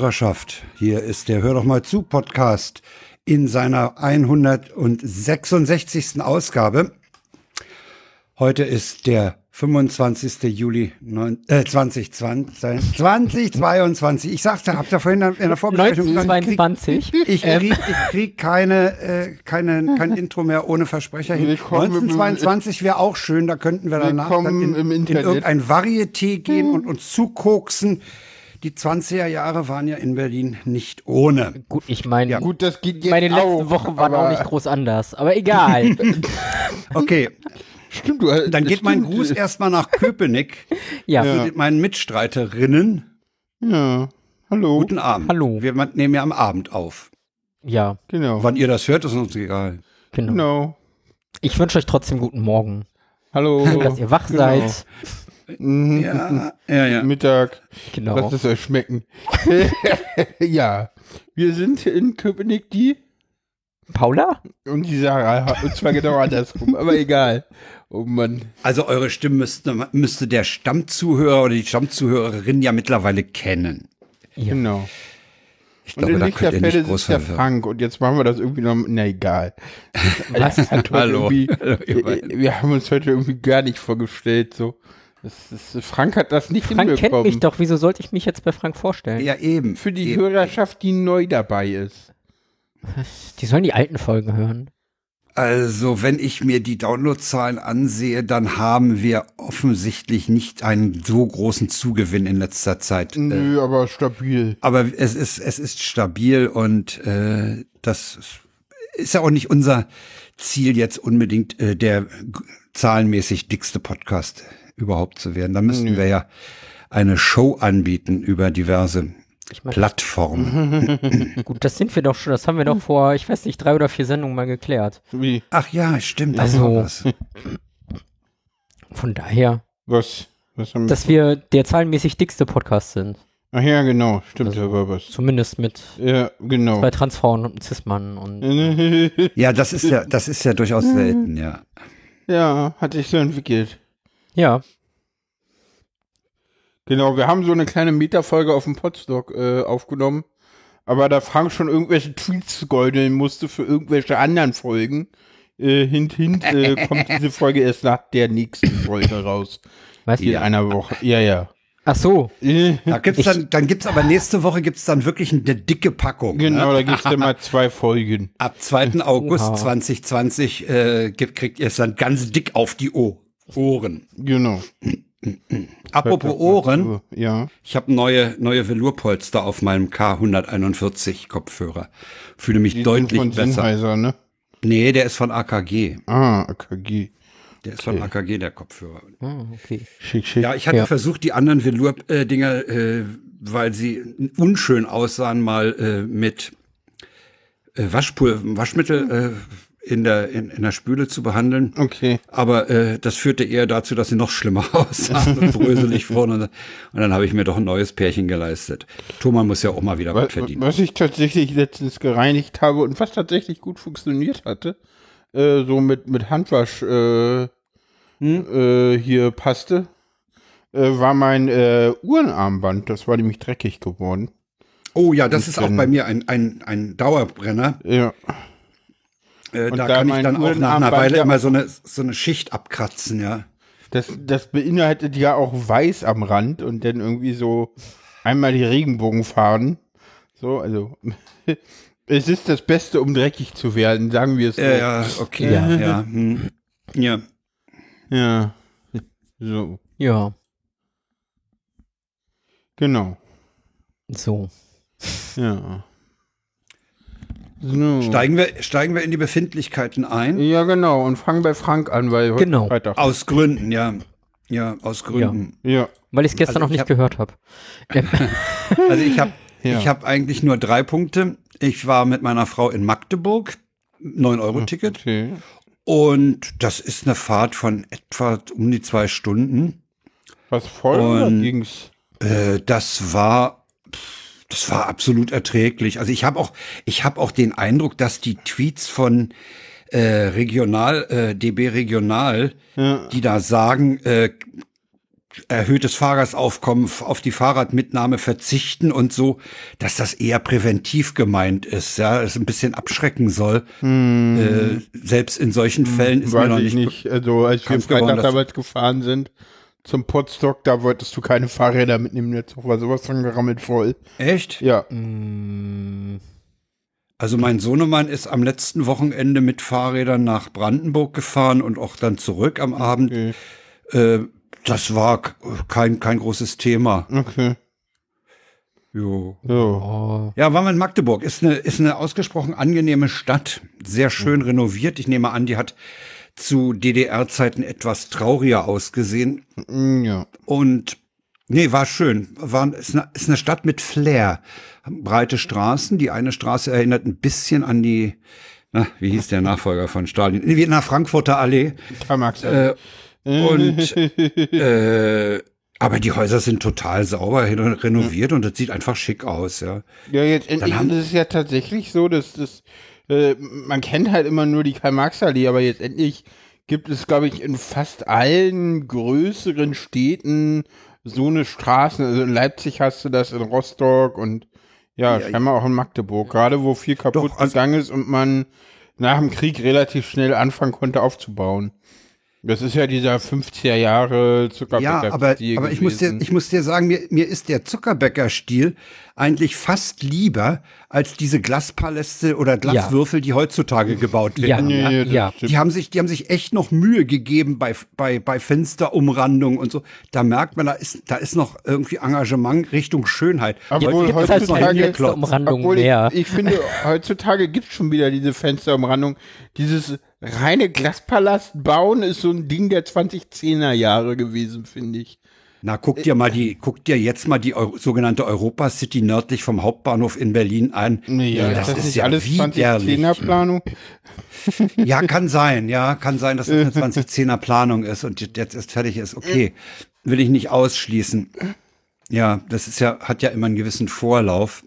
Hörerschaft, hier ist der Hör doch mal zu Podcast in seiner 166. Ausgabe. Heute ist der 25. Juli äh, 2020, 2022. Ich sagte, habt ihr vorhin in der Vorbesprechung 1922. Krieg, ich krieg, ich krieg keine, äh, keine, kein Intro mehr ohne Versprecher hin. 1922 wäre auch schön, da könnten wir danach dann in, in irgendein Varieté gehen und uns zukoksen. Die 20er Jahre waren ja in Berlin nicht ohne. Gut, ich meine, ja. gut, das geht jetzt meine letzten auch, Wochen waren auch nicht groß anders, aber egal. okay. Stimmt, du, Dann geht mein Gruß erstmal nach Köpenick. ja. Zu ja. meinen Mitstreiterinnen. Ja. Hallo. Guten Abend. Hallo. Wir nehmen ja am Abend auf. Ja. Genau. Wann ihr das hört, ist uns egal. Genau. genau. Ich wünsche euch trotzdem guten Morgen. Hallo. Dass ihr wach genau. seid. Mhm. Ja, ja, ja. Mittag. Genau. Lasst es euch schmecken. ja. Wir sind in Köpenick die Paula? Und die Sarah. Und zwar genau andersrum, aber egal. Oh Mann. Also eure Stimme müsste, müsste der Stammzuhörer oder die Stammzuhörerin ja mittlerweile kennen. Ja. Genau. Ich glaube, und in da könnt ihr ist der Frank und jetzt machen wir das irgendwie noch, na egal. Was? Hallo. Hallo wir haben uns heute irgendwie gar nicht vorgestellt, so. Das, das, Frank hat das nicht Frank hinbekommen. kennt mich doch, wieso sollte ich mich jetzt bei Frank vorstellen? Ja, eben. Für die eben. Hörerschaft, die neu dabei ist. Die sollen die alten Folgen hören. Also, wenn ich mir die Downloadzahlen ansehe, dann haben wir offensichtlich nicht einen so großen Zugewinn in letzter Zeit. Nö, äh, aber stabil. Aber es ist, es ist stabil und äh, das ist ja auch nicht unser Ziel, jetzt unbedingt äh, der zahlenmäßig dickste Podcast überhaupt zu werden. Da müssten Nö. wir ja eine Show anbieten über diverse ich mein, Plattformen. Gut, das sind wir doch schon. Das haben wir doch vor, ich weiß nicht, drei oder vier Sendungen mal geklärt. Wie? Ach ja, stimmt. Also, von daher. Was? was haben dass wir der zahlenmäßig dickste Podcast sind. Ach ja, genau, stimmt also, aber was. Zumindest mit ja, genau. zwei Transfrauen und Cis-Mann und. ja, das ist ja, das ist ja durchaus selten, ja. Ja, hat sich so entwickelt. Ja. Genau, wir haben so eine kleine Metafolge auf dem Podstock äh, aufgenommen, aber da Frank schon irgendwelche Tweets goldeln musste für irgendwelche anderen Folgen, äh, hint, hint, äh, kommt diese Folge erst nach der nächsten Folge raus. Was? In einer Woche. Ja, ja. Ach so. Da gibt's dann, dann gibt's aber nächste Woche gibt's dann wirklich eine dicke Packung. Genau, ne? da gibt's dann mal zwei Folgen. Ab 2. August Oha. 2020 äh, kriegt ihr es dann ganz dick auf die o Ohren. Genau. Apropos Ohren, ja. ich habe neue neue Velourpolster auf meinem K141 Kopfhörer. Fühle mich Die deutlich von besser. Sennheiser, ne? Nee, der ist von AKG. Ah, AKG. Der ist okay. von AKG, der Kopfhörer. Ah, okay. Schick, schick. Ja, ich hatte ja. versucht, die anderen Velour-Dinger, äh, weil sie unschön aussahen, mal äh, mit äh, Waschpul Waschmittel äh, in der, in, in der Spüle zu behandeln. Okay. Aber äh, das führte eher dazu, dass sie noch schlimmer aussahen und bröselig vorne. Und, und dann habe ich mir doch ein neues Pärchen geleistet. Thomas muss ja auch mal wieder was verdienen. Was ich tatsächlich letztens gereinigt habe und was tatsächlich gut funktioniert hatte, äh, so mit, mit Handwasch äh, hm? äh, hier passte, äh, war mein äh, Uhrenarmband. Das war nämlich dreckig geworden. Oh ja, das und ist auch bei mir ein, ein, ein Dauerbrenner. Ja. Äh, da, da kann ich dann auch nach einer Weile immer so eine, so eine Schicht abkratzen, ja. Das, das beinhaltet ja auch weiß am Rand und dann irgendwie so einmal die Regenbogenfarben. So, also es ist das Beste, um dreckig zu werden, sagen wir es so. Ja, ja, okay, ja, ja. Hm. Ja. Ja. So. Ja. Genau. So. Ja. So. Steigen, wir, steigen wir in die Befindlichkeiten ein? Ja, genau. Und fangen bei Frank an, weil genau. Freitag. Aus Gründen, ja. Ja, aus Gründen. Ja. ja. Weil ich es gestern also noch nicht hab, gehört habe. also ich habe ja. ich hab eigentlich nur drei Punkte. Ich war mit meiner Frau in Magdeburg, 9-Euro-Ticket. Okay. Und das ist eine Fahrt von etwa um die zwei Stunden. Was voll Und, ging's? Äh, das war. Pff, das war absolut erträglich. Also ich habe auch, ich habe auch den Eindruck, dass die Tweets von äh, Regional, äh, DB Regional, ja. die da sagen, äh, erhöhtes Fahrgastaufkommen auf die Fahrradmitnahme verzichten und so, dass das eher präventiv gemeint ist, ja, es ein bisschen abschrecken soll. Hm. Äh, selbst in solchen Fällen ist Weiß mir noch ich nicht, nicht. Also als wir Freitag damals gefahren sind zum Potstock, da wolltest du keine Fahrräder mitnehmen. Der Zug war sowas von gerammelt voll. echt? Ja. Also mein Sohnemann ist am letzten Wochenende mit Fahrrädern nach Brandenburg gefahren und auch dann zurück am Abend. Okay. Äh, das war kein, kein großes Thema. Okay. Jo. Oh. Ja, waren wir in Magdeburg. Ist eine, ist eine ausgesprochen angenehme Stadt. Sehr schön renoviert. Ich nehme an, die hat zu DDR-Zeiten etwas trauriger ausgesehen. Mm, Ja. Und nee, war schön. War, ist, eine, ist eine Stadt mit Flair. Breite Straßen. Die eine Straße erinnert ein bisschen an die, na, wie hieß der Nachfolger von Stalin? Wie in der Frankfurter Allee. Karl Marx. Äh, und äh, aber die Häuser sind total sauber reno- renoviert und das sieht einfach schick aus, ja. Ja, jetzt endlich haben- ist es ja tatsächlich so, dass das, äh, man kennt halt immer nur die Karl-Marx-Allee, aber jetzt endlich gibt es, glaube ich, in fast allen größeren Städten so eine Straße. Also in Leipzig hast du das, in Rostock und ja, Ja, scheinbar auch in Magdeburg, gerade wo viel kaputt Doch, also- gegangen ist und man nach dem Krieg relativ schnell anfangen konnte aufzubauen. Das ist ja dieser 50er Jahre Zuckerbäcker. Ja, aber, aber ich muss dir, ich muss dir sagen, mir, mir ist der Zuckerbäcker-Stil eigentlich fast lieber als diese Glaspaläste oder Glaswürfel, die heutzutage gebaut Ja, werden. Ja, ja. stimmt. Die haben sich, die haben sich echt noch Mühe gegeben bei, bei, bei Fensterumrandung und so. Da merkt man, da ist, da ist noch irgendwie Engagement Richtung Schönheit. Obwohl heute halt. Fensterumrandung Obwohl mehr. ich, ich finde, heutzutage gibt es schon wieder diese Fensterumrandung. Dieses reine Glaspalast bauen ist so ein Ding der 2010er Jahre gewesen, finde ich. Na, guck dir mal die, guck dir jetzt mal die Eu sogenannte Europa City nördlich vom Hauptbahnhof in Berlin an. Ja, das, das, ist nicht ja alles widerlich. 2010er Planung. Ja, kann sein, ja, kann sein, dass es eine 2010er Planung ist und jetzt erst fertig ist. Okay, will ich nicht ausschließen. Ja, das ist ja, hat ja immer einen gewissen Vorlauf.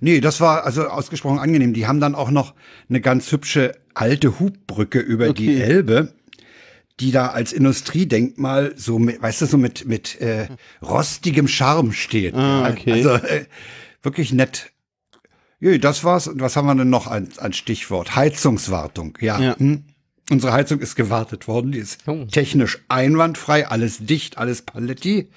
Nee, das war also ausgesprochen angenehm. Die haben dann auch noch eine ganz hübsche alte Hubbrücke über die Okay. Elbe, die da als Industriedenkmal so mit, weißt du, so mit, mit äh, rostigem Charme steht. Ah, okay. Also äh, wirklich nett. Ja, das war's. Und was haben wir denn noch an, an Stichwort? Heizungswartung. Ja. Ja. Hm. Unsere Heizung ist gewartet worden. Die ist Oh. technisch einwandfrei, alles dicht, alles Paletti.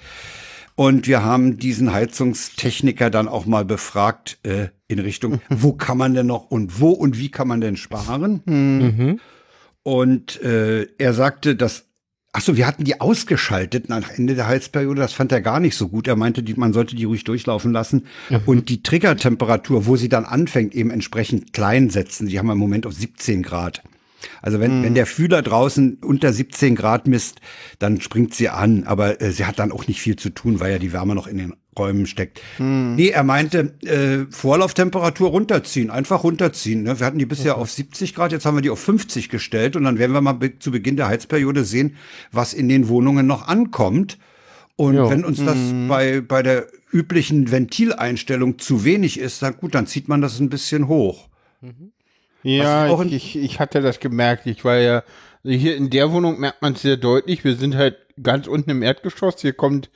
Und wir haben diesen Heizungstechniker dann auch mal befragt äh, in Richtung, wo kann man denn noch und wo und wie kann man denn sparen? Mhm. Und äh, er sagte, dass Ach so, wir hatten die ausgeschaltet nach Ende der Heizperiode. Das fand er gar nicht so gut. Er meinte, die, man sollte die ruhig durchlaufen lassen und die Triggertemperatur, wo sie dann anfängt, eben entsprechend klein setzen. Die haben wir im Moment auf 17 Grad. Also wenn, wenn der Fühler draußen unter 17 Grad misst, dann springt sie an. Aber äh, sie hat dann auch nicht viel zu tun, weil ja die Wärme noch in den Räumen steckt. Nee, er meinte, äh, Vorlauftemperatur runterziehen, einfach runterziehen. Ne? Wir hatten die bisher auf 70 Grad, jetzt haben wir die auf 50 gestellt und dann werden wir mal be zu Beginn der Heizperiode sehen, was in den Wohnungen noch ankommt. Und Ja. wenn uns das bei, bei der üblichen Ventileinstellung zu wenig ist, dann gut, dann zieht man das ein bisschen hoch. Ja, Was ich ich, ich, hatte das gemerkt. Ich war ja, hier in der Wohnung merkt man es sehr deutlich. Wir sind halt ganz unten im Erdgeschoss. Hier kommt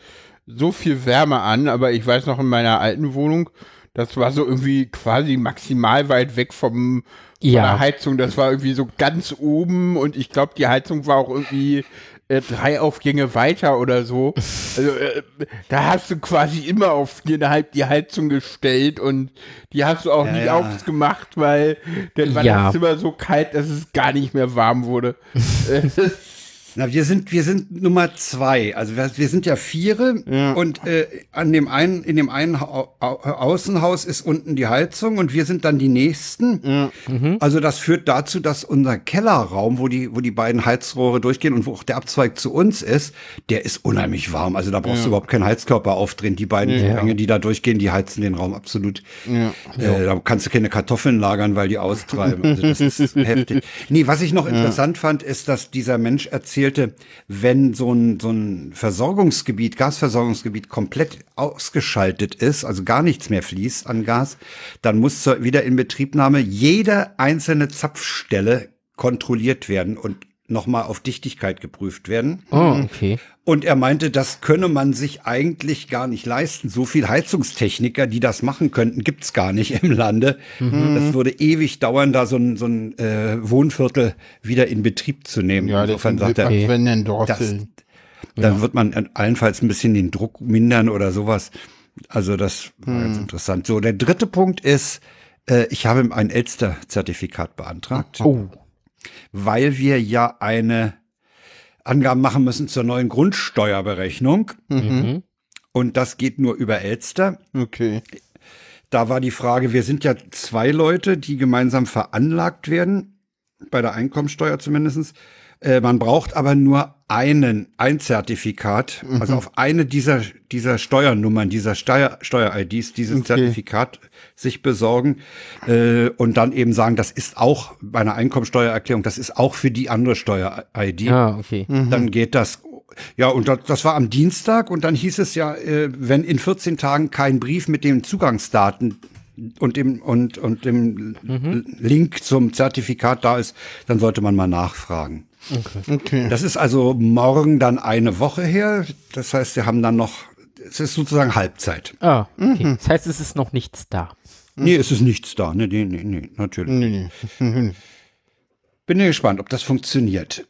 so viel Wärme an, aber ich weiß noch in meiner alten Wohnung, das war so irgendwie quasi maximal weit weg vom von Ja. der Heizung. Das war irgendwie so ganz oben und ich glaube, die Heizung war auch irgendwie äh, drei Aufgänge weiter oder so. Also äh, da hast du quasi immer auf viereinhalb die Heizung gestellt und die hast du auch Ja, nie ja. aufgemacht, weil dann war Ja. das Zimmer so kalt, dass es gar nicht mehr warm wurde. Na, wir sind, wir sind Nummer zwei. Also wir, wir sind ja Viere und äh, an dem einen, in dem einen Au Au Außenhaus ist unten die Heizung und wir sind dann die nächsten. Also das führt dazu, dass unser Kellerraum, wo die, wo die beiden Heizrohre durchgehen und wo auch der Abzweig zu uns ist, der ist unheimlich warm. Also da brauchst du überhaupt keinen Heizkörper aufdrehen. Die beiden Vorgänge, die da durchgehen, die heizen den Raum absolut. Äh, da kannst du keine Kartoffeln lagern, weil die austreiben. Also das ist heftig. Nee, was ich noch interessant fand, ist, dass dieser Mensch erzählte, wenn so ein, so ein Versorgungsgebiet, Gasversorgungsgebiet komplett ausgeschaltet ist, also gar nichts mehr fließt an Gas, dann muss zur Wiederinbetriebnahme jede einzelne Zapfstelle kontrolliert werden und nochmal auf Dichtigkeit geprüft werden. Oh, okay. Und er meinte, das könne man sich eigentlich gar nicht leisten. So viel Heizungstechniker, die das machen könnten, gibt's gar nicht im Lande. Das würde ewig dauern, da so ein, so ein äh, Wohnviertel wieder in Betrieb zu nehmen. Ja, Insofern das sagt er, wenn denn das, Dorfeln. dann wird man allenfalls ein bisschen den Druck mindern oder sowas. Also das war Hm. ganz interessant. So, der dritte Punkt ist, äh, ich habe ein Elster-Zertifikat beantragt, Oh. Weil wir ja eine Angaben machen müssen zur neuen Grundsteuerberechnung. Mhm. Und das geht nur über Elster. Okay. Da war die Frage, wir sind ja zwei Leute, die gemeinsam veranlagt werden, bei der Einkommensteuer zumindestens. Äh, man braucht aber nur einen, ein Zertifikat, also auf eine dieser, dieser Steuernummern, dieser Steuer, Steuer-IDs, dieses Okay. Zertifikat sich besorgen äh, und dann eben sagen, das ist auch bei einer Einkommensteuererklärung, das ist auch für die andere Steuer-ID Ah, okay. dann geht das. Ja, und das, das war am Dienstag und dann hieß es ja, äh, wenn in 14 Tagen kein Brief mit den Zugangsdaten und dem und und dem Link zum Zertifikat da ist, dann sollte man mal nachfragen. Okay. Das ist also morgen dann eine Woche her. Das heißt, wir haben dann noch, es ist sozusagen Halbzeit. Ah, okay. Das heißt, es ist noch nichts da. Nee, es ist nichts da. Nee, nee, nee, nee natürlich. Nee, nee. Bin ja gespannt, ob das funktioniert.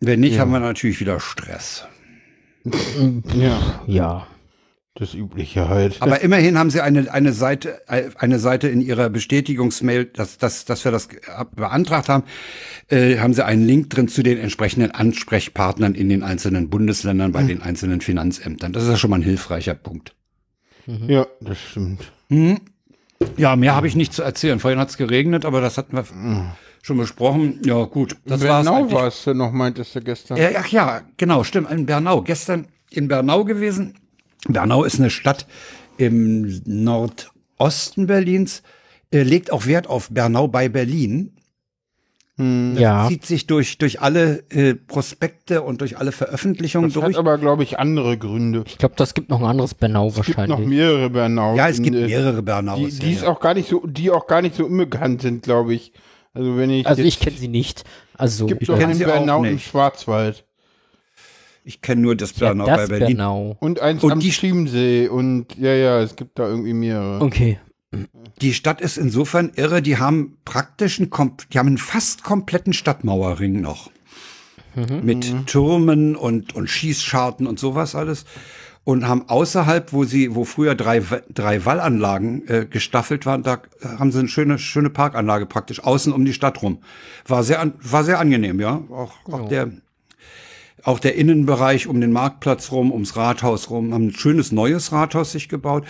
Wenn nicht, haben wir natürlich wieder Stress. Ja, Ja. das Übliche halt. Aber immerhin haben sie eine, eine Seite, eine Seite in ihrer Bestätigungsmail, dass, dass, dass wir das beantragt haben, äh, haben sie einen Link drin zu den entsprechenden Ansprechpartnern in den einzelnen Bundesländern bei den einzelnen Finanzämtern. Das ist ja schon mal ein hilfreicher Punkt. Ja, das stimmt. Ja, mehr habe ich nicht zu erzählen. Vorhin hat es geregnet, aber das hatten wir schon besprochen. Ja, gut. Das war's Bernau warst du noch, meintest du gestern. Ja, ach ja, genau, stimmt. In Bernau. Gestern in Bernau gewesen. Bernau ist eine Stadt im Nordosten Berlins, äh, legt auch Wert auf Bernau bei Berlin. Ja. Zieht sich durch, durch alle äh, Prospekte und durch alle Veröffentlichungen Das hat durch. aber, glaube ich, andere Gründe. Ich glaube, das gibt noch ein anderes Bernau Es gibt noch wahrscheinlich. mehrere Bernau. Ja, es gibt mehrere Bernaus. Die, ja, die, ist ja. auch gar nicht so, die auch gar nicht so unbekannt sind, glaube ich. Also wenn ich Also jetzt, ich kenne sie nicht. Also gibt ich doch einen Bernau im. Schwarzwald Ich kenne nur das ja, Bernau das bei Berlin. Bernau. und eins Und am die- Chiemsee und ja, ja, es gibt da irgendwie mehrere. Okay. Die Stadt ist insofern irre, die haben praktisch einen, die haben einen fast kompletten Stadtmauerring noch. Mit Türmen und, und Schießscharten und sowas alles. Und haben außerhalb, wo sie, wo früher drei, drei Wallanlagen äh, gestaffelt waren, da haben sie eine schöne, schöne Parkanlage praktisch außen um die Stadt rum. War sehr, war sehr angenehm, ja. Auch, auch der, auch der Innenbereich um den Marktplatz rum, ums Rathaus rum, haben ein schönes neues Rathaus sich gebaut.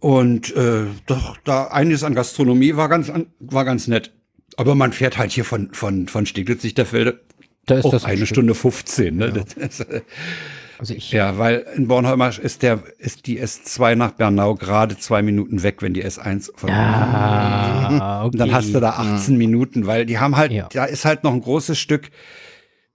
Und äh, doch, da einiges an Gastronomie war ganz, an, war ganz nett. Aber man fährt halt hier von, von, von Steglitz-Lichterfelde Da ist auch das eine. Stunde 15. Ne? Das äh, Also ich, ja, weil in Bornholmer ist, der, ist die S2 nach Bernau gerade zwei Minuten weg, wenn die S1 von Ah, okay. und dann hast du da 18 Minuten, weil die haben halt, Ja. da ist halt noch ein großes Stück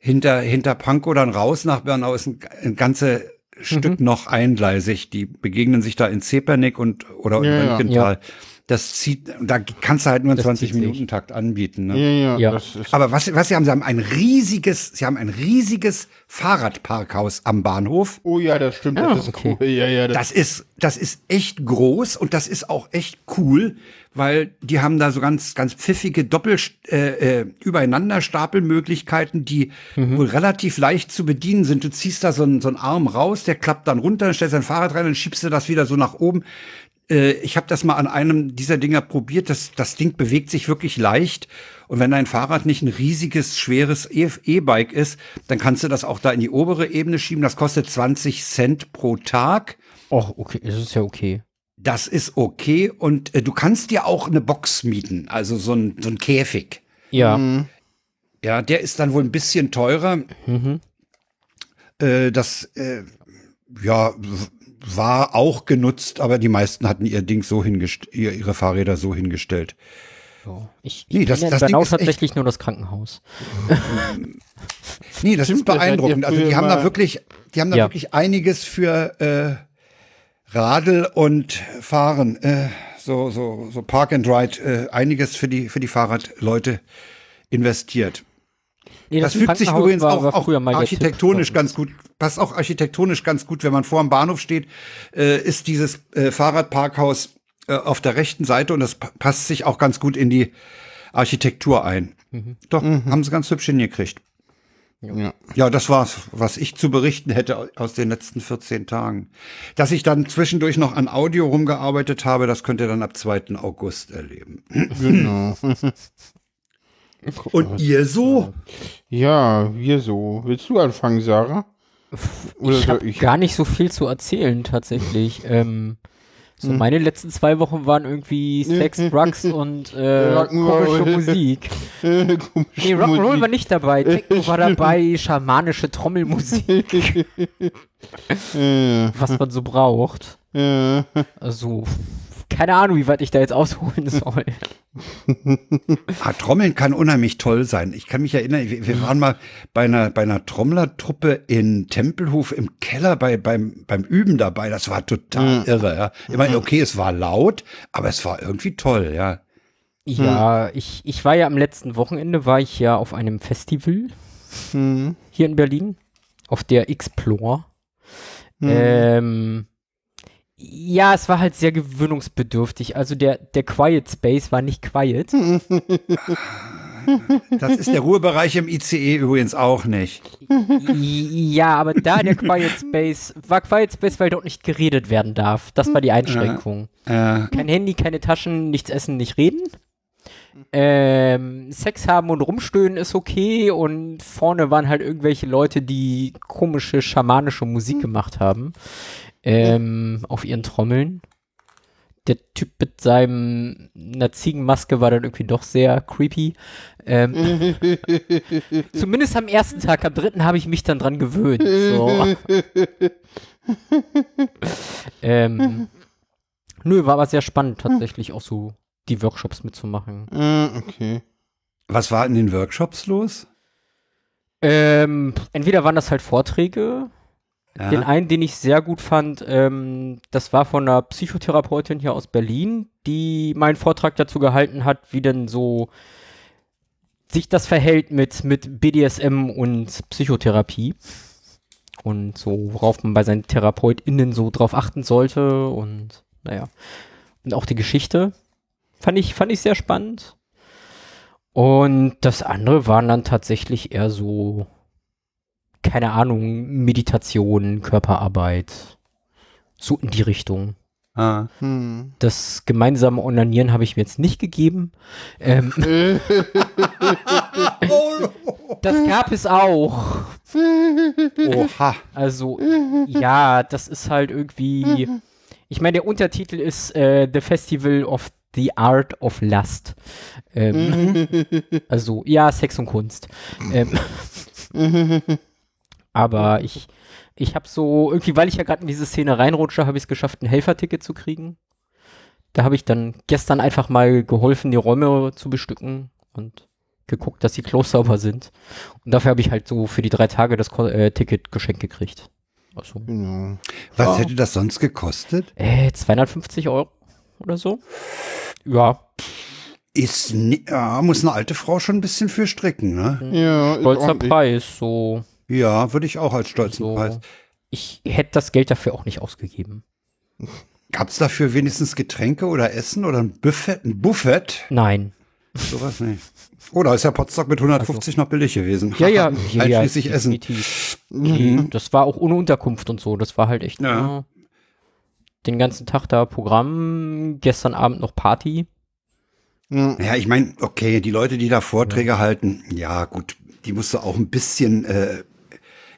hinter, hinter Pankow dann raus nach Bernau ist ein, ein ganze Stück noch eingleisig. Die begegnen sich da in Zepernick und oder Ja, in ja. Das zieht, da kannst du halt nur einen Das 20 zieht sich. Minuten Takt anbieten. Ne? Ja, ja, Ja. das ist Aber was, was sie haben, sie haben ein riesiges, sie haben ein riesiges Fahrradparkhaus am Bahnhof. Oh ja, das stimmt, Ah, das ist okay. cool. Ja, ja, das, Das ist, das ist echt groß und das ist auch echt cool, weil die haben da so ganz, ganz pfiffige Doppel, äh, äh, übereinander Stapelmöglichkeiten, die wohl relativ leicht zu bedienen sind. Du ziehst da so einen, so einen Arm raus, der klappt dann runter, stellst dein Fahrrad rein und schiebst du das wieder so nach oben. Äh, ich habe das mal an einem dieser Dinger probiert. Das, das Ding bewegt sich wirklich leicht. Und wenn dein Fahrrad nicht ein riesiges, schweres E- E-Bike ist, dann kannst du das auch da in die obere Ebene schieben. Das kostet 20 Cent pro Tag. Oh, okay, es ist ja okay. Das ist okay und äh, du kannst dir auch eine Box mieten, also so ein, so ein Käfig. Ja. Ja, der ist dann wohl ein bisschen teurer. Äh, das äh, ja war auch genutzt, aber die meisten hatten ihr Ding so hingestellt, ihr, ihre Fahrräder so hingestellt. So. Ich, Nee, ich das- kenne in das Ding ist echt- tatsächlich nur das Krankenhaus. Nee, das ist das beeindruckend. Also die haben da wirklich, die haben da Ja. wirklich einiges für äh, Radl und Fahren, äh, so so so Park and Ride, äh, einiges für die für die Fahrradleute investiert. Nee, das, das fügt sich übrigens war- auch, war auch früher mal der architektonisch Tipp ganz gut, passt auch architektonisch ganz gut, wenn man vor dem Bahnhof steht, äh, ist dieses äh, Fahrradparkhaus äh, auf der rechten Seite und das pa- passt sich auch ganz gut in die Architektur ein. Mhm. Doch, haben sie ganz hübsch hingekriegt. Ja. Ja, das war's, was ich zu berichten hätte aus den letzten 14 Tagen. Dass ich dann zwischendurch noch an Audio rumgearbeitet habe, das könnt ihr dann ab 2. August erleben. Genau. Und ihr so? ja, wir so. Willst du anfangen, Sarah? Oder ich habe gar nicht so viel zu erzählen tatsächlich. ähm, so Hm. meine letzten zwei Wochen waren irgendwie Sex, Drugs und äh, komische Musik. Komische Nee, Rock'n'Roll Musik. war nicht dabei. Techno war dabei, schamanische Trommelmusik, Äh, was man so braucht. äh, Also, keine Ahnung, wie weit ich da jetzt ausholen soll. Ah, Trommeln kann unheimlich toll sein. Ich kann mich erinnern, wir, wir waren mal bei einer, bei einer Trommlertruppe in Tempelhof im Keller bei, beim, beim Üben dabei. Das war total irre. Ja. Ich meine, okay, es war laut, aber es war irgendwie toll, ja. Ja, ich, ich war ja am letzten Wochenende, war ich ja auf einem Festival hm, hier in Berlin, auf der Explore. hm. Ähm, ja, es war halt sehr gewöhnungsbedürftig. Also der, der Quiet Space war nicht quiet. Das ist der Ruhebereich im ICE übrigens auch nicht. ja, aber da der Quiet Space war Quiet Space, weil dort nicht geredet werden darf. Das war die Einschränkung. Äh, Kein Handy, keine Taschen, nichts essen, nicht reden. Ähm, Sex haben und rumstöhnen ist okay und vorne waren halt irgendwelche Leute, die komische schamanische Musik gemacht haben ähm, auf ihren Trommeln. Der Typ mit seinem einer Ziegenmaske war dann irgendwie doch sehr creepy. Ähm, zumindest am ersten Tag, am dritten habe ich mich dann dran gewöhnt. So. ähm, nö, war aber sehr spannend tatsächlich auch so die Workshops mitzumachen. äh, okay. was war in den Workshops los? Ähm, entweder waren das halt Vorträge. Ja. Den einen, den ich sehr gut fand, ähm, das war von einer Psychotherapeutin hier aus Berlin, die meinen Vortrag dazu gehalten hat, wie denn so sich das verhält mit, mit BDSM und Psychotherapie. Und so, worauf man bei seinen TherapeutInnen so drauf achten sollte und naja. Und auch die Geschichte fand ich, fand ich sehr spannend. Und das andere waren dann tatsächlich eher so, keine Ahnung, Meditation, Körperarbeit. So in die Richtung. Ah. Hm. Das gemeinsame Onanieren habe ich mir jetzt nicht gegeben. Ähm, das gab es auch. Oha. Also, ja, das ist halt irgendwie. Ich meine, der Untertitel ist äh, The Festival of the Art of Lust. Ähm, also, ja, Sex und Kunst. Ähm, aber ich, ich habe so, irgendwie, weil ich ja gerade in diese Szene reinrutsche, habe ich es geschafft, ein Helferticket zu kriegen. Da habe ich dann gestern einfach mal geholfen, die Räume zu bestücken und geguckt, dass die Klos sauber sind. Und dafür habe ich halt so für die drei Tage das Ko äh, Ticket geschenkt gekriegt. Also, Genau. Was Ja. hätte das sonst gekostet? äh, 250 Euro oder so. Ja, Ist, ja, muss eine alte Frau schon ein bisschen für stricken, ne? Ja, ist stolzer. Preis, so. Ja, würde ich auch als stolzen so. Preis. Ich hätte das Geld dafür auch nicht ausgegeben. Gab es dafür wenigstens Getränke oder Essen oder ein Buffet? Ein Buffet? Nein. Sowas nicht. Oder ist ja Potsdam mit 150 noch billig gewesen? Ja, ja, ja, ja Einschließlich Essen. Nee, Das war auch ohne Unterkunft und so. Das war halt echt Ja. nur den ganzen Tag da Programm, gestern Abend noch Party. Ja. Ja, ich meine, okay, die Leute, die da Vorträge halten, ja gut, die musst du auch ein bisschen, äh,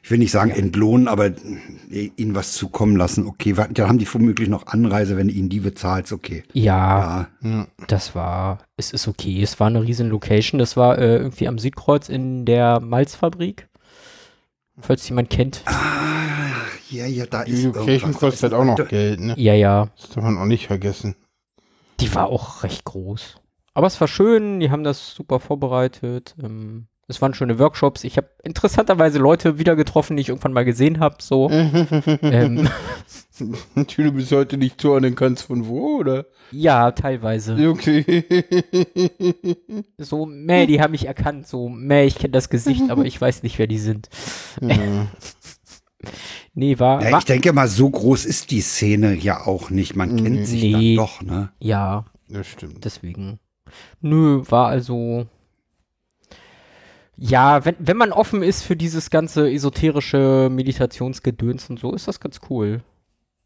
ich will nicht sagen entlohnen, aber äh, ihnen was zukommen lassen. Okay, dann haben die womöglich noch Anreise, wenn du ihnen die bezahlst, okay. Ja, Ja, das war, es ist okay. Es war eine riesen Location. Das war äh, irgendwie am Südkreuz in der Malzfabrik. Falls jemand kennt. ja, ja, da ist Die Location irgendwas. kostet auch noch Geld, ne? Ja, ja. Das darf man auch nicht vergessen. Die war auch recht groß. Aber es war schön, die haben das super vorbereitet. Ähm, Es waren schöne Workshops. Ich habe interessanterweise Leute wieder getroffen, die ich irgendwann mal gesehen habe. So. ähm, Die du bis heute nicht zuordnen kannst von wo, oder? ja, teilweise. Okay. So, meh, die haben mich erkannt. So, meh, ich kenne das Gesicht, aber ich weiß nicht, wer die sind. ja. Nee, war, Ja, war ich denke mal, so groß ist die Szene ja auch nicht. Man kennt sich Nee. dann doch, ne? ja, Das stimmt. deswegen. Nö, war also. Ja, wenn, wenn man offen ist für dieses ganze esoterische Meditationsgedöns und so, ist das ganz cool.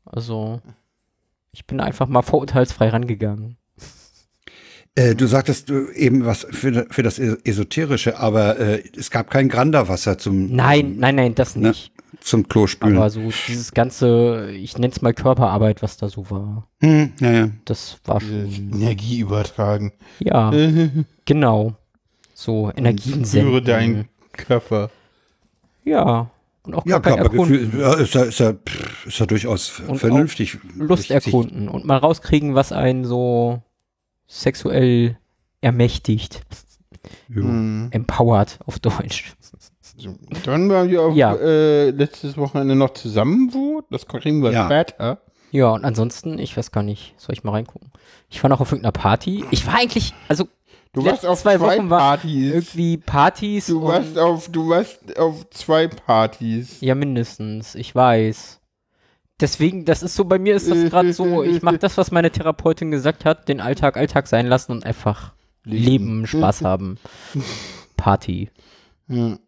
Also, ich bin einfach mal vorurteilsfrei rangegangen. Äh, du sagtest du eben was für, für das Esoterische, aber äh, es gab kein Granderwasser zum, Nein, nein, nein, das Ne? nicht. zum Klospülen. Aber so dieses ganze, ich nenne es mal Körperarbeit, was da so war, Hm, ja, ja. das war schon. Energie übertragen. Ja, genau. So Energien Führe senden. deinen Körper. Ja. Und auch Ja, Körper erkunden. ja, ist, ja, ist, ja, ist ja durchaus Und vernünftig. Lust erkunden und mal rauskriegen, was einen so sexuell ermächtigt, Ja. Mhm. empowert auf Deutsch. Dann waren wir auch Ja. äh, letztes Wochenende noch zusammen wo. Das kriegen wir Ja. später. Ja, und ansonsten, ich weiß gar nicht, soll ich mal reingucken? Ich war noch auf irgendeiner Party. Ich war eigentlich, also Du Die warst auf zwei zwei, Wochen war Partys. irgendwie Partys Du und warst auf, du warst auf zwei Partys. Ja, mindestens. Ich weiß. Deswegen, das ist so, bei mir ist das gerade so, ich mache das, was meine Therapeutin gesagt hat, den Alltag Alltag sein lassen und einfach leben, Spaß haben. Party. Ja.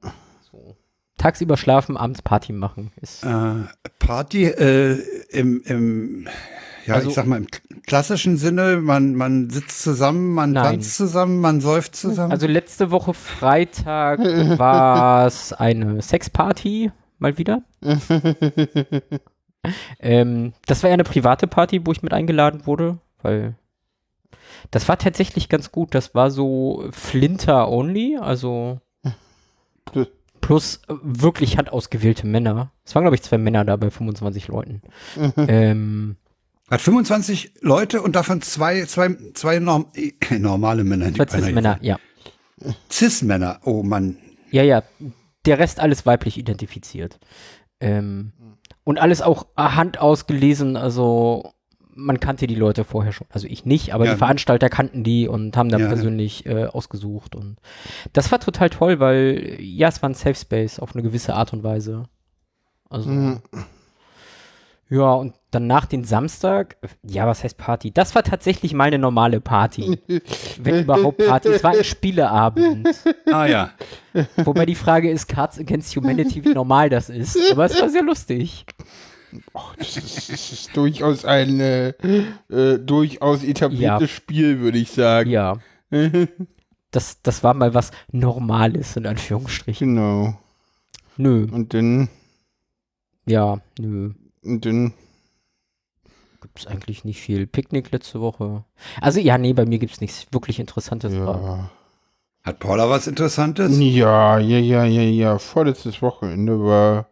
Tagsüber schlafen, abends Party machen. Ist, Äh, Party äh, im, im, ja, Also- ich sag mal, im klassischen Sinne, man, man sitzt zusammen, man Nein. tanzt zusammen, man säuft zusammen. also letzte Woche Freitag war es eine Sexparty, mal wieder. ähm, das war ja eine private Party, wo ich mit eingeladen wurde, weil das war tatsächlich ganz gut. Das war so Flinter only, also plus äh, wirklich handausgewählte Männer. Es waren, glaube ich, zwei Männer da bei 25 Leuten. ähm, Hat 25 Leute und davon zwei, zwei, zwei Norm äh, normale Männer. zwei Cis-Männer, ja. Cis-Männer, oh Mann. Ja, ja. Der Rest alles weiblich identifiziert. Ähm, und alles auch handausgelesen, also man kannte die Leute vorher schon. Also ich nicht, aber Ja. die Veranstalter kannten die und haben dann Ja, ja. persönlich äh, ausgesucht. Und das war total toll, weil ja, es war ein Safe Space auf eine gewisse Art und Weise. Also. Ja, und dann nach den Samstag, ja, was heißt Party? Das war tatsächlich mal eine normale Party. Wenn überhaupt Party. Es war ein Spieleabend. Ah ja. Wobei die Frage ist, Cards Against Humanity, wie normal das ist. Aber es war sehr lustig. Das ist, das ist durchaus ein äh, äh, durchaus etabliertes Ja. Spiel, würde ich sagen. Ja. Das, das war mal was Normales, in Anführungsstrichen. Genau. Nö. Und dann, Ja, nö. Und dann, Gibt's eigentlich nicht viel. Picknick letzte Woche. Also, ja, nee, bei mir gibt's nichts wirklich Interessantes. ja. Hat Paula was Interessantes? Ja, ja, ja, ja, ja. Vorletztes Wochenende war,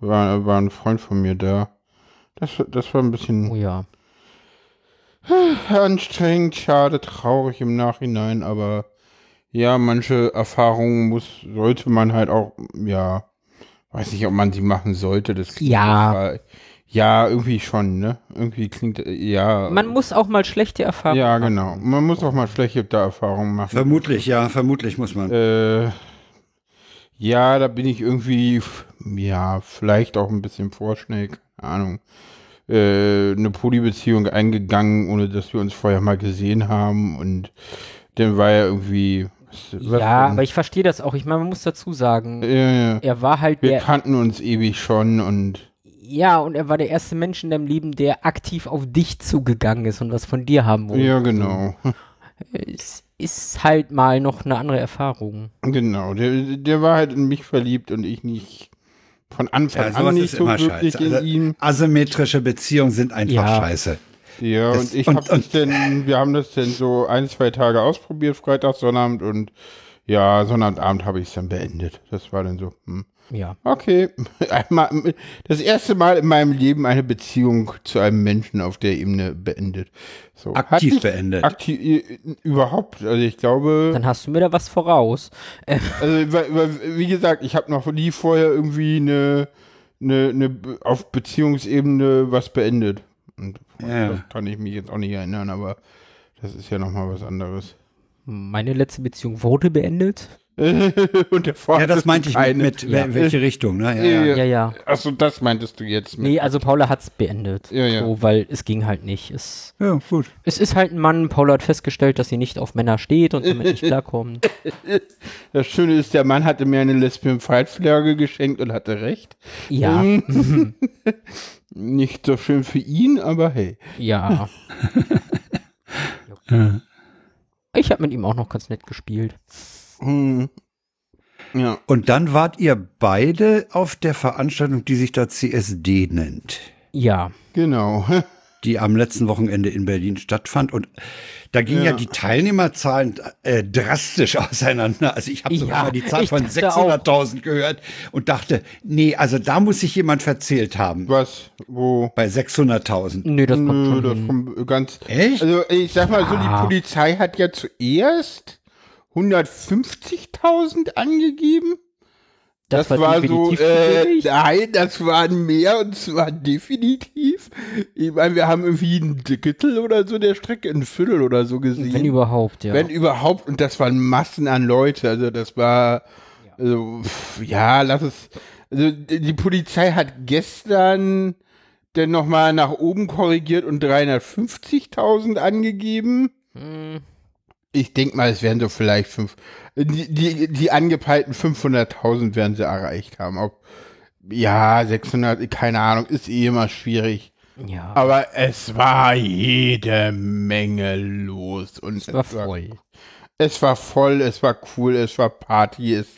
war, war ein Freund von mir da. Das, das war ein bisschen Oh ja. anstrengend, schade, traurig im Nachhinein, aber ja, manche Erfahrungen muss, sollte man halt auch, ja, weiß nicht, ob man sie machen sollte. Das klingt Ja. Ja, irgendwie schon, ne? Irgendwie klingt, äh, ja. Man muss auch mal schlechte Erfahrungen Ja, machen. genau. Man muss auch mal schlechte Erfahrungen machen. Vermutlich, ja, vermutlich muss man. Äh, ja, da bin ich irgendwie, ja, vielleicht auch ein bisschen vorschnell, keine Ahnung, äh, eine Polybeziehung eingegangen, ohne dass wir uns vorher mal gesehen haben und dann war er irgendwie, Ja, aber ich verstehe das auch. Ich meine, man muss dazu sagen, ja, ja. er war halt Wir der, kannten uns ewig schon und ja, und er war der erste Mensch in deinem Leben, der aktiv auf dich zugegangen ist und was von dir haben wollte. ja, genau. Es ist halt mal noch eine andere Erfahrung. Genau, der, der war halt in mich verliebt und ich nicht von Anfang Ja, an nicht ist so immer wirklich scheiße. in Also, ihm. asymmetrische Beziehungen sind einfach Ja. scheiße. Ja, Das- und ich und- hab das denn, wir haben das denn so ein, zwei Tage ausprobiert, Freitag, Sonnabend und Ja, Sonnabendabend habe ich es dann beendet. Das war dann so, hm. Ja. Okay. Einmal, das erste Mal in meinem Leben eine Beziehung zu einem Menschen auf der Ebene beendet. So. Aktiv beendet. Aktiv, äh, überhaupt. Also ich glaube, Dann hast du mir da was voraus. Äh, also weil- weil, wie gesagt, ich habe noch nie vorher irgendwie eine, eine, eine auf Beziehungsebene was beendet. Und Ja. das kann ich mich jetzt auch nicht erinnern, aber das ist ja nochmal was anderes. meine letzte Beziehung wurde beendet. Und der Ja, das meinte ich mit, eine. mit Ja. wel- welche Richtung, ne? Ja, Ja, ja. Ja, ja. Achso, das meintest du jetzt mit. Nee, also Paula hat's beendet. Ja, ja. So, weil es ging halt nicht. Es, ja gut. es ist halt ein Mann. Paula hat festgestellt, dass sie nicht auf Männer steht und damit nicht klarkommt. Das Schöne ist, der Mann hatte mir eine Lesbian-Pride-Flagge geschenkt und hatte recht. Ja, Ähm, Nicht so schön für ihn, aber hey. ja. Ich habe mit ihm auch noch ganz nett gespielt. Hm. Ja. Und dann wart ihr beide auf der Veranstaltung, die sich da CSD nennt, Ja. Genau. die am letzten Wochenende in Berlin stattfand. Und da gingen ja, Ja. die Teilnehmerzahlen äh, drastisch auseinander. Also ich habe sogar Ja, mal die Zahl von dachte auch. 600.000 gehört und dachte, nee, also da muss sich jemand verzählt haben. Was? Wo? Bei 600.000. Nö, das kommt Nö, schon das kommt ganz. Echt? Also ich sag mal so, die Polizei hat ja zuerst 150.000 angegeben. Das, Das, war, war, so, äh, nein, das waren mehr und zwar definitiv. Ich meine, wir haben irgendwie ein Drittel oder so der Strecke, ein Viertel oder so gesehen. Wenn überhaupt, ja. Wenn überhaupt, und das waren Massen an Leute, also das war, also, pff, ja, lass es, also die die Polizei hat gestern dann nochmal nach oben korrigiert und 350.000 angegeben. Hm, Ich denke mal, es werden so vielleicht fünf, die, die, die angepeilten 500.000 werden sie erreicht haben. Ob, ja, 600, keine Ahnung, ist eh immer schwierig. ja, Aber es war jede Menge los und es war voll. es war voll, es war cool, es war Party, es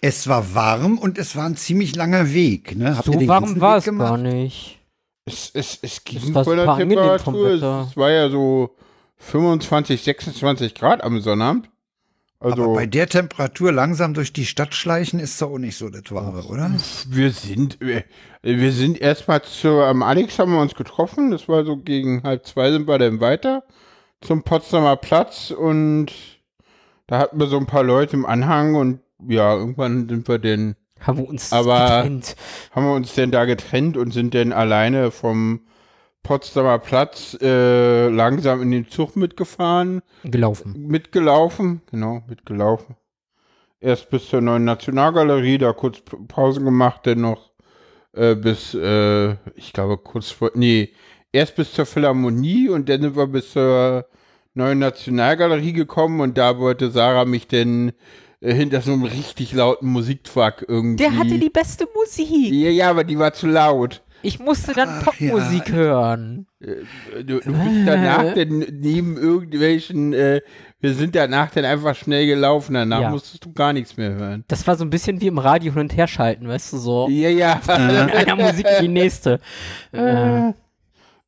Es war warm und es war ein ziemlich langer Weg. Ne? Habt ihr So den warm ganzen war Weg es gemacht? gar nicht. Es, es, es ging Es war der Temperatur. Es, es war ja so 25, 26 Grad am Sonnabend. Also Aber bei der Temperatur langsam durch die Stadt schleichen ist doch auch nicht so das Wahre, oder? wir sind wir, wir sind erstmal zu am Alex haben wir uns getroffen. Das war so gegen halb zwei sind wir dann weiter zum Potsdamer Platz und da hatten wir so ein paar Leute im Anhang und ja irgendwann sind wir dann Haben wir uns Aber- getrennt. haben wir uns denn da getrennt und sind dann alleine vom Potsdamer Platz äh, langsam in den Zug mitgefahren, gelaufen. mitgelaufen, genau, mitgelaufen. Erst bis zur neuen Nationalgalerie, da kurz Pause gemacht, dann noch äh, bis, äh, ich glaube, kurz vor, nee, erst bis zur Philharmonie und dann sind wir bis zur neuen Nationalgalerie gekommen und da wollte Sarah mich dann äh, hinter so einem richtig lauten Musiktruck irgendwie. Der hatte die beste Musik. Ja, ja, aber die war zu laut. Ich musste dann Ach, Popmusik ja. hören. Du, du bist danach denn neben irgendwelchen, äh, wir sind danach dann einfach schnell gelaufen, danach Ja. musstest du gar nichts mehr hören. Das war so ein bisschen wie im Radio hin und her schalten, weißt du, so. Ja, ja. Von einer Musik in die nächste. Äh,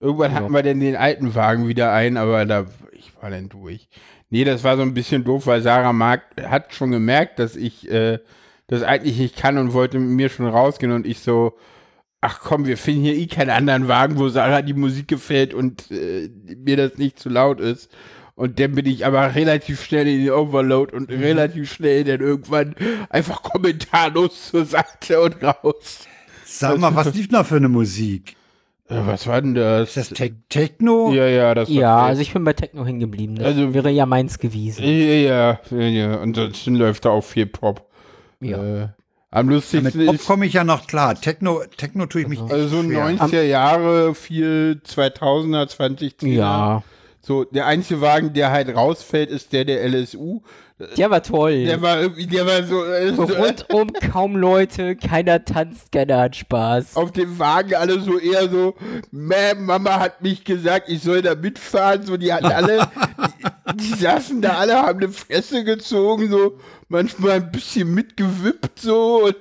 Irgendwann Ja. hatten wir dann den alten Wagen wieder ein, aber da, ich war dann durch. Nee, das war so ein bisschen doof, weil Sarah mag, hat schon gemerkt, dass ich äh, das eigentlich nicht kann und wollte mit mir schon rausgehen und ich so, ach komm, wir finden hier eh keinen anderen Wagen, wo Sarah die Musik gefällt und äh, mir das nicht zu laut ist. Und dann bin ich aber relativ schnell in den Overload und relativ schnell dann irgendwann einfach kommentarlos zur Seite und raus. Sag mal, was lief da für eine Musik? Äh, was war denn das? Ist das Te Techno? ja, ja, das war ja, also ich bin bei Techno hängen geblieben. Das Also- wäre ja meins gewesen. Ja, ja, ja, ja. Ansonsten läuft da auch viel Pop. Ja. Äh, am lustigsten Pop ist, komme ich ja noch klar. Techno, Techno tue ich mich echt also so schwer. 90er Jahre, viel 2000er, 2010er. Ja. So, der einzige Wagen, der halt rausfällt, ist der der LSU. Der war toll. Der war irgendwie, der war so, äh, so Rundum kaum Leute, keiner tanzt, keiner hat Spaß. auf dem Wagen alle so eher so, Mama hat mich gesagt, ich soll da mitfahren. So, die hatten alle, die, saßen da alle, haben eine Fresse gezogen, so manchmal ein bisschen mitgewippt so und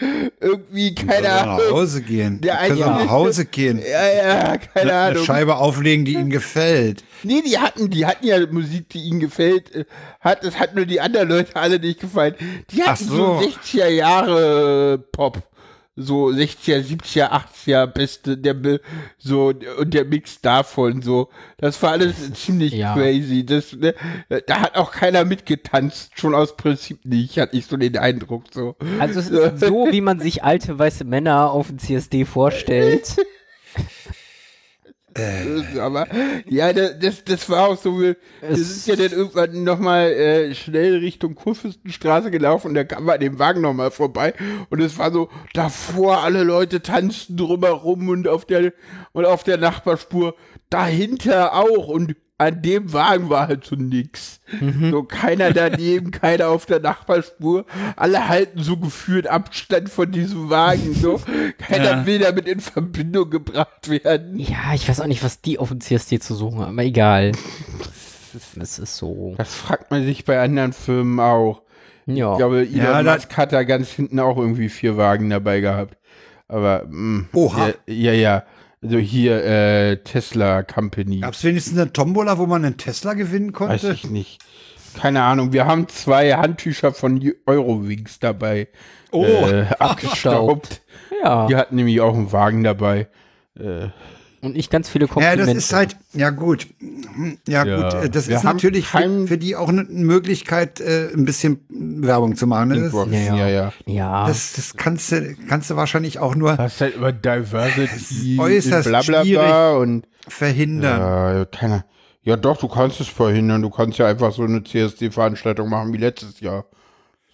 irgendwie, keine er nach Ahnung. Hause gehen. Der einzige- nach Hause gehen. Ja, ja, keine Eine Ahnung. Scheibe auflegen, die ihm gefällt. Nee, die hatten, die hatten ja Musik, die ihnen gefällt. Hat, das hat nur die anderen Leute alle nicht gefallen. Die hatten Ach so. so. 60er Jahre Pop. So 60er, 70er, 80er beste, der so und der Mix davon so. Das war alles ziemlich Ja. crazy. Das, ne, da hat auch keiner mitgetanzt, schon aus Prinzip nicht, hatte ich so den Eindruck so. Also es ist so, wie man sich alte weiße Männer auf dem CSD vorstellt. Äh, Aber ja, das, das, war auch so. Wir, Es- sind ja dann irgendwann nochmal äh, schnell Richtung Kurfürstenstraße gelaufen und da kam man an dem Wagen nochmal vorbei und es war so davor alle Leute tanzten drumherum und auf der und auf der Nachbarspur dahinter auch und an dem Wagen war halt so nix. So keiner daneben, keiner auf der Nachbarspur. Alle halten so gefühlt Abstand von diesem Wagen. So keiner Ja. will damit in Verbindung gebracht werden. Ja, ich weiß auch nicht, was die auf dem CSD zu suchen haben, aber egal. Das ist so. Das fragt man sich bei anderen Firmen auch. Ja. Ich glaube, Elon Ja, Musk hat da ganz hinten auch irgendwie vier Wagen dabei gehabt. Aber, mh, Oha. Ja, ja, ja. Also hier, äh, Tesla Company. Gab es wenigstens eine Tombola, wo man einen Tesla gewinnen Weiß konnte? ich nicht. Keine Ahnung. Wir haben zwei Handtücher von Eurowings dabei. Oh. äh, abgestaubt. ja. Die hatten nämlich auch einen Wagen dabei. Äh, Und ich ganz viele Ja, Komplimente. das ist halt, ja gut. Ja, Ja. gut, äh, das Wir ist natürlich für, für die auch eine Möglichkeit, äh, ein bisschen Werbung zu machen. Ne? Das, ja, ja. ja, ja. ja. das, das kannst du, kannst du wahrscheinlich auch nur Das ist halt über Diversity äußerst bla bla bla schwierig. und verhindern. Ja, keiner. Ja, doch, du kannst es verhindern. Du kannst ja einfach so eine CSD-Veranstaltung machen wie letztes Jahr.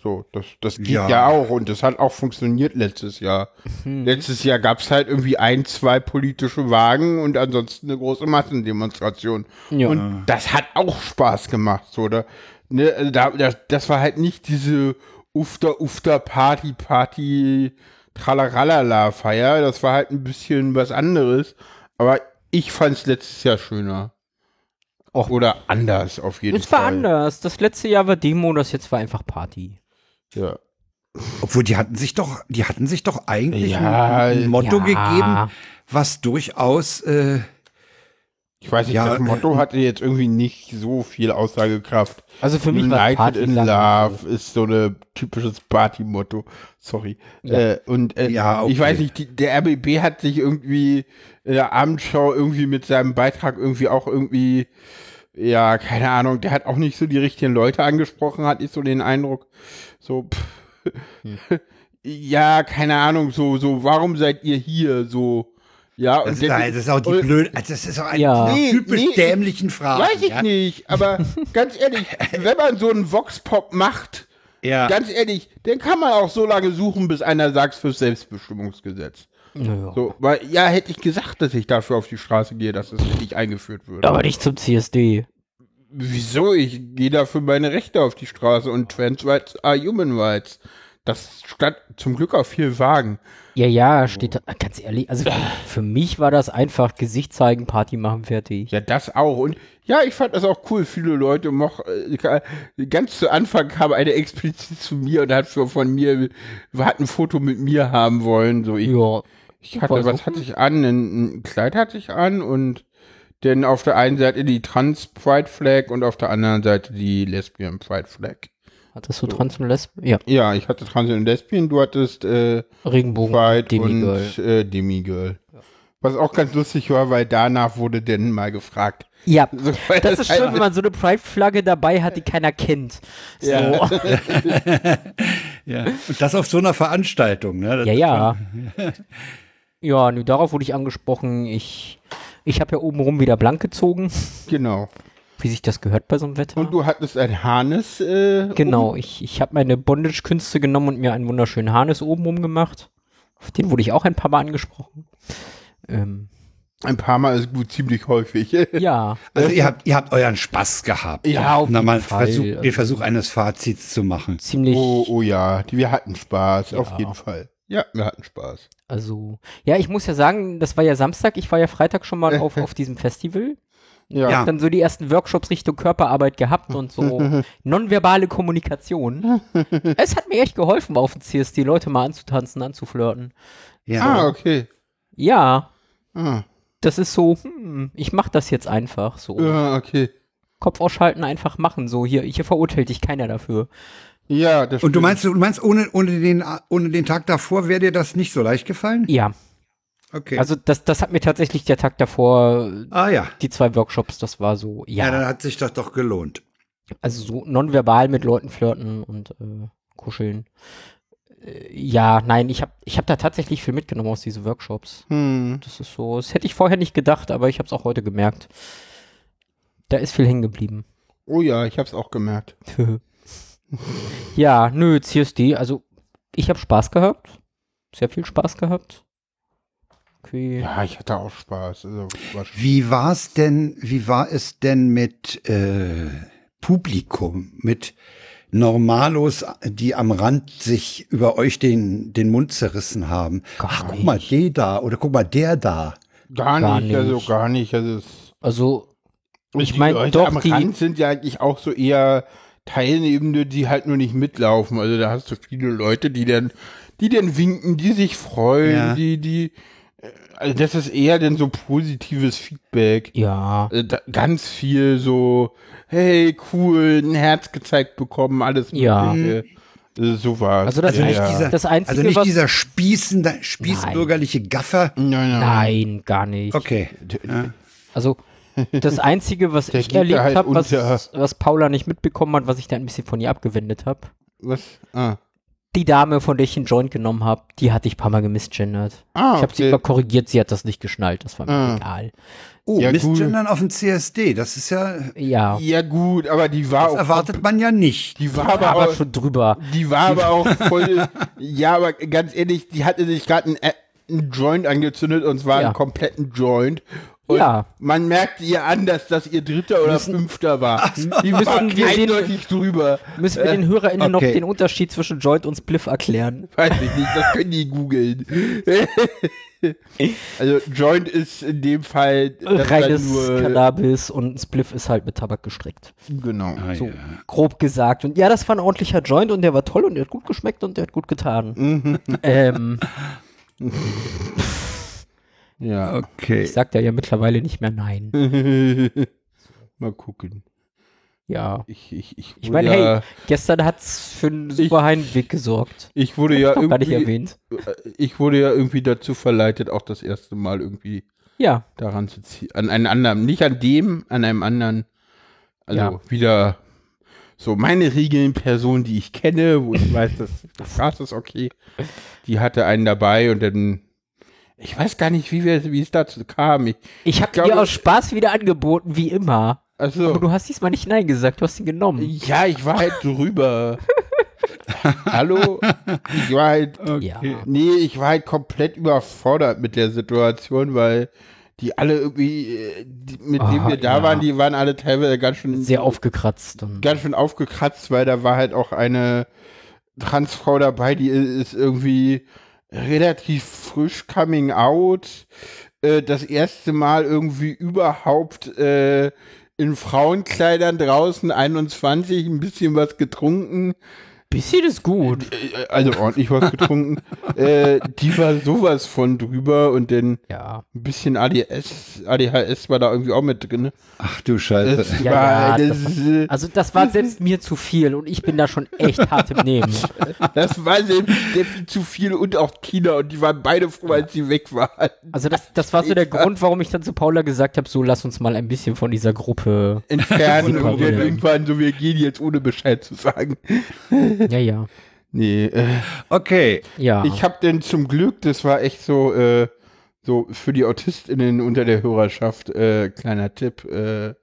So, das, das geht ja. Ja. auch und das hat auch funktioniert letztes Jahr. Letztes Jahr gab es halt irgendwie ein, zwei politische Wagen und ansonsten eine große Massendemonstration. Ja. Und das hat auch Spaß gemacht, so, da, ne, also da, das, das war halt nicht diese Ufter, Ufter, Party, Party, Tralaralala Feier. Das war halt ein bisschen was anderes. Aber ich fand es letztes Jahr schöner. Och. Oder anders auf jeden es war Fall. anders. Das letzte Jahr war Demo, das jetzt war einfach Party. Ja. Obwohl die hatten sich doch, die hatten sich doch eigentlich Ja, ein, Motto ja. gegeben, was durchaus äh, Ich weiß nicht, Ja, das Motto äh, hatte jetzt irgendwie nicht so viel Aussagekraft. Also für mich war United Party in Love ist so ein typisches Party-Motto. Sorry. Ja. Äh, und äh, Ja, okay. ich weiß nicht, die, der RBB hat sich irgendwie in der Abendschau irgendwie mit seinem Beitrag irgendwie auch irgendwie, ja, keine Ahnung, der hat auch nicht so die richtigen Leute angesprochen, hatte ich so den Eindruck. So, pff, Hm. ja, keine Ahnung, so, so, warum seid ihr hier? So, ja, das, und ist, das ist auch die und- blöde, also das ist auch eine Ja. Nee, typisch nee, dämlichen Fragen. Weiß ich ja? nicht, aber ganz ehrlich, wenn man so einen Vox-Pop macht, Ja. ganz ehrlich, dann kann man auch so lange suchen, bis einer sagt fürs Selbstbestimmungsgesetz. Naja. So, weil, ja, hätte ich gesagt, dass ich dafür auf die Straße gehe, dass es nicht eingeführt wird. Aber nicht zum CSD. Wieso? Ich gehe dafür meine Rechte auf die Straße und Trans Rights are Human Rights. Das stand zum Glück auf viel Wagen. Ja, ja, steht da, ganz ehrlich, also für, für mich war das einfach Gesicht zeigen, Party machen, fertig. Ja, das auch. Und ja, ich fand das auch cool. Viele Leute moch, äh, ganz zu Anfang kam eine explizit zu mir und hat für, von mir, hat ein Foto mit mir haben wollen. So, ich, Ja, ich hatte, was so. hatte ich an? Ein, ein Kleid hatte ich an und dann auf der einen Seite die Trans Pride Flag und auf der anderen Seite die Lesbian Pride Flag. hattest du Trans und Lesben? Ja, Ja, ich hatte Trans und Lesbian, du hattest äh, Regenbogen, Pride Demigirl. und äh, Demigirl. Was auch ganz lustig war, weil danach wurde dann mal gefragt. Ja, So, das ist schön, wenn man so eine Pride-Flagge dabei hat, die keiner kennt. So. Ja. ja. Und das auf so einer Veranstaltung, ne? Das Ja, ja. Ja, nö, darauf wurde ich angesprochen. Ich, ich habe ja obenrum wieder blank gezogen, Genau. wie sich das gehört bei so einem Wetter. Und du hattest ein Harnes. Äh, genau, ich, ich habe meine Bondage-Künste genommen und mir einen wunderschönen Harnis obenrum gemacht. Auf den wurde ich auch ein paar Mal angesprochen. Ähm, Ein paar Mal ist gut, ziemlich häufig. ja, Also ihr habt, ihr habt euren Spaß gehabt. Ja, auf Na, jeden mal Fall. Versuch, den Versuch eines Fazits zu machen. ziemlich. oh, oh ja, wir hatten Spaß, auf Ja. jeden Fall. Ja, wir hatten Spaß. Also, ja, ich muss ja sagen, das war ja Samstag, ich war ja Freitag schon mal auf, auf diesem Festival. Ja. Ja. Dann so die ersten Workshops Richtung Körperarbeit gehabt und so nonverbale Kommunikation. es hat mir echt geholfen, auf dem CSD Leute mal anzutanzen, anzuflirten. Ja. Ah, okay. Ja, Ah, das ist so, hm, ich mach das jetzt einfach so. ja, okay. Kopf ausschalten, einfach machen. So, hier, hier verurteilt dich keiner dafür. Ja, das Und du stimmt. meinst, du meinst, ohne, ohne, den, ohne den Tag davor wäre dir das nicht so leicht gefallen? Ja, Okay. also das, das hat mir tatsächlich der Tag davor, ah ja. die zwei Workshops, das war so, ja. ja, dann hat sich das doch gelohnt. also so nonverbal mit Leuten flirten und äh, kuscheln. Äh, ja, nein, ich habe ich hab da tatsächlich viel mitgenommen aus diesen Workshops. Hm. Das ist so, das hätte ich vorher nicht gedacht, aber ich habe es auch heute gemerkt. Da ist viel hängen geblieben. Oh ja, ich hab's auch gemerkt. ja, nö, CSD, also ich habe Spaß gehabt. Sehr viel Spaß gehabt. Okay. Ja, ich hatte auch Spaß. Also, war Wie war's denn, wie war es denn mit äh, Publikum, mit Normalos, die am Rand sich über euch den, den Mund zerrissen haben? Gar Ach, guck mal, der da oder guck mal, der da. gar, Gar nicht, also gar nicht. Also es, Also, Ich die mein, Leute doch, am die- Rand sind ja eigentlich auch so eher Teilnehmende, die halt nur nicht mitlaufen. Also da hast du viele Leute, die dann, die dann winken, die sich freuen, Ja. die, die, äh, also das ist eher denn so positives Feedback. ja. Äh, da, ganz viel so, hey, cool, ein Herz gezeigt bekommen, alles Ja. Mögliche. Äh, So war Also das, Also nicht ja. dieser, das Einzige, also nicht was, dieser spießende, spießbürgerliche Gaffer. Nein, nein. Nein, gar nicht. Okay. Ja. Also das Einzige, was Der ich erlebt halt habe, was, was Paula nicht mitbekommen hat, was ich da ein bisschen von ihr abgewendet habe. Was? Ah, Die Dame, von der ich einen Joint genommen habe, die hatte ich ein paar Mal gemisgendert. ah Ich habe sie okay. immer korrigiert, sie hat das nicht geschnallt, das war mir Ah. egal. Oh, Ja, Mistgendern auf dem CSD, das ist ja, Ja, Ja gut, aber die war das auch erwartet man ja nicht. Die war aber, aber auch, schon drüber. die war aber auch voll. ja, aber ganz ehrlich, die hatte sich gerade einen, einen Joint angezündet und zwar Ja. einen kompletten Joint. Und Ja. man merkte ihr an, dass das ihr dritter oder Müssen- fünfter war. Die Müssen wir den- eindeutig drüber. Müssen wir den HörerInnen noch okay. den Unterschied zwischen Joint und Spliff erklären? Weiß ich nicht, das können die googeln. also Joint ist in dem Fall Reines nur, Cannabis und Spliff ist halt mit Tabak gestrickt. Genau. Ah, So ja. grob gesagt. Und ja, das war ein ordentlicher Joint und der war toll und der hat gut geschmeckt und der hat gut getan. ähm, Ja. Okay. ich sag da ja mittlerweile nicht mehr nein. Mal gucken. Ja. Ich, ich, ich, Ich meine, ja, hey, gestern hat's für einen super Heimweg gesorgt. ich wurde ja Noch gar nicht irgendwie, erwähnt. ich wurde ja irgendwie dazu verleitet, auch das erste Mal irgendwie Ja. daran zu ziehen. An einen anderen, nicht an dem, an einem anderen. Also Ja. wieder so meine Regeln, Person, die ich kenne, wo ich weiß, dass das ist okay. Die hatte einen dabei und dann, ich weiß gar nicht, wie, wir, wie es dazu kam. Ich, Ich habe dir aus Spaß wieder angeboten, wie immer. Aber also, du hast diesmal nicht Nein gesagt, du hast ihn genommen. ja, ich war halt drüber. Hallo? Ich war halt Ja. Nee, ich war halt komplett überfordert mit der Situation, weil die alle irgendwie, die, mit Ah, denen wir da ja. waren, die waren alle teilweise ganz schön, Sehr aufgekratzt. Und ganz schön aufgekratzt, weil da war halt auch eine Transfrau dabei, die ist irgendwie relativ frisch coming out, äh, das erste Mal irgendwie überhaupt äh, in Frauenkleidern draußen 21, ein bisschen was getrunken. Bisschen ist gut. Äh, Also ordentlich was getrunken. äh, die war sowas von drüber und dann Ja. ein bisschen ADS, ADHS war da irgendwie auch mit drin. Ach du Scheiße. Das Ja, war, ja, das, äh, Also das war selbst mir zu viel und ich bin da schon echt hart im Nehmen. das war selbst zu viel und auch Tina und die waren beide froh, als sie weg waren. Also das, das war so der Grund, warum ich dann zu Paula gesagt habe, so lass uns mal ein bisschen von dieser Gruppe. Entfernen und dann irgendwann so, wir gehen jetzt ohne Bescheid zu sagen. Ja, ja. Nee, äh, Okay. Ja. ich habe denn zum Glück, das war echt so, äh, so für die AutistInnen unter der Hörerschaft, äh, kleiner Tipp, äh,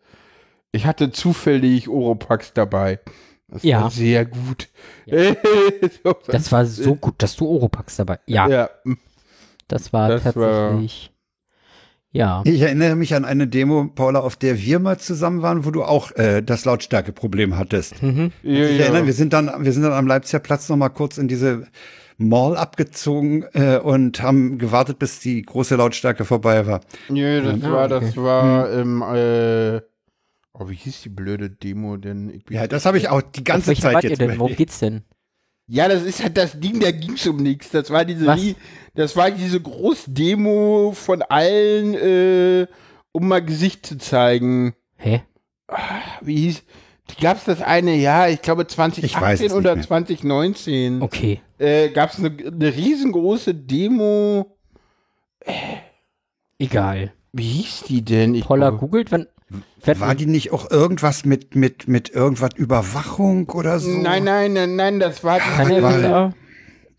ich hatte zufällig Oropax dabei. Das Ja. war sehr gut. So, das war so gut, dass du Oropax dabei. Ja, ja, das war das war- tatsächlich. Ja. Ich erinnere mich an eine Demo, Paula, auf der wir mal zusammen waren, wo du auch äh, das Lautstärkeproblem hattest. Mhm. ja, Ich ja. erinnere, wir sind dann, wir sind dann am Leipziger Platz noch mal kurz in diese Mall abgezogen äh, und haben gewartet, bis die große Lautstärke vorbei war. Nö, das Ah, war, okay. das war, ähm, äh, oh, wie hieß die blöde Demo denn? Ich bin- Ja, das habe ich auch die ganze Zeit jetzt denn? Worum überlegt. geht's denn? Ja, das ist halt das Ding, da ging's um nichts. Das war diese, Was? Das war diese Großdemo von allen, äh, um mal Gesicht zu zeigen. Hä? Wie hieß, gab's das eine Jahr, ich glaube Ich weiß es 2018 nicht oder mehr. 2019, Okay. äh, gab's eine, eine riesengroße Demo. Egal. Wie hieß die denn? Ich Paula googelt, wenn. Wenn War die nicht auch irgendwas mit, mit, mit irgendwas Überwachung oder so? Nein, nein, nein, nein, das war weil- wieder?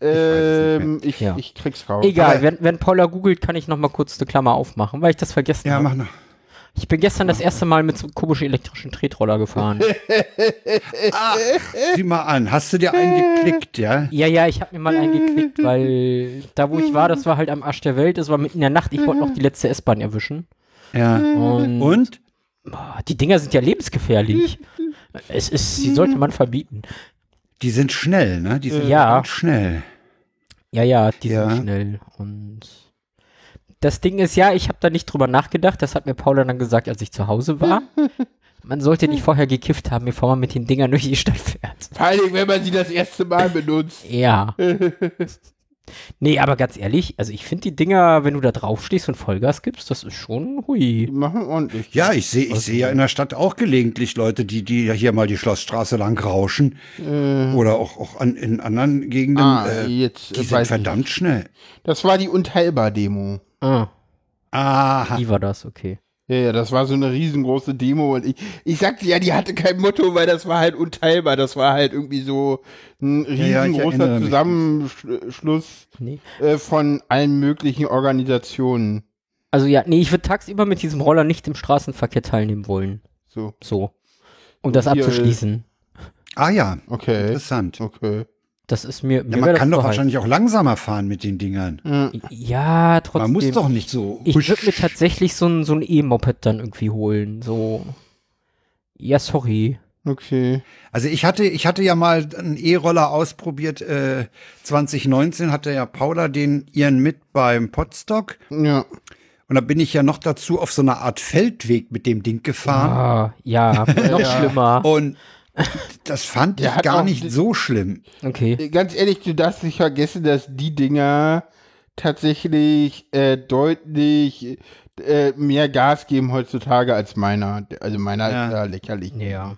ähm, ich, Ja. ich krieg's raus. Egal, wenn, wenn Paula googelt, kann ich noch mal kurz eine Klammer aufmachen, weil ich das vergessen Ja, habe. mach noch. Ich bin gestern das erste Mal mit so einem komischen elektrischen Tretroller gefahren. Sieh mal an. Hast du dir eingeklickt, ja? ja, ja, ich habe mir mal eingeklickt, weil da, wo ich war, das war halt am Arsch der Welt. Es war mitten in der Nacht. Ich wollte noch die letzte S-Bahn erwischen. Ja. Und, Und? Boah, die Dinger sind ja lebensgefährlich. Es ist, die sollte man verbieten. Die sind schnell, ne? Die sind Ja. schnell. Ja, ja, die Ja. sind schnell. Und das Ding ist, ja, ich habe da nicht drüber nachgedacht. Das hat mir Paula dann gesagt, als ich zu Hause war. Man sollte nicht vorher gekifft haben, bevor man mit den Dingern durch die Stadt fährt. Vor allem, wenn man sie das erste Mal benutzt. Ja. nee, aber ganz ehrlich, also ich finde die Dinger, wenn du da drauf stehst und Vollgas gibst, das ist schon hui. Die machen ordentlich. Ja, ich sehe ich sehe ja in der Stadt auch gelegentlich Leute, die, die ja hier mal die Schlossstraße lang rauschen. Oder auch, auch an, in anderen Gegenden. Ah, äh, jetzt die äh, sind verdammt schnell. Das war die Unteilbar-Demo. Ah, Aha. wie war das? Okay. Ja, ja, das war so eine riesengroße Demo und ich, ich sagte ja, die hatte kein Motto, weil das war halt unteilbar. Das war halt irgendwie so ein Ja, ja, riesengroßer erinnere mich. Zusammenschluss Nee. äh, von allen möglichen Organisationen. Also ja, nee, ich würde tagsüber mit diesem Roller nicht im Straßenverkehr teilnehmen wollen. So, So. Um das hier, äh, abzuschließen. Ah ja, okay. interessant. Okay. Das ist mir. Ja, mir man wär kann doch wahrscheinlich auch langsamer fahren mit den Dingern. Ja, trotzdem. Man muss doch nicht so. Ich würde mir tatsächlich so ein, so ein E-Moped dann irgendwie holen. So. Ja, sorry. Okay. Also ich hatte, ich hatte ja mal einen E-Roller ausprobiert. Äh, 2019 hatte ja Paula den ihren mit beim Podstock. Ja. Und da bin ich ja noch dazu auf so einer Art Feldweg mit dem Ding gefahren. Ah, ja, noch Ja. schlimmer. Und das fand Der ich gar nicht die- so schlimm. Okay. Ganz ehrlich, du darfst nicht vergessen, dass die Dinger tatsächlich äh, deutlich äh, mehr Gas geben heutzutage als meiner. Also meiner Ja. ist ja lächerlich. Ja.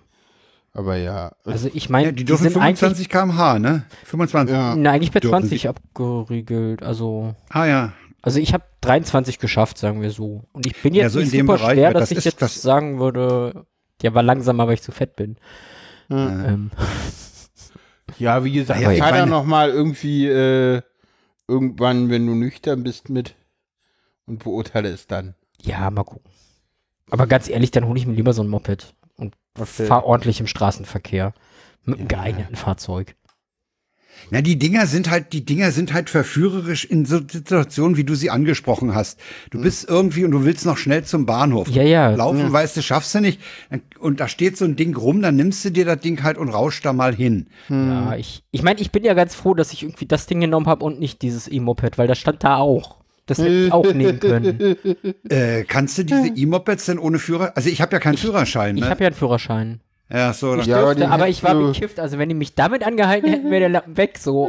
Aber ja. Also ich meine, Ja, die dürfen sind eigentlich, 25 km/h, ne? 25. ja. na, eigentlich bei dürfen 20 abgeriegelt. Also, Ah ja. also ich habe 23 geschafft, sagen wir so. Und ich bin Ja, jetzt so in nicht dem super Bereich, schwer, dass das ich ist jetzt das- sagen würde, der war langsamer, weil ich zu fett bin. Ähm, ja, wie gesagt, Ja, da meine- noch mal irgendwie äh, irgendwann, wenn du nüchtern bist, mit und beurteile es dann. ja, mal gucken. Aber ganz ehrlich, dann hole ich mir lieber so ein Moped und Okay. fahr ordentlich im Straßenverkehr. Mit einem geeigneten Fahrzeug. Na, die Dinger sind halt, die Dinger sind halt verführerisch in so Situationen, wie du sie angesprochen hast. Du bist irgendwie und du willst noch schnell zum Bahnhof. Ja, ja. Laufen, weißt du, schaffst du nicht. Und da steht so ein Ding rum, dann nimmst du dir das Ding halt und rauschst da mal hin. Ja, ich, ich meine, ich bin ja ganz froh, dass ich irgendwie das Ding genommen habe und nicht dieses E-Moped, weil das stand da auch. Das hätte ich auch nehmen können. Äh, kannst du diese E-Mopeds denn ohne Führer? Also ich habe ja keinen Führerschein, Ich ne? habe ja einen Führerschein. Ja, so, Ich Ja, aber dürfte, den aber ich war bekifft. Also wenn die mich damit angehalten hätten, wäre der Lappen weg. So.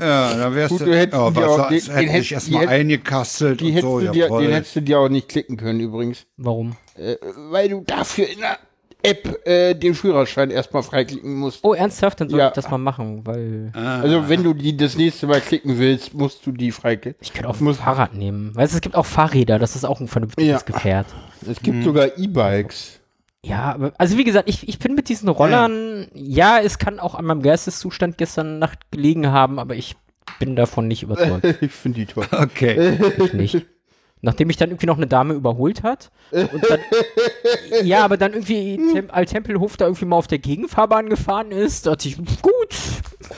ja, dann wärst Gut, du, hättest oh, was, auch- den- hätte ich hättest- erstmal eingekastelt Die und hättest so, du dir, den hättest du dir auch nicht klicken können übrigens. Warum? Äh, weil du dafür in der App äh, den Führerschein erstmal freiklicken musst. Oh, ernsthaft? Dann soll Ja. ich das mal machen, weil Ah. Also wenn du die das nächste Mal klicken willst, musst du die freiklicken. ich kann auch ein Fahrrad nehmen. Weißt du, es gibt auch Fahrräder, das ist auch ein vernünftiges Ja. Gefährt. Es gibt sogar E-Bikes. Ja, aber, also wie gesagt, ich, ich bin mit diesen Rollern, ja, es kann auch an meinem Geisteszustand gestern Nacht gelegen haben, aber ich bin davon nicht überzeugt. ich finde die toll. Okay. ich nicht. Nachdem mich dann irgendwie noch eine Dame überholt hat. Und dann, ja, aber dann irgendwie Tem Altempelhof da irgendwie mal auf der Gegenfahrbahn gefahren ist, dachte ich, gut.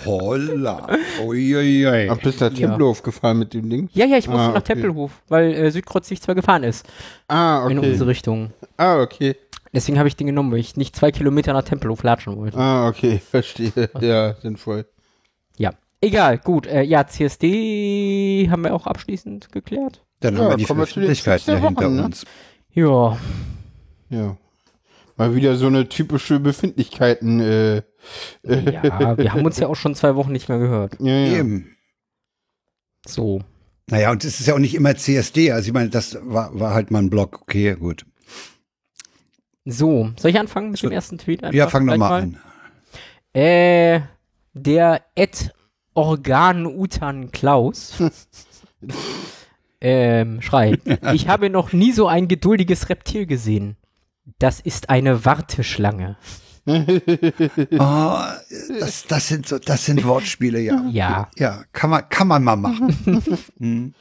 Holla. Uiuiui. Ach, bist du nach Ja. Tempelhof gefahren mit dem Ding? Ja, ja, ich musste Ah, nach okay. Tempelhof, weil äh, Südkreuz nicht zwar gefahren ist Ah, in okay. unsere Richtung. Ah, okay. Deswegen habe ich den genommen, weil ich nicht zwei Kilometer nach Tempelhof latschen wollte. Ah, okay. Verstehe. Ja, sinnvoll. Ja. Egal, gut. Äh, ja, CSD haben wir auch abschließend geklärt. Dann Ja, haben wir die der ja hinter Wochen, ne? uns. Ja, Ja. Mal wieder so eine typische Befindlichkeiten. Äh, ja, wir haben uns ja auch schon zwei Wochen nicht mehr gehört. ja, ja. Eben. So. Naja, und es ist ja auch nicht immer CSD. Also ich meine, das war, war halt mal ein Blog. Okay, gut. So, soll ich anfangen mit So. dem ersten Tweet? Ja, einfach fang doch gleich mal an. Äh, der Ed Organ Utan Klaus ähm, schreibt, ich habe noch nie so ein geduldiges Reptil gesehen. Das ist eine Warteschlange. Oh, das, das sind so, das sind Wortspiele, ja. Ja. Ja, kann man, kann man mal machen. Hm.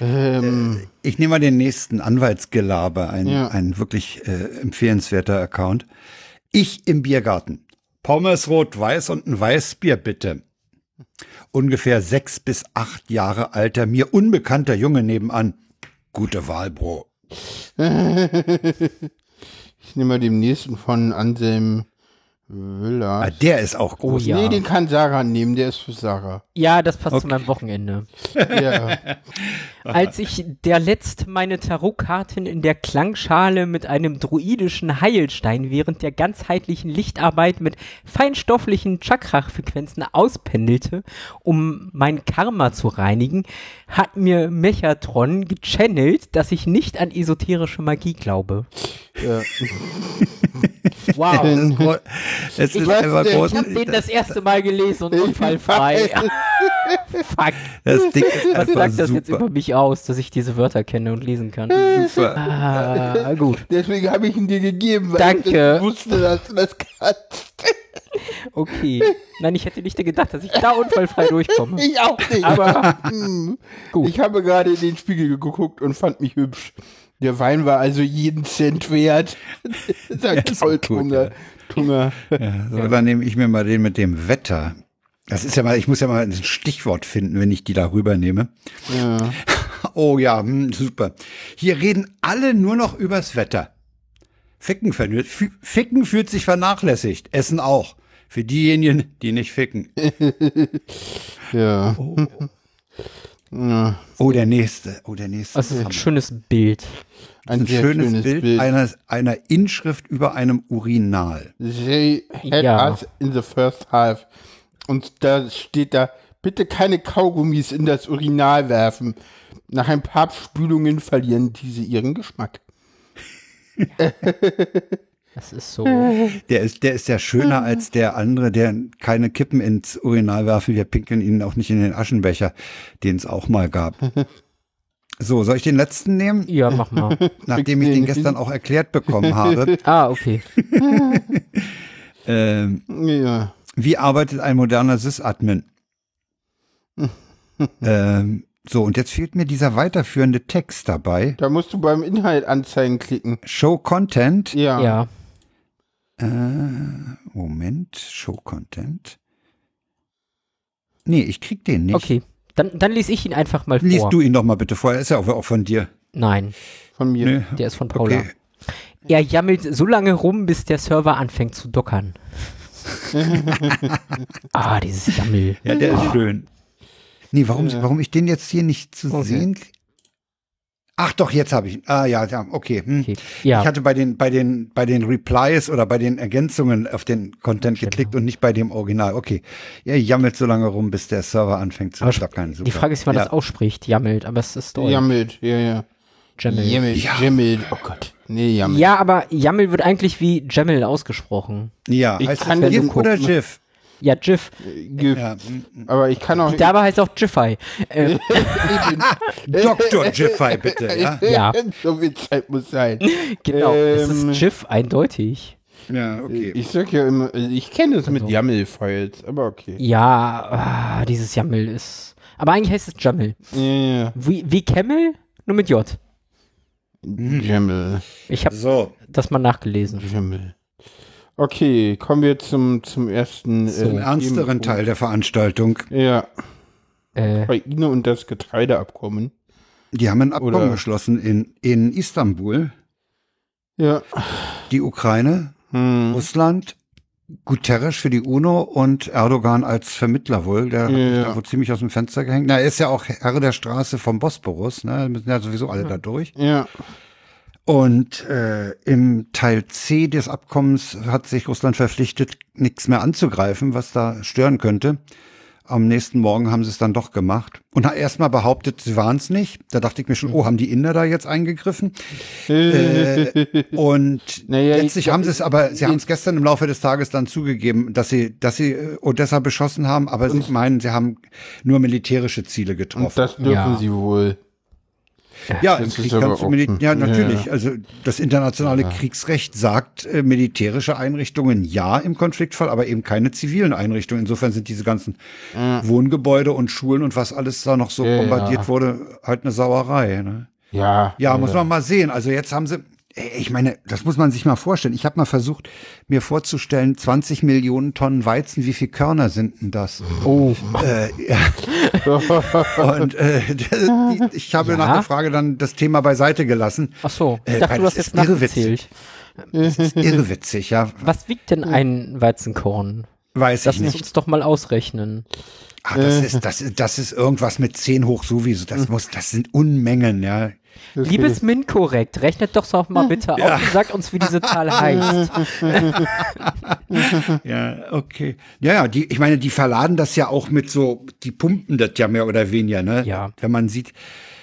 Ähm, Ich nehme mal den nächsten Anwaltsgelaber, ein, Ja. ein wirklich äh, empfehlenswerter Account. Ich im Biergarten. Pommes rot-weiß und ein Weißbier bitte. Ungefähr sechs bis acht Jahre alter, mir unbekannter Junge nebenan. Gute Wahl, Bro. ich nehme mal den nächsten von Anselm Willer. Ah, der ist auch Oh groß. ja. Nee, den kann Sarah nehmen, der ist für Sarah. Ja, das passt zu Okay. meinem Wochenende. Ja. Als ich der letzt meine Tarotkarten in der Klangschale mit einem druidischen Heilstein während der ganzheitlichen Lichtarbeit mit feinstofflichen Chakra-Frequenzen auspendelte, um mein Karma zu reinigen, hat mir Mechatron gechannelt, dass ich nicht an esoterische Magie glaube. Ja. Wow. Es ist weiß einfach groß. Ich habe den das erste Mal gelesen und unfallfrei. Fuck. Das Ding ist Was sagt das jetzt super. über mich aus, dass ich diese Wörter kenne und lesen kann? super. Ah, gut. Deswegen habe ich ihn dir gegeben, weil Danke. ich wusste, dass du das kannst. Okay. Nein, ich hätte nicht gedacht, dass ich da unfallfrei durchkomme. Ich auch nicht. Aber Hm. Gut. Ich habe gerade in den Spiegel geguckt und fand mich hübsch. Der Wein war also jeden Cent wert. Sagt gut, Tunger. Tunger. Ja, so, dann nehme ich mir mal den mit dem Wetter. Das ist ja mal, ich muss ja mal ein Stichwort finden, wenn ich die da rübernehme. Ja. Oh ja, hm, super. Hier reden alle nur noch übers Wetter. Ficken, Ficken fühlt sich vernachlässigt. Essen auch. Für diejenigen, die nicht ficken. Ja. Ja. Oh, der nächste. Oh, der nächste. das ist ein schönes Bild. Ein, ein sehr schönes, Bild, Einer, einer Inschrift über einem Urinal. They had Ja. us in the first half. Und da steht da, bitte keine Kaugummis in das Urinal werfen. Nach ein paar Spülungen verlieren diese ihren Geschmack. Das ist so. Der ist, der ist ja schöner als der andere, der keine Kippen ins Urinal werfen. Wir pinkeln ihn auch nicht in den Aschenbecher, den es auch mal gab. So, soll ich den letzten nehmen? Ja, mach mal. Nachdem ich den gestern auch erklärt bekommen habe. Ah, okay. Ähm, Ja. wie arbeitet ein moderner Sys-Admin? ähm, so, und jetzt fehlt mir dieser weiterführende Text dabei. Da musst du beim Inhalt anzeigen klicken. Show Content. Ja. Ja. Äh, Moment, Show Content. Nee, ich krieg den nicht. Okay. Dann, dann lese ich ihn einfach mal Lies vor. du ihn doch mal bitte vor. Er ist ja auch, auch von dir. Nein, Von mir. Nö. der ist von Paula. Okay. Er jammelt so lange rum, bis der Server anfängt zu dockern. ah, dieses Jammel. Ja, der ist schön. Nee, warum, warum ich den jetzt hier nicht zu Okay. sehen krieg- Ach doch, jetzt habe ich ihn. Ah ja, ja, okay. Hm. Okay. Ja, Ich hatte bei den, bei den, bei den Replies oder bei den Ergänzungen auf den Content Genau. geklickt und nicht bei dem Original. Okay. Er jammelt so lange rum, bis der Server anfängt zu. Super. die Frage ist, wie man ja. das ausspricht. Jammelt, aber es ist Deutsch. Jammelt. Ja, ja. Jammel. Jammelt. Ja. Jammelt. Oh Gott. Nee, jammelt. Ja, aber Jammel wird eigentlich wie Jammel ausgesprochen. Ja, Ich heißt kann das GIF oder. GIF? Ja, Jiff. Gif. Ja. hm, Aber ich kann auch. Die dabei heißt auch Jiffy. Äh, Dr. Jiffy, bitte, ja? Ja. so viel Zeit muss sein. genau, es Ähm, ist Jiff eindeutig. Ja, okay. Ich sag ja immer, ich kenne es mit Also. YAML-Files, aber okay. Ja, ah, dieses Jammel ist. Aber eigentlich heißt es Jammel. Ja, ja. Wie, wie Camel, nur mit J. YAML. Ich habe So, das mal nachgelesen. YAML. Okay, kommen wir zum, zum ersten. So. zum ernsteren Themenpunkt. Teil der Veranstaltung. Ja, Äh, Ukraine und das Getreideabkommen. Die haben ein Abkommen Oder- geschlossen in, in Istanbul. Ja. Die Ukraine, Hm. Russland Guterres für die UNO und Erdogan als Vermittler wohl. Der Ja. hat da wohl ziemlich aus dem Fenster gehängt. Na, er ist ja auch Herr der Straße vom Bosporus, ne? Da müssen ja sowieso alle da durch. Ja. Und äh, im Teil C des Abkommens hat sich Russland verpflichtet, nichts mehr anzugreifen, was da stören könnte. Am nächsten Morgen haben sie es dann doch gemacht und hat erstmal behauptet, sie waren es nicht. Da dachte ich mir schon, oh, haben die Inder da jetzt eingegriffen? äh, und Naja, letztlich ich- haben sie es aber, sie haben es gestern im Laufe des Tages dann zugegeben, dass sie, dass sie äh, Odessa beschossen haben, aber sie meinen, sie haben nur militärische Ziele Und getroffen. das dürfen Ja. sie wohl. Ja, im Krieg kannst du ja, natürlich. Ja. Also das internationale Kriegsrecht sagt äh, militärische Einrichtungen ja im Konfliktfall, aber eben keine zivilen Einrichtungen. Insofern sind diese ganzen Wohngebäude und Schulen und was alles da noch so Ja, bombardiert ja. wurde, halt eine Sauerei. Ne? Ja. Ja, muss man mal sehen. Also jetzt haben sie, ich meine, das muss man sich mal vorstellen. Ich habe mal versucht, mir vorzustellen, 20 Millionen Tonnen Weizen, wie viel Körner sind denn das? Oh, Äh, ja. Und äh, ich habe Ja? nach der Frage dann das Thema beiseite gelassen. ach so. Ich Äh, dachte, du hast das jetzt ist irrewitzig. nachgezählt. Das ist irrwitzig, ja. Was wiegt denn ein Weizenkorn? Weiß Lass ich uns nicht. uns doch mal ausrechnen. Ah, das, ist, das, ist, das ist irgendwas mit 10 hoch sowieso. Das muss, das sind Unmengen, ja. Liebes Min-Korrekt, rechnet doch doch mal bitte auf und sagt uns, wie diese Zahl heißt. Ja, okay. Ja, ja, die, ich meine, die verladen das ja auch mit so, die pumpen das ja mehr oder weniger, ne? Ja. Wenn man sieht,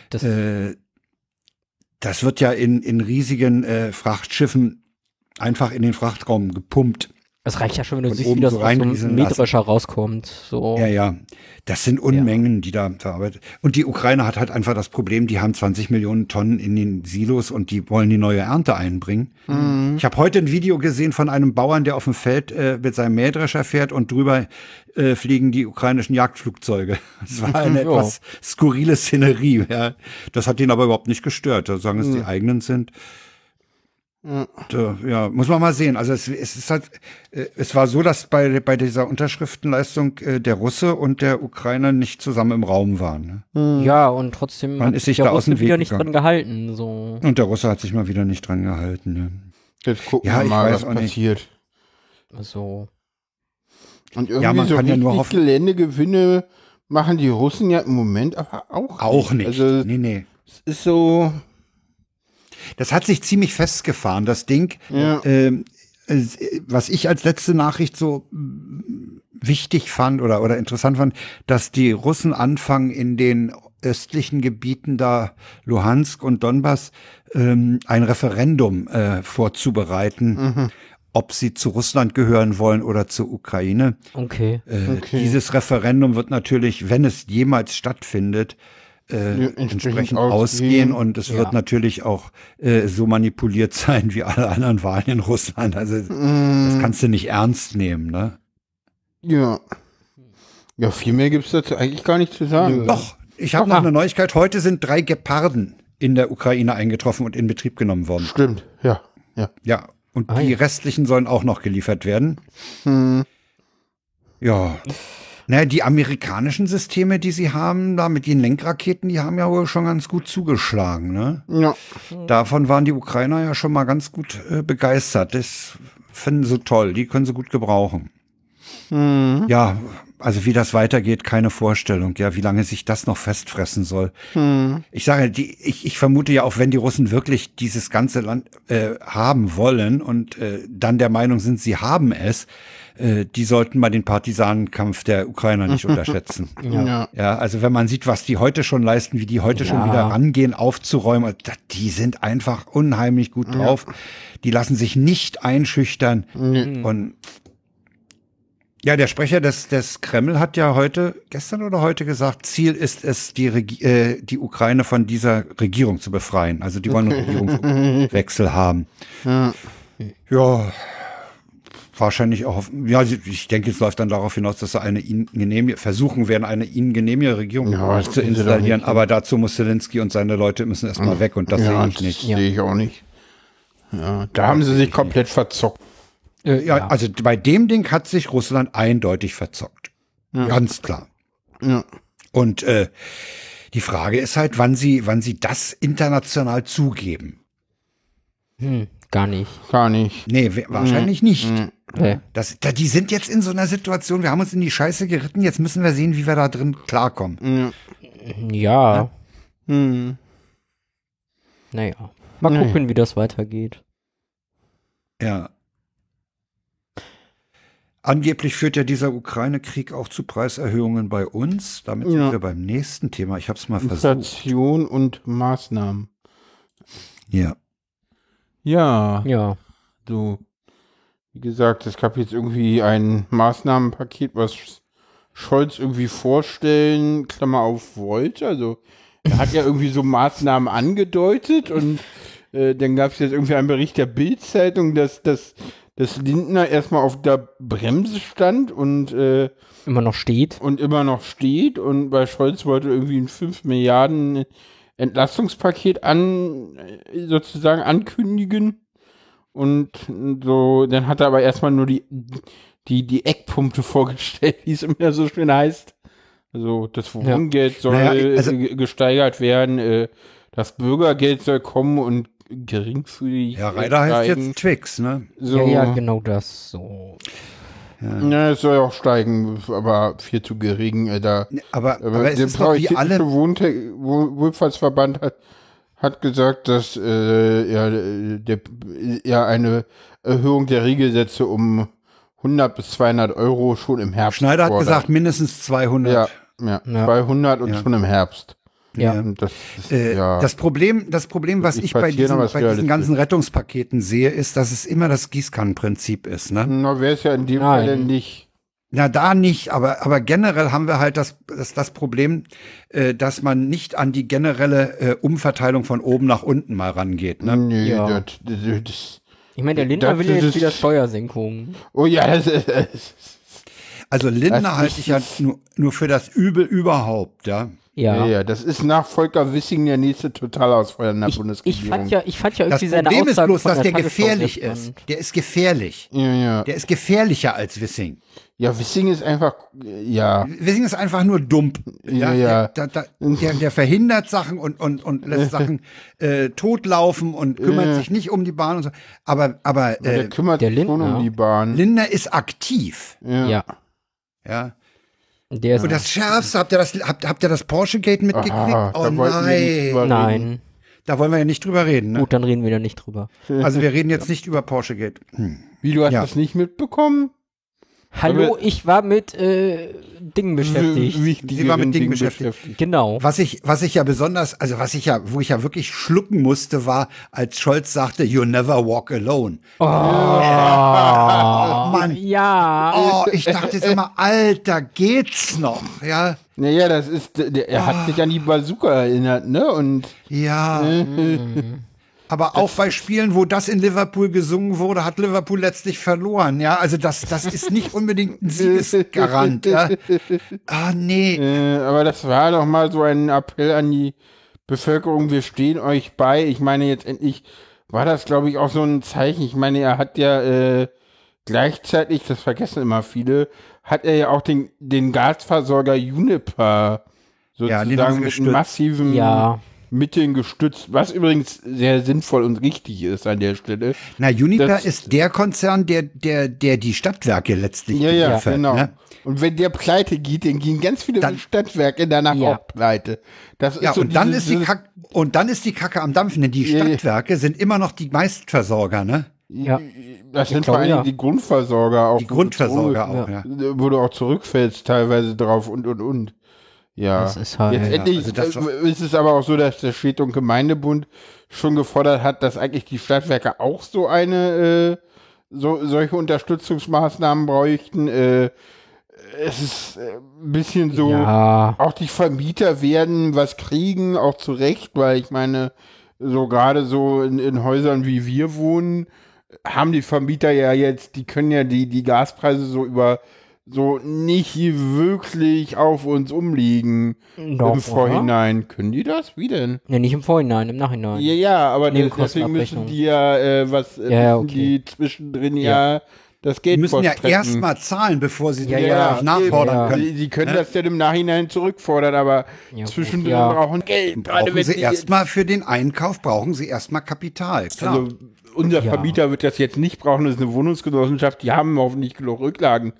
Das, äh, das wird ja in, in riesigen äh, Frachtschiffen einfach in den Frachtraum gepumpt. Das reicht ja schon, wenn du siehst, wie das so aus so lassen. Mähdrescher rauskommt. So. Ja, ja. Das sind Unmengen, die da verarbeitet. Und die Ukraine hat halt einfach das Problem, die haben 20 Millionen Tonnen in den Silos und die wollen die neue Ernte einbringen. Ich habe heute ein Video gesehen von einem Bauern, der auf dem Feld äh, mit seinem Mähdrescher fährt und drüber äh, fliegen die ukrainischen Jagdflugzeuge. Das war eine Ja. etwas skurrile Szenerie. Ja. Das hat ihn aber überhaupt nicht gestört. Solange es die eigenen sind. Da, ja, muss man mal sehen. Also es, es ist halt, äh, es war so, dass bei, bei dieser Unterschriftenleistung äh, der Russe und der Ukrainer nicht zusammen im Raum waren. Ne? Ja, und trotzdem Man hat ist sich der da aus Russe dem Weg wieder nicht dran gehalten. So. Und der Russe hat sich mal wieder nicht dran gehalten. Ne? Jetzt gucken Ja, wir ich mal, weiß was nicht. passiert. so. Und irgendwie Ja, man so kann ja nur hoffen- Geländegewinne machen die Russen ja im Moment aber auch Auch nicht. Also nee, nee. es ist so, Das hat sich ziemlich festgefahren, das Ding. Ja. Ähm, äh, was ich als letzte Nachricht so wichtig fand oder, oder interessant fand, dass die Russen anfangen in den östlichen Gebieten da Luhansk und Donbass ähm, ein Referendum äh, vorzubereiten, ob sie zu Russland gehören wollen oder zur Ukraine. Okay. Äh, Okay. Dieses Referendum wird natürlich, wenn es jemals stattfindet, äh, entsprechend ausgehen. ausgehen und es Ja. wird natürlich auch äh, so manipuliert sein wie alle anderen Wahlen in Russland. Also das kannst du nicht ernst nehmen, ne? ja. Ja, viel mehr gibt's dazu eigentlich gar nicht zu sagen. Doch, ich habe noch eine Neuigkeit. Heute sind drei Geparden in der Ukraine eingetroffen und in Betrieb genommen worden. Stimmt, ja. Ja. Ja, und Ah, die ja. restlichen sollen auch noch geliefert werden. Hm. Ja. Naja, die amerikanischen Systeme, die sie haben, da mit den Lenkraketen, die haben ja wohl schon ganz gut zugeschlagen, ne? Ja. Davon waren die Ukrainer ja schon mal ganz gut äh, begeistert. Das finden sie toll. Die können sie gut gebrauchen. Hm. Ja, also wie das weitergeht, keine Vorstellung. Ja, wie lange sich das noch festfressen soll. Hm. Ich sage, die, ich, ich vermute ja auch, wenn die Russen wirklich dieses ganze Land äh, haben wollen und äh, dann der Meinung sind, sie haben es, äh, die sollten mal den Partisanenkampf der Ukrainer nicht unterschätzen. Ja. ja. Ja, also wenn man sieht, was die heute schon leisten, wie die heute schon Ja. wieder rangehen, aufzuräumen, die sind einfach unheimlich gut drauf. Die lassen sich nicht einschüchtern. Und ja, der Sprecher des, des Kreml hat ja heute, gestern oder heute gesagt, Ziel ist es, die, Regi äh, die Ukraine von dieser Regierung zu befreien. Also die wollen einen Regierungswechsel haben. Ja. Ja, wahrscheinlich auch. Ja, ich denke, es läuft dann darauf hinaus, dass sie eine ihnen genehmige, versuchen werden, eine ihnen genehmige Regierung Ja, zu installieren. nicht. Aber dazu muss Zelensky und seine Leute müssen erstmal weg und das ja, sehe ich nicht. Das sehe ich auch nicht. Ja, da haben sie sich komplett verzockt. Äh, Ja, also bei dem Ding hat sich Russland eindeutig verzockt. Ganz klar. Ja. Und äh, die Frage ist halt, wann sie, wann sie das international zugeben. Hm. gar nicht. Gar nicht. Nee, wahrscheinlich nicht. Nee. Das, da, die sind jetzt in so einer Situation, wir haben uns in die Scheiße geritten, jetzt müssen wir sehen, wie wir da drin klarkommen. Ja, Hm. naja. Mal Nee. gucken, wie das weitergeht. Ja. Angeblich führt ja dieser Ukraine-Krieg auch zu Preiserhöhungen bei uns. Damit sind Ja. wir beim nächsten Thema. Ich habe es mal versucht. Inflation und Maßnahmen. Ja. Ja, Ja. so. Wie gesagt, es gab jetzt irgendwie ein Maßnahmenpaket, was Scholz irgendwie vorstellen, Klammer auf, wollte. Also, er hat ja irgendwie so Maßnahmen angedeutet und äh, dann gab es jetzt irgendwie einen Bericht der Bild-Zeitung, dass, dass, dass Lindner erstmal auf der Bremse stand und äh, Immer noch steht. und immer noch steht und bei Scholz wollte irgendwie ein 5 Milliarden Entlastungspaket an äh, sozusagen ankündigen und so dann hat er aber erstmal nur die die die Eckpunkte vorgestellt, wie es immer so schön heißt. Also das Wohngeld soll Naja, also- gesteigert werden, äh, das Bürgergeld soll kommen und geringfügig Ja, Reiter heißt jetzt Twix, ne? so. Ja, ja, genau das. So. Ja, es soll auch steigen, aber viel zu gering. Äh, da Aber, Aber, aber es der ist doch wie alle. Wohlfahrtsverband hat, hat gesagt, dass äh, ja, äh, der, ja eine Erhöhung der Regelsätze um 100 bis 200 Euro schon im Herbst Schneider hat fordert. gesagt, mindestens 200. ja, ja, Ja. 200 und Ja. schon im Herbst. Ja. Das ist, Äh, ja. Das Problem, das Problem, was Nicht ich bei diesen, bei diesen ganzen Rettungspaketen sehe, ist, dass es immer das Gießkannenprinzip ist. Ne? Na, wäre es ja in dem Nein. Fall denn nicht. Na, da nicht, aber, aber generell haben wir halt das, das, das Problem, äh, dass man nicht an die generelle äh, Umverteilung von oben nach unten mal rangeht. Ne? Nee, Ja. das, das, das, Ich meine, der Lindner Das will ja jetzt wieder Steuersenkungen. oh ja, das, ist- Also Lindner halte ich ja nur, nur für das Übel überhaupt, ja. Ja. ja, ja, das ist nach Volker Wissing der nächste Totalausfall in der Ich, Bundesregierung. ich fand ja, ich fand ja Das irgendwie seine Problem ist bloß, dass der Tagesschau gefährlich ist. Der ist gefährlich. ja, ja. Der ist gefährlicher als Wissing. Ja, Wissing ist einfach, ja. Wissing ist einfach nur dumm. Ja, ja. Der, der, der, der verhindert Sachen und, und, und lässt Sachen äh, totlaufen und kümmert Ja. sich nicht um die Bahn und so. Aber, aber der äh, kümmert der sich schon um die Bahn. Lindner ist aktiv. ja. Ja. Ja. Der ist Und das Schärfste, habt ihr das, habt, habt ihr das Porsche-Gate mitgekriegt? Aha, oh nein. Nein. Da wollen wir ja nicht drüber reden. Ne? Gut, dann reden wir da nicht drüber. Also wir reden jetzt nicht über Porsche-Gate. Hm. Wie, du hast Ja. das nicht mitbekommen? Hallo, ich war mit äh, Dingen beschäftigt. Sie war mit Dingen Dingen beschäftigt. Genau. Was ich, was ich ja besonders, also was ich ja, wo ich ja wirklich schlucken musste, war, als Scholz sagte, you never walk alone. Oh, Mann. Ja. Oh, ich dachte jetzt immer, Alter, geht's noch? Ja, Naja, das ist, der, er hat sich an die Bazooka erinnert, ne? Und ja. Aber auch bei Spielen, wo das in Liverpool gesungen wurde, hat Liverpool letztlich verloren. Ja, also das, das ist nicht unbedingt ein Siegesgarant. Ja. Ah, nee. äh, aber das war doch mal so ein Appell an die Bevölkerung, wir stehen euch bei. Ich meine, jetzt endlich war das, glaube ich, auch so ein Zeichen. Ich meine, er hat ja äh, gleichzeitig, das vergessen immer viele, hat er ja auch den, den Gasversorger Juniper Ja, sozusagen mit gestützt. massiven Ja. Mitteln gestützt, was übrigens sehr sinnvoll und richtig ist an der Stelle. Na, Uniper Das- ist der Konzern, der, der, der die Stadtwerke letztlich Ja, ja, beliefert, genau. Ne? Und wenn der pleite geht, dann gehen ganz viele Dann- Stadtwerke danach Ja. auch pleite. Das Ja, ist so und dann dieses- ist die Kack und dann ist die Kacke am Dampfen, denn die Ja, ja. Stadtwerke sind immer noch die Meistversorger, ne? Ja. Das sind glaube, vor allem ja. die Grundversorger auch. Die Grundversorger wo, auch, ja. Wo du auch zurückfällst teilweise drauf und und und. Ja. Das ist halt- Letztendlich Ja, also das äh, ist es aber auch so, dass der Städte- und Gemeindebund schon gefordert hat, dass eigentlich die Stadtwerke auch so eine, äh, so, solche Unterstützungsmaßnahmen bräuchten. Äh, es ist äh, ein bisschen so. Ja. Auch die Vermieter werden was kriegen, auch zu Recht, weil ich meine, so gerade so in, in Häusern wie wir wohnen, haben die Vermieter ja jetzt, die können ja die, die Gaspreise so über so nicht wirklich auf uns umliegen Doch, im oder? Vorhinein. Können die das? Wie denn? Ne, nicht im Vorhinein, im Nachhinein. Ja, ja, aber des- deswegen müssen die ja äh, was, äh, Ja, ja, okay. die zwischendrin ja, das Geld Die müssen ja erstmal zahlen, bevor sie Ja, die ja, nachfordern ja. können. Sie, können Ne? das dann im Nachhinein zurückfordern, aber Ja, zwischendrin ja. brauchen Geld. Brauchen sie erstmal für den Einkauf, brauchen sie erstmal Kapital. Klar. Also, unser Ja. Vermieter wird das jetzt nicht brauchen, das ist eine Wohnungsgenossenschaft, die haben hoffentlich genug Rücklagen.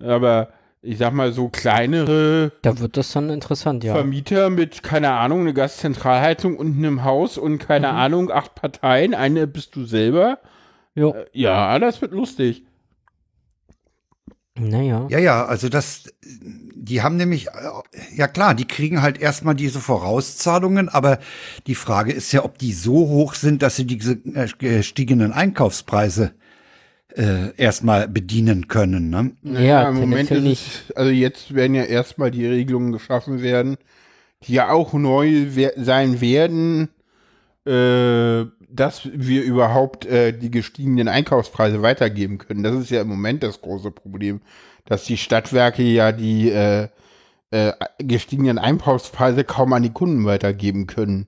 Aber ich sag mal, so kleinere Da wird das dann interessant, ja. Vermieter mit, keine Ahnung, eine Gaszentralheizung unten im Haus und keine Ahnung, acht Parteien, eine bist du selber. Jo. Ja, das wird lustig. Naja. Ja, ja, also das, die haben nämlich, äh, ja klar, die kriegen halt erstmal diese Vorauszahlungen, aber die Frage ist ja, ob die so hoch sind, dass sie diese äh, gestiegenen Einkaufspreise äh, erstmal bedienen können. Ne? Ja, im Moment ist es, also jetzt werden ja erstmal die Regelungen geschaffen werden, die ja auch neu wer sein werden, äh, dass wir überhaupt äh, die gestiegenen Einkaufspreise weitergeben können. Das ist ja im Moment das große Problem, dass die Stadtwerke ja die äh, äh, gestiegenen Einkaufspreise kaum an die Kunden weitergeben können.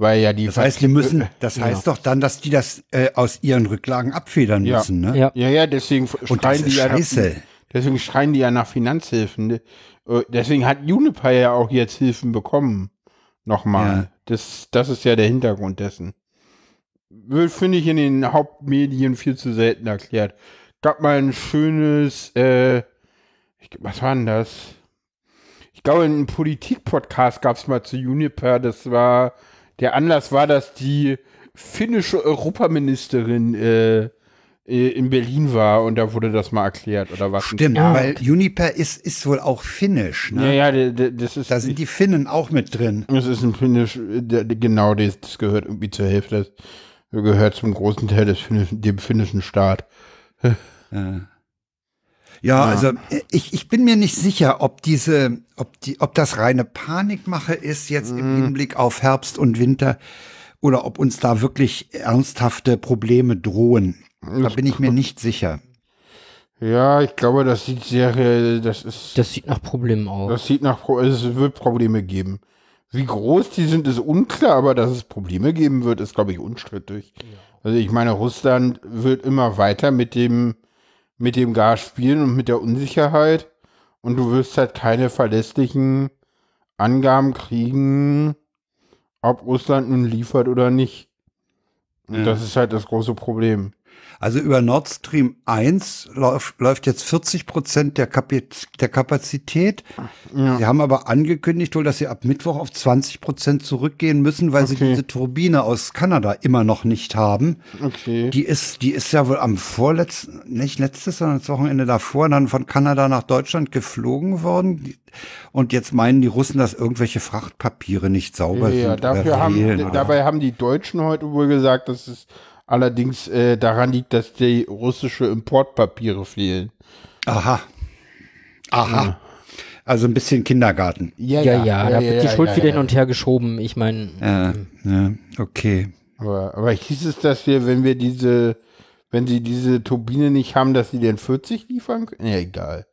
Weil ja die Das heißt, die müssen, das heißt doch dann, dass die das äh, aus ihren Rücklagen abfedern Ja. müssen. Ne? Ja. Ja, ja, deswegen schreien die ist ja nach, scheiße. deswegen schreien die ja nach Finanzhilfen. ne? Äh, Deswegen hat Juniper ja auch jetzt Hilfen bekommen. Nochmal. Ja. Das, das ist ja der Hintergrund dessen. Wird, finde ich, in den Hauptmedien viel zu selten erklärt. Gab mal ein schönes, äh, ich, was war denn das? Ich glaube, in einem Politik-Podcast gab es mal zu Juniper. Das war, der Anlass war, dass die finnische Europaministerin äh, äh, in Berlin war und da wurde das mal erklärt oder was. Stimmt, Ja. weil Juniper ist, ist wohl auch finnisch. Ja, Ne? ja, der- das ist, Da sind die Finnen auch mit drin. das ist ein finnisch, genau, das, das gehört irgendwie zur Hälfte, das gehört zum großen Teil des finnischen, dem finnischen Staat. Ja, ja, also äh, ich, ich bin mir nicht sicher, ob diese, ob die, ob das reine Panikmache ist jetzt Mhm. im Hinblick auf Herbst und Winter oder ob uns da wirklich ernsthafte Probleme drohen. Da bin ich mir nicht sicher. Ja, ich glaube, das sieht sehr, das ist, Das sieht nach Problemen aus. das sieht nach, es wird Probleme geben. Wie groß die sind, ist unklar, aber dass es Probleme geben wird, ist, glaube ich, unstrittig. Also ich meine, Russland wird immer weiter mit dem, mit dem Gas spielen und mit der Unsicherheit. Und du wirst halt keine verlässlichen Angaben kriegen, ob Russland nun liefert oder nicht. Und Ja. das ist halt das große Problem. Also über Nord Stream 1 läuft, läuft jetzt 40 Prozent der, der Kapazität. Sie haben aber angekündigt wohl, dass sie ab Mittwoch auf 20 Prozent zurückgehen müssen, weil sie Okay. diese Turbine aus Kanada immer noch nicht haben. Okay. Die ist, die ist ja wohl am vorletzten, nicht letztes, sondern das Wochenende davor dann von Kanada nach Deutschland geflogen worden. Und jetzt meinen die Russen, dass irgendwelche Frachtpapiere nicht sauber Ja, sind. dafür haben, dabei haben die Deutschen heute wohl gesagt, dass es allerdings äh, daran liegt, dass die russische Importpapiere fehlen. Aha. Aha. Also ein bisschen Kindergarten. ja, ja, da wird die Schuld wieder hin und her geschoben. Ich meine, Ja, ja, okay. Aber, aber hieß es, dass wir, wenn wir diese, wenn sie diese Turbine nicht haben, dass sie den 40 liefern können? Ja, egal.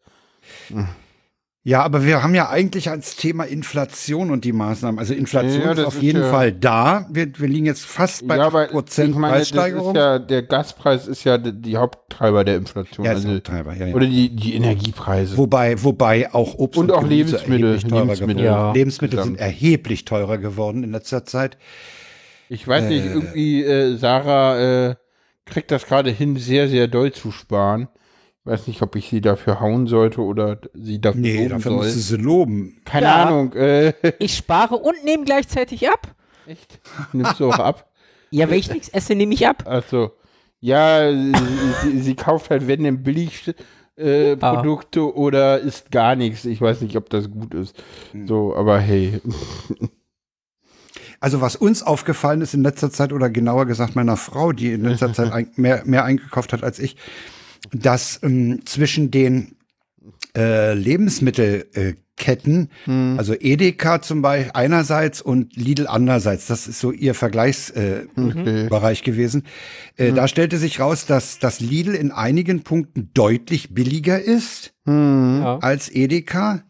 Ja, aber wir haben ja eigentlich als Thema Inflation und die Maßnahmen. Also Inflation Ja, ist auf ist jeden ja- Fall da. Wir, wir liegen jetzt fast bei ja, 8% ich meine, Preissteigerung. ist ja, der Gaspreis ist ja die, die Haupttreiber der Inflation. Ja, also, Haupttreiber, ja, ja. Oder die, die Energiepreise. Wobei, wobei auch Obst Und auch Gemüse Lebensmittel, erheblich teurer Lebensmittel. geworden. Ja. Lebensmittel sind erheblich teurer geworden in letzter Zeit. Ich weiß nicht, irgendwie, äh, Sarah äh, kriegt das gerade hin, sehr, sehr doll zu sparen. Weiß nicht, ob ich sie dafür hauen sollte oder sie dafür Nee, loben dafür soll. musst du sie loben. Keine Ja. Ahnung. Äh, ich spare und nehme gleichzeitig ab. echt? Nimmst du auch ab? Ja, wenn ich nichts esse, nehme ich ab. Also, ja, sie, sie, sie kauft halt, wenn denn billig äh, Ah. Produkte oder isst gar nichts. Ich weiß nicht, ob das gut ist. So, aber hey. Also was uns aufgefallen ist in letzter Zeit oder genauer gesagt meiner Frau, die in letzter Zeit ein, mehr, mehr eingekauft hat als ich, dass ähm, zwischen den äh, Lebensmittelketten, also Edeka zum Beispiel einerseits und Lidl andererseits, das ist so ihr Vergleichsbereich äh, Okay. Bereich gewesen. Äh, Da stellte sich raus, dass das Lidl in einigen Punkten deutlich billiger ist Hm. Ja. als Edeka.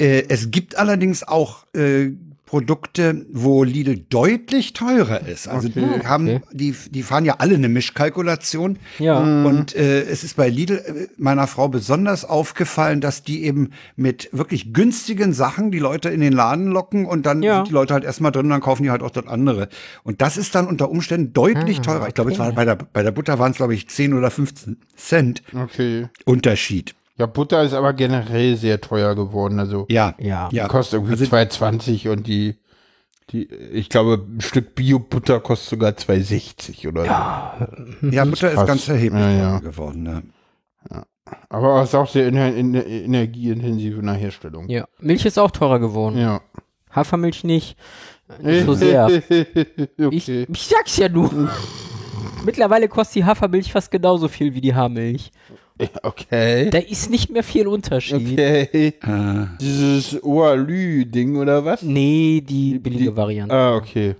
Äh, es gibt allerdings auch äh, Produkte, wo Lidl deutlich teurer ist. Also Okay. die haben, Okay. die, die fahren ja alle eine Mischkalkulation. Ja. Und äh, es ist bei Lidl äh, meiner Frau besonders aufgefallen, dass die eben mit wirklich günstigen Sachen die Leute in den Laden locken und dann Ja. sind die Leute halt erstmal drin und dann kaufen die halt auch dort andere. Und das ist dann unter Umständen deutlich Ah, teurer. Ich glaube, es okay. war bei der, bei der Butter waren es, glaube ich, 10 oder 15 Cent Okay. Unterschied. Ja, Butter ist aber generell sehr teuer geworden. Also Ja. Ja. Ja. die kostet irgendwie Also- 2,20 und die, die, ich glaube, ein Stück Bio-Butter kostet sogar 2,60 oder Ja, Butter ist ganz erheblich Ja, ja. teurer geworden. Ne? so. Aber es ist auch sehr ener ener energieintensiv in der Herstellung. ja. Milch ist auch teurer geworden. Ja. Hafermilch nicht. Nicht so sehr. Ich, okay. ich sag's ja nur. Mittlerweile kostet die Hafermilch fast genauso viel wie die Haarmilch. okay. Da ist nicht mehr viel Unterschied. Okay. Äh, Dieses Oalü-Ding oder was? Nee, die billige die- Variante. Ah, okay.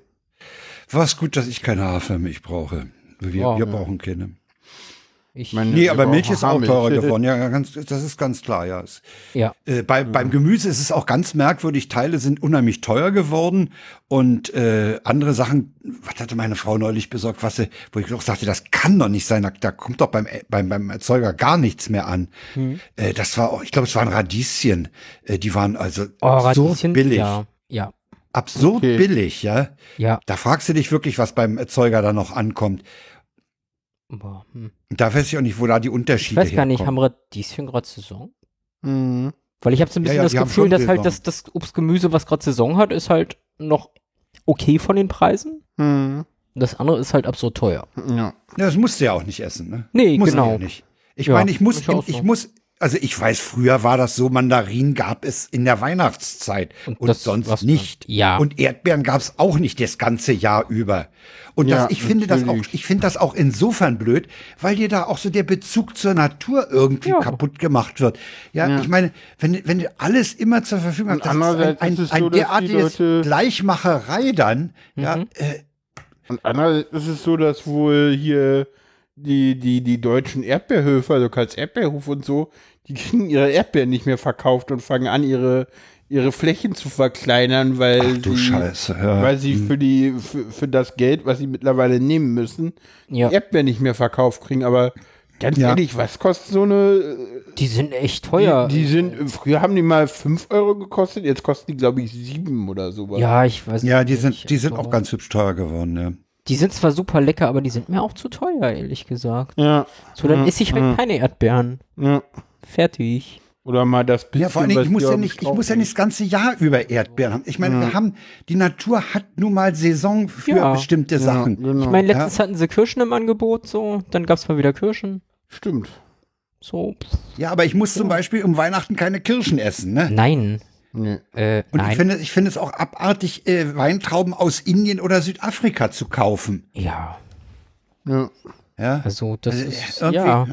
was gut, dass ich keine Hafermilch brauche. Wir, Ja. wir brauchen keine. Ich, Meine- Nee, aber Milch ist auch teurer geworden. Ja, ganz, das ist ganz klar, ja. Ja. äh, bei, Beim Gemüse ist es auch ganz merkwürdig. Teile sind unheimlich teuer geworden und äh, andere Sachen, was hatte meine Frau neulich besorgt, was sie, wo ich doch sagte, das kann doch nicht sein. Da, da kommt doch beim, beim, beim Erzeuger gar nichts mehr an. Hm. Äh, das war, auch- ich glaube, es waren Radieschen. Äh, die waren also Oh, absurd Radieschen, billig. Ja, ja, Absurd Okay. billig, ja. ja. Da fragst du dich wirklich, was beim Erzeuger da noch ankommt. Boah, hm. Da weiß ich auch nicht, wo da die Ich Unterschiede weiß gar nicht, herkommen. haben Radieschen gerade Saison? Mhm. Weil ich habe so ein Ja, bisschen ja, das die haben Gefühl, dass halt das, das Obstgemüse, was gerade Saison hat, ist halt noch okay von den Preisen. Mhm. Das andere ist halt absurd teuer. Ja. Ja, das musst du ja auch nicht essen, ne? Nee, Muss genau. Ja nicht. Ich Ja, meine, ich muss, ja ich so. muss, also ich weiß, früher war das so, Mandarinen gab es in der Weihnachtszeit und, Und das sonst nicht. dann. Ja. Und Erdbeeren gab es auch nicht das ganze Jahr über. Und Ja, das, ich finde das auch, natürlich. ich finde das auch insofern blöd, weil dir da auch so der Bezug zur Natur irgendwie Ja. kaputt gemacht wird. Ja, Ja. ich meine, wenn, wenn du alles immer zur Verfügung hast, das ist ein, ein, ist ein so, derartiges Leute- Gleichmacherei dann, ja, Mhm. äh, Und andererseits ist es so, dass wohl hier die, die, die deutschen Erdbeerhöfe, also Karls Erdbeerhof und so, die kriegen ihre Erdbeeren nicht mehr verkauft und fangen an, ihre, ihre Flächen zu verkleinern, weil ach du sie, Scheiße, ja. weil sie für die, für, für das Geld, was sie mittlerweile nehmen müssen, Ja, Erdbeeren nicht mehr verkauft kriegen. Aber ganz Ja. ehrlich, was kostet so eine, die sind echt teuer. die, die sind, früher haben die mal 5 Euro gekostet, jetzt kosten die, glaube ich, 7 oder sowas. ja, ich weiß Ja, die nicht, sind, die sind auch ganz hübsch teuer geworden, ja. Die sind zwar super lecker, aber die sind mir auch zu teuer, ehrlich gesagt. Ja, So, dann Mhm, esse ich halt keine Erdbeeren. ja. Fertig. Oder mal das bisschen, Ja, vor allen Dingen, was ich muss ja nicht, ich muss ja nicht das ganze Jahr über Erdbeeren haben. Ich meine, Ja. wir haben, die Natur hat nun mal Saison für Ja. bestimmte Ja, Sachen. genau. Ich meine, letztens hatten sie Kirschen im Angebot, so. Dann gab's mal wieder Kirschen. Stimmt. So. Ja, aber ich muss zum Beispiel um Weihnachten keine Kirschen essen, ne? Nein. Nee. Äh, Und nein. ich finde, ich finde es auch abartig, äh, Weintrauben aus Indien oder Südafrika zu kaufen. ja, Ja. Ja. also das Also, ist, irgendwie, ja.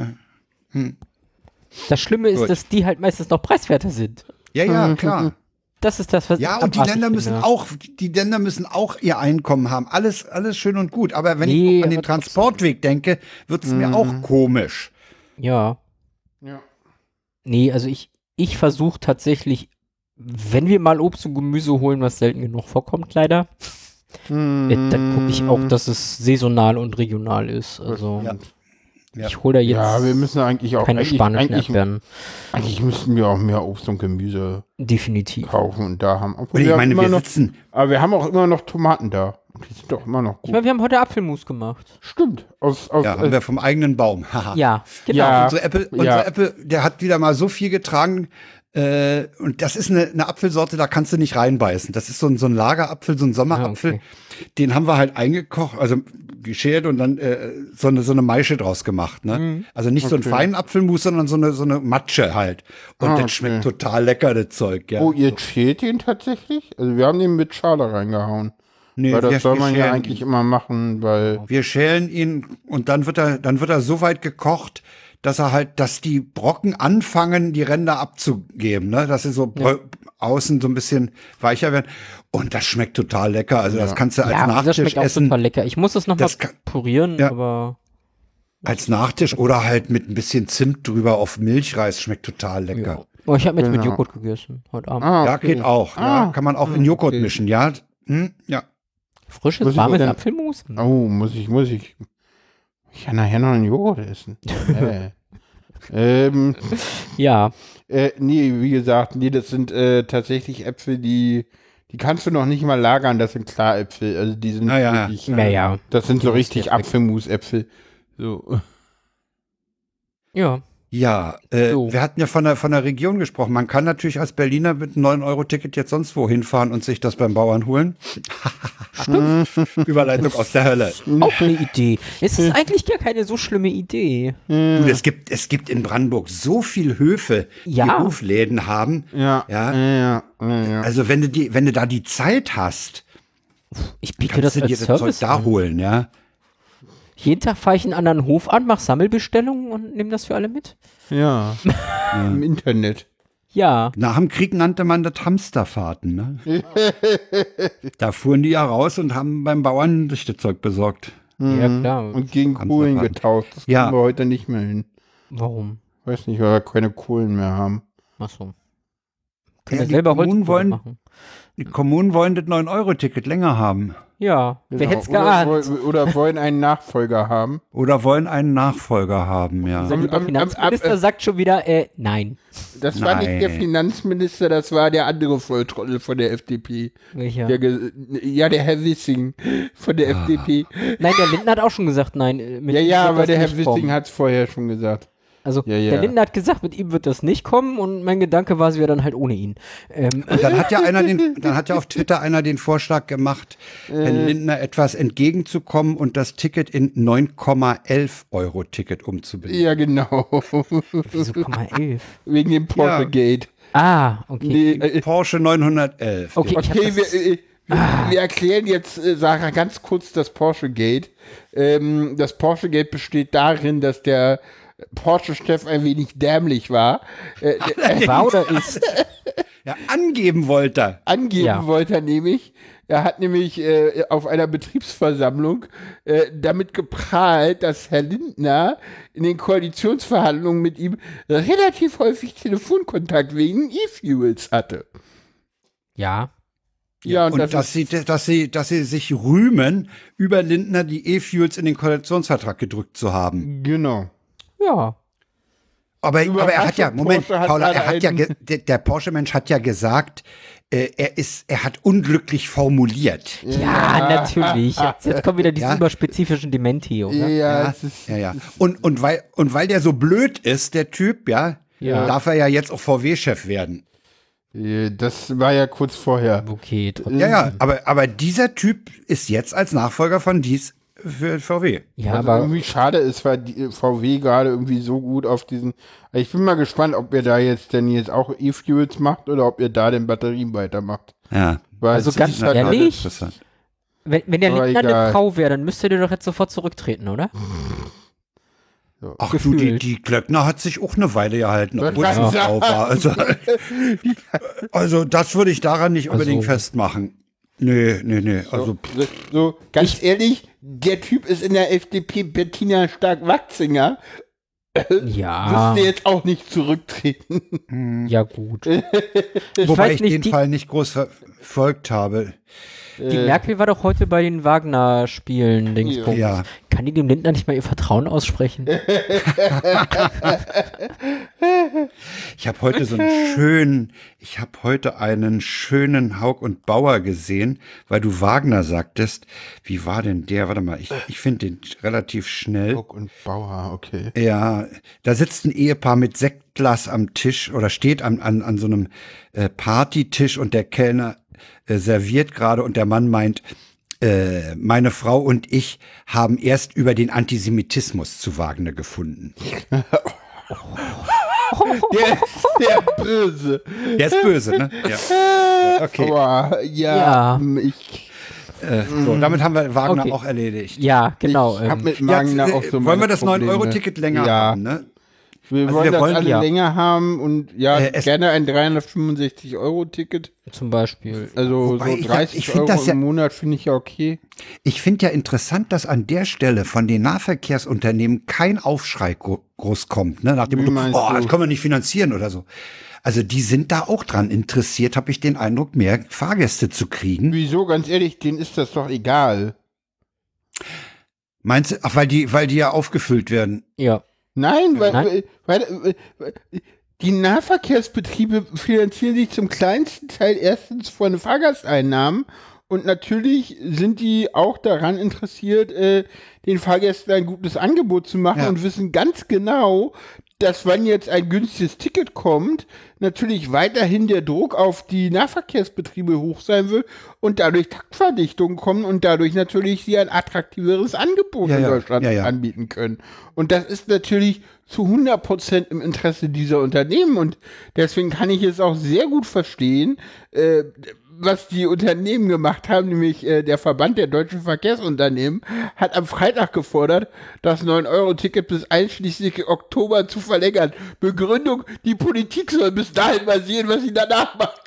Das Schlimme ist, Gut. dass die halt meistens noch preiswerter sind. Ja, ja, klar. Das ist das, was Ja, ich und die Länder müssen finde. auch, die Länder müssen auch ihr Einkommen haben. Alles, alles schön und gut. Aber wenn Nee, ich an den. Transportweg denke, wird es mir auch komisch. Ja. Ja. Nee, also ich, ich versuche tatsächlich, wenn wir mal Obst und Gemüse holen, was selten genug vorkommt, leider, äh, dann gucke ich auch, dass es saisonal und regional ist. Also Ja. Ja. ich hole da jetzt Ja, wir müssen eigentlich auch keine eigentlich, eigentlich, Erdbeeren. eigentlich müssten wir auch mehr Obst und Gemüse Definitiv. kaufen und da haben. Obwohl Und ich meine, wir noch, sitzen, aber wir haben auch immer noch Tomaten da. Und die sind doch immer noch Ich gut. meine, wir haben heute Apfelmus gemacht. Stimmt. Aus, aus, ja, haben wir vom eigenen Baum. Ja, genau. Ja. Unsere Apple, unsere Ja. Apple, der hat wieder mal so viel getragen. Äh, und das ist eine, eine Apfelsorte, da kannst du nicht reinbeißen. Das ist so ein, so ein Lagerapfel, so ein Sommerapfel. Ah, okay. Den haben wir halt eingekocht, also geschält und dann äh, so, eine, so eine Maische draus gemacht. Ne? Mhm. Also nicht so ein Okay. feinen Apfelmus, sondern so eine, so eine Matsche halt. Und Ah, das okay. schmeckt total lecker, das Zeug. Ja. Oh, ihr schält den tatsächlich? Also wir haben den mit Schale reingehauen. nee, weil das wir- soll wir man ja eigentlich ihn. immer machen, weil. Wir schälen ihn und dann wird er, dann wird er so weit gekocht, dass er halt, dass die Brocken anfangen, die Ränder abzugeben, ne? Dass sie so bro- außen so ein bisschen weicher werden. Und das schmeckt total lecker. Also das Ja. kannst du als Ja, und das Nachtisch schmeckt auch essen. super lecker. Ich muss es nochmal Das kann- purieren, Ja. aber Als Nachtisch oder halt mit ein bisschen Zimt drüber auf Milchreis schmeckt total lecker. Oh, ich habe jetzt mit Genau. Joghurt gegessen heute Abend. Ah, Ja, okay. geht auch. Ah, ja, kann man auch in Joghurt okay. mischen, ja. Hm, ja. Frisches, muss warmes Apfelmus? Oh, muss ich, muss ich. Ich kann nachher noch einen Joghurt essen. äh. ähm, Ja. Äh, nee, wie gesagt, nee, das sind äh, tatsächlich Äpfel, die, die kannst du noch nicht mal lagern, das sind Klaräpfel. Also die sind Ah, ja. wirklich, Naja. das sind so richtig. Apfelmusäpfel. So. Ja. Ja, äh, So. wir hatten ja von der, von der Region gesprochen. Man kann natürlich als Berliner mit einem 9-Euro-Ticket jetzt sonst wo hinfahren und sich das beim Bauern holen. Überleitung aus der Hölle. Auch eine Idee. Es ist eigentlich gar keine so schlimme Idee. Du, es gibt, es gibt in Brandenburg so viel Höfe, Ja. die Hofläden haben. Ja, Ja. ja, ja, ja, ja. Also wenn du die, wenn du da die Zeit hast, Ich biete das kannst du dir als das Zeug da an. holen, ja. Jeden Tag fahre ich einen anderen Hof an, mache Sammelbestellungen und nehme das für alle mit. ja. Im Internet. Ja. Nach dem Krieg nannte man das Hamsterfahrten, ne? da fuhren die ja raus und haben beim Bauern sich das Zeug besorgt. Ja, klar. Und gegen Kohlen getauscht. Das Ja. kriegen wir heute nicht mehr hin. Warum? Weiß nicht, weil wir keine Kohlen mehr haben. Achso. Ja, Können wir die selber Kommunen Holzkohle wollen- machen. Die Kommunen wollen das 9-Euro-Ticket länger haben. Ja. Wer Genau. hätte es oder, geahnt? woll- oder wollen einen Nachfolger haben. Oder wollen einen Nachfolger haben, ja. Unser lieber Finanzminister am- sagt schon wieder, äh, nein. Das war nicht der Nein. Finanzminister, das war der andere Volltrottel von der FDP. Welcher? Der ja, der Herr Wissing von der FDP. Nein, der Lindner hat auch schon gesagt, nein. äh, Mit Ja, ja, aber der Herr Wissing hat es vorher schon gesagt. Also, Ja, ja. der Lindner hat gesagt, mit ihm wird das nicht kommen und mein Gedanke war, sie wäre dann halt ohne ihn. Ähm, Und dann hat ja einer den, dann hat ja auf Twitter einer den Vorschlag gemacht, Herrn Lindner etwas entgegenzukommen und das Ticket in 9,11 Euro Ticket umzubenennen. Ja, genau. wieso Komma 11? Wegen dem Porsche Gate. Ah, okay. Nee, äh, Porsche 911. Okay, hab Okay, wir, äh, wir, wir erklären jetzt, äh, Sarah, ganz kurz das Porsche Gate. Ähm, das Porsche Gate besteht darin, dass der Porsche-Chef ein wenig dämlich war. Äh, der- war oder ist? Ja, angeben wollte er. angeben Ja. wollte er nämlich. Er hat nämlich äh, auf einer Betriebsversammlung äh, damit geprahlt, dass Herr Lindner in den Koalitionsverhandlungen mit ihm relativ häufig Telefonkontakt wegen E-Fuels hatte. Ja. Ja, und, Und das, dass sie, dass sie, dass sie sich rühmen, über Lindner die E-Fuels in den Koalitionsvertrag gedrückt zu haben. genau. Ja. Aber, aber er hat ja, Moment, hat Paula, er hat ja, der, der Porsche-Mensch hat ja gesagt, äh, er ist, er hat unglücklich formuliert. Ja, natürlich. Jetzt, jetzt kommen wieder diese Ja. überspezifischen Dementi, Ja, oder? Ja, ja, ja. Und, und, weil, und weil der so blöd ist, der Typ, ja, Ja. darf er ja jetzt auch VW-Chef werden. das war ja kurz vorher. Okay, trotzdem. Ja, ja, aber, aber dieser Typ ist jetzt als Nachfolger von dies für VW. Ja, Was aber irgendwie schade ist, weil die VW gerade irgendwie so gut auf diesen. Ich bin mal gespannt, ob ihr da jetzt denn jetzt auch E-Fuels macht oder ob ihr da den Batterien weitermacht. Ja. Weil Also ganz halt ehrlich? wenn, wenn der Lindner eine. Frau wäre, dann müsste der doch jetzt sofort zurücktreten, oder? Ach du, die, Gefühlt. die Glöckner hat sich auch eine Weile gehalten, obwohl sie Frau war. Also, also das würde ich daran nicht unbedingt Also- festmachen. Nee, nee, nee. Also, So, so ganz ehrlich, der Typ ist in der FDP Bettina Stark-Wachsinger. Ja. Müsste jetzt auch nicht zurücktreten. Ja, gut. wobei weiß ich nicht, den Fall nicht groß verfolgt habe. Die Merkel war doch heute bei den Wagner-Spielen, Dingsbums. Ja. Kann die dem Lindner nicht mal ihr Vertrauen aussprechen? Ich habe heute so einen schönen, ich habe heute einen schönen Haug und Bauer gesehen, weil du Wagner sagtest. Wie war denn der? Warte mal, ich, ich finde den relativ schnell. Guck und Bauer, okay. Ja, da sitzt ein Ehepaar mit Sektglas am Tisch oder steht an, an, an so einem äh, Partytisch und der Kellner äh, serviert gerade und der Mann meint, äh, meine Frau und ich haben erst über den Antisemitismus zu Wagner gefunden. Der ist sehr böse. Der ist böse, ne? Ja. Okay. Ja, Ja. ich, Äh, so, damit haben wir Wagner Okay. auch erledigt. Ja, genau. ich hab ähm, mit Ja, Wagner äh, auch so wollen wir das Probleme. 9-Euro-Ticket länger ja. haben, ne? Wir Also wollen wir das wollen- alle ja. länger haben und ja, Äh, gerne ein 365-Euro-Ticket. zum Beispiel. Also Wobei so ich- 30 ich find Euro das ja- im Monat finde ich ja okay. Ich finde ja interessant, dass an der Stelle von den Nahverkehrsunternehmen kein Aufschrei gro groß kommt, ne? Nach dem Wie Motto, meinst oh, du? das können wir nicht finanzieren oder so. Also die sind da auch dran interessiert, habe ich den Eindruck, mehr Fahrgäste zu kriegen. Wieso, ganz ehrlich, denen ist das doch egal. Meinst du, ach, weil die, weil die ja aufgefüllt werden. Ja. Nein, weil, Nein. weil, weil die Nahverkehrsbetriebe finanzieren sich zum kleinsten Teil erstens von Fahrgasteinnahmen und natürlich sind die auch daran interessiert, äh, den Fahrgästen ein gutes Angebot zu machen Ja. und wissen ganz genau, dass wenn jetzt ein günstiges Ticket kommt, natürlich weiterhin der Druck auf die Nahverkehrsbetriebe hoch sein wird und dadurch Taktverdichtungen kommen und dadurch natürlich sie ein attraktiveres Angebot Ja, in ja. Deutschland Ja, anbieten können. Und das ist natürlich zu 100% im Interesse dieser Unternehmen und deswegen kann ich es auch sehr gut verstehen, äh, was die Unternehmen gemacht haben, nämlich äh, der Verband der deutschen Verkehrsunternehmen hat am Freitag gefordert, das 9-Euro-Ticket bis einschließlich Oktober zu verlängern. Begründung, die Politik soll bis dahin mal sehen, was sie danach macht.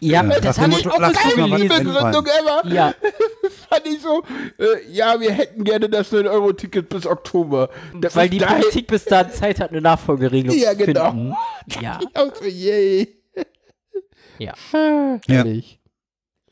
Ja, Ja, das habe ich auch gelesen. Begründung ever. Ja, fand ich so, äh, ja, wir hätten gerne das 9-Euro-Ticket bis Oktober. Das weil die Politik bis dahin Zeit hat, eine Nachfolgeregelung Ja, zu genau. finden. Ja, Auch so, yay. Ja. Ah, Ja.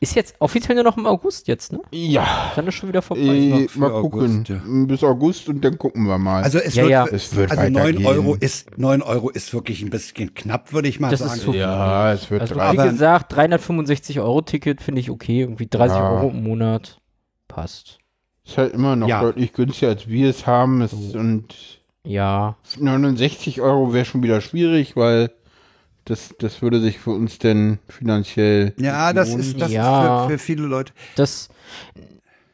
Ist jetzt offiziell nur noch im August jetzt, ne? Ja. Dann ist schon wieder vorbei. Äh, mal gucken. August, ja. Bis August und dann gucken wir mal. Also es Ja, wird, ja. Es wird also 9 weitergehen. Euro ist, 9 Euro ist wirklich ein bisschen knapp, würde ich mal Das ist sagen. zu viel. ja, es wird Also wie Aber- gesagt, 365 Euro Ticket finde ich okay. Irgendwie 30 Ja. Euro im Monat. Passt. Ist halt immer noch Ja. deutlich günstiger, als wir es haben. Es, und Ja. 69 Euro wäre schon wieder schwierig, weil das, das würde sich für uns denn finanziell. Ja, das lohnen. ist, das Ja. ist für, für viele Leute. Das.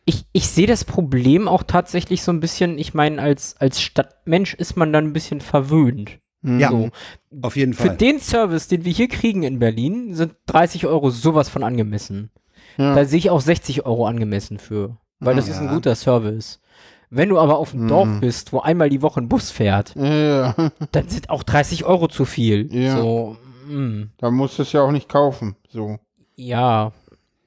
Ich, ich sehe das Problem auch tatsächlich so ein bisschen, ich meine, als, als Stadtmensch ist man dann ein bisschen verwöhnt. Hm. Ja, So. auf jeden Für Fall. den Service, den wir hier kriegen in Berlin, sind 30 Euro sowas von angemessen. Ja. Da sehe ich auch 60 Euro angemessen für. Weil das ist ein Ja. guter Service. Wenn du aber auf dem Mhm. Dorf bist, wo einmal die Woche ein Bus fährt, Ja, dann sind auch 30 Euro zu viel. Ja. So, mm, da musst du es ja auch nicht kaufen. So, ja,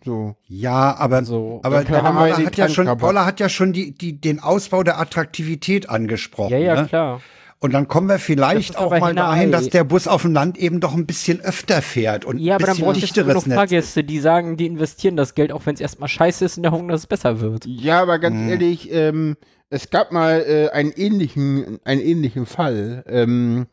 so. Ja, aber, so. aber Dann haben wir Paula hat ja schon. Paula hat ja schon die, die, den Ausbau der Attraktivität angesprochen. ja, ja, ne? klar. Und dann kommen wir vielleicht auch aber mal dahin, dass der Bus auf dem Land eben doch ein bisschen öfter fährt und Ja, ein aber dann bisschen du genug dichteres Netz. Fahrgäste, die sagen, die investieren das Geld, auch wenn es erstmal scheiße ist, in der Hoffnung, dass es besser wird. Ja, aber ganz Mhm. ehrlich, ähm, es gab mal äh, einen ähnlichen, einen ähnlichen Fall. Ähm,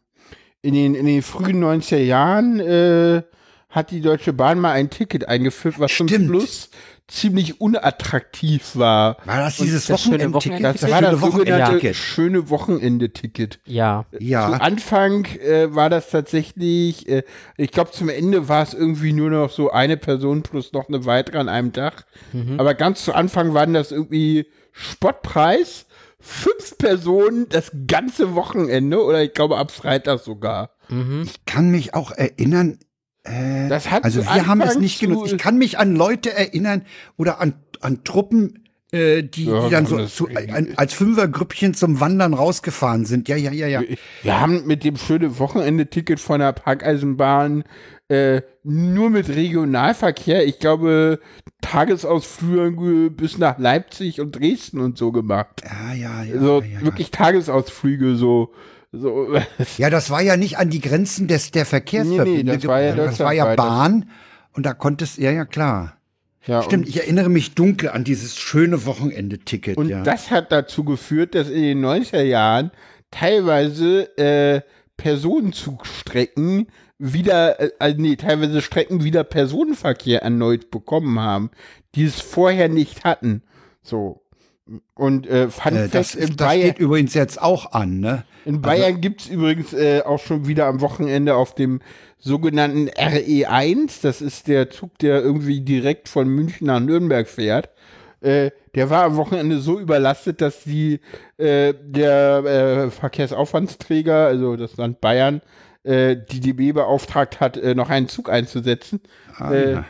in, den, in den frühen 90er Jahren äh, hat die Deutsche Bahn mal ein Ticket eingeführt, was zum Stimmt. Schluss ziemlich unattraktiv war. War das dieses das schöne Wochenendticket? Wochenendticket? Das war das Wochenendticket. schöne Wochenende-Ticket. Ja. Zu Ja, Anfang äh, war das tatsächlich, äh, ich glaube zum Ende war es irgendwie nur noch so eine Person plus noch eine weitere an einem Tag. Mhm. Aber ganz zu Anfang waren das irgendwie Spottpreis, fünf Personen das ganze Wochenende oder ich glaube ab Freitag sogar. Mhm. ich kann mich auch erinnern, äh, Das hat also wir haben es nicht genutzt. Ich kann mich an Leute erinnern oder an, an Truppen, äh, die, Ja, die dann so zu, ein, als Fünfergrüppchen zum Wandern rausgefahren sind. Ja, ja, ja, ja. Wir haben mit dem schönen Wochenende-Ticket von der Parkeisenbahn äh, nur mit Regionalverkehr, ich glaube, Tagesausflüge bis nach Leipzig und Dresden und so gemacht. Ja, ja, ja. so ja, ja. wirklich Tagesausflüge, so. so Ja, das war ja nicht an die Grenzen des, der Verkehrsverbünde. Nee, nee, das war ja das war ja. Bahn. Und da konntest, ja, ja, klar. ja, Stimmt, ich erinnere mich dunkel an dieses schöne Wochenende-Ticket. Und ja. das hat dazu geführt, dass in den 90er Jahren teilweise äh, Personenzugstrecken wieder, äh, äh, nee, teilweise Strecken wieder Personenverkehr erneut bekommen haben, die es vorher nicht hatten. So. Und äh, Fun äh, das, in das Bayern, steht übrigens jetzt auch an, ne? in Bayern gibt's übrigens äh, auch schon wieder am Wochenende auf dem sogenannten RE1, das ist der Zug, der irgendwie direkt von München nach Nürnberg fährt. Äh, der war am Wochenende so überlastet, dass die, äh, der äh, Verkehrsaufwandsträger, also das Land Bayern, äh, die DB beauftragt hat, äh, noch einen Zug einzusetzen. Ah, äh, ja.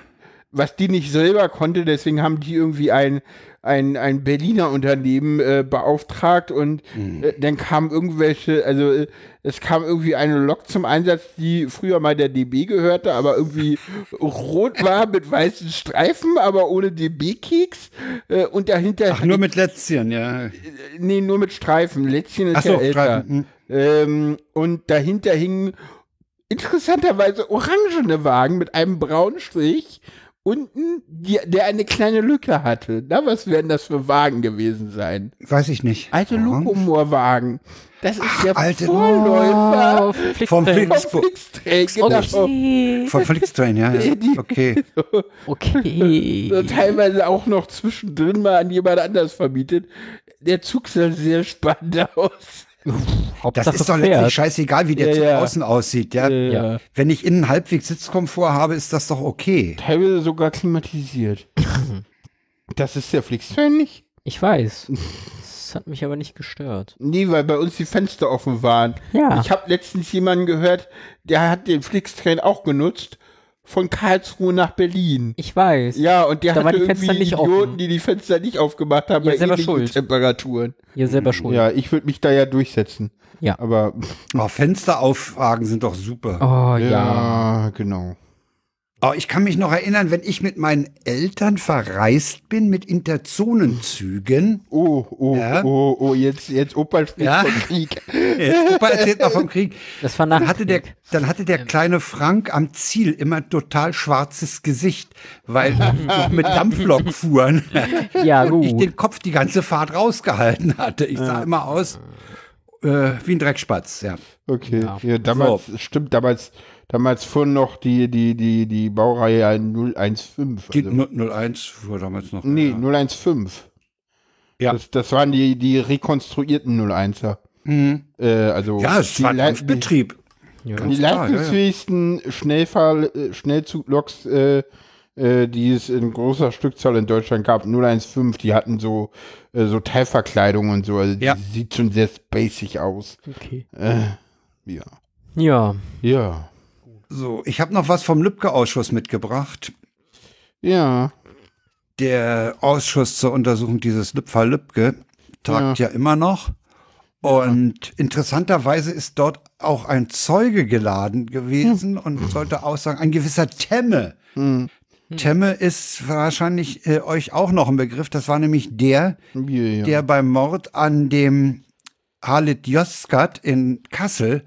was die nicht selber konnte, deswegen haben die irgendwie ein, ein, ein Berliner Unternehmen äh, beauftragt und äh, dann kamen irgendwelche, also äh, es kam irgendwie eine Lok zum Einsatz, die früher mal der DB gehörte, aber irgendwie rot war mit weißen Streifen, aber ohne DB-Keks äh, und dahinter Ach, nur mit Lätzchen, ja. nee, nur mit Streifen. Lätzchen ist Ach so, ja älter. Streifen, hm. Ähm, und dahinter hingen interessanterweise orangene Wagen mit einem braunen Strich unten, die, der eine kleine Lücke hatte. Na, was werden das für Wagen gewesen sein? Weiß ich nicht. Alte Orange? Locomor-Wagen. Das ist der alte- Vorläufer Oh, Vom Flixtrain. Flix- vom Flixtrain. Genau. Okay. Von Flixtrain, ja, ja. Okay. Okay. So teilweise auch noch zwischendrin mal an jemand anders vermietet. Der Zug sah sehr spannend aus. Das ist doch letztlich scheißegal, wie der Ja, ja. außen aussieht. Ja? Ja. Wenn ich innen halbwegs Sitzkomfort habe, ist das doch okay. Teilweise sogar klimatisiert. Das ist der Flixtrain nicht? Ich weiß. Das hat mich aber nicht gestört. Nee, weil bei uns die Fenster offen waren. Ja. Ich habe letztens jemanden gehört, der hat den Flixtrain auch genutzt von Karlsruhe nach Berlin. Ich weiß. Ja, und der Da hatte die irgendwie Fenster nicht Idioten, offen. die die Fenster nicht aufgemacht haben Ihr bei selber ähnlichen schuld. Temperaturen. Ihr selber schuld. Ja, ich würde mich da ja durchsetzen. Ja. Aber Oh, Fensteraufragen sind doch super. Oh ja. ja, genau. Oh, ich kann mich noch erinnern, wenn ich mit meinen Eltern verreist bin mit Interzonenzügen. Oh, oh, Ja. oh, oh, jetzt, jetzt Opa spricht Ja. von Krieg. Jetzt, Opa erzählt mal vom Krieg. Das war nach Dann hatte, der, dann hatte der kleine Frank am Ziel immer total schwarzes Gesicht, weil noch mit Dampflok fuhren. Ja, Und ich gut. den Kopf die ganze Fahrt rausgehalten hatte. Ich sah immer aus äh, wie ein Dreckspatz, ja. Okay, Ja. ja, damals, stimmt, damals, damals fuhren noch die, die, die, die Baureihe 015. Die Also, 01 fuhr damals noch. nee, ja. 015. Ja. Das, das waren die, die rekonstruierten 01er. Mhm. Äh, also Ja, es die, war Lei- Dampfbetrieb. Ja. die, klar, ja, ja. leistungsfähigsten Schnellfahr äh, Schnellzugloks, äh, äh, die es in großer Stückzahl in Deutschland gab, 015, die hatten so, äh, so Teilverkleidung und so. Also die Ja. sieht schon sehr spacig aus. Okay. Äh, ja. Ja. Ja. So, ich habe noch was vom Lübcke-Ausschuss mitgebracht. Ja. Der Ausschuss zur Untersuchung dieses Lübfer Lübcke tagt ja. immer noch. Und interessanterweise ist dort auch ein Zeuge geladen gewesen und sollte aussagen, ein gewisser Temme. Temme ist wahrscheinlich äh, euch auch noch ein Begriff. Das war nämlich der, Ja, ja. der beim Mord an dem Halit Yozgat in Kassel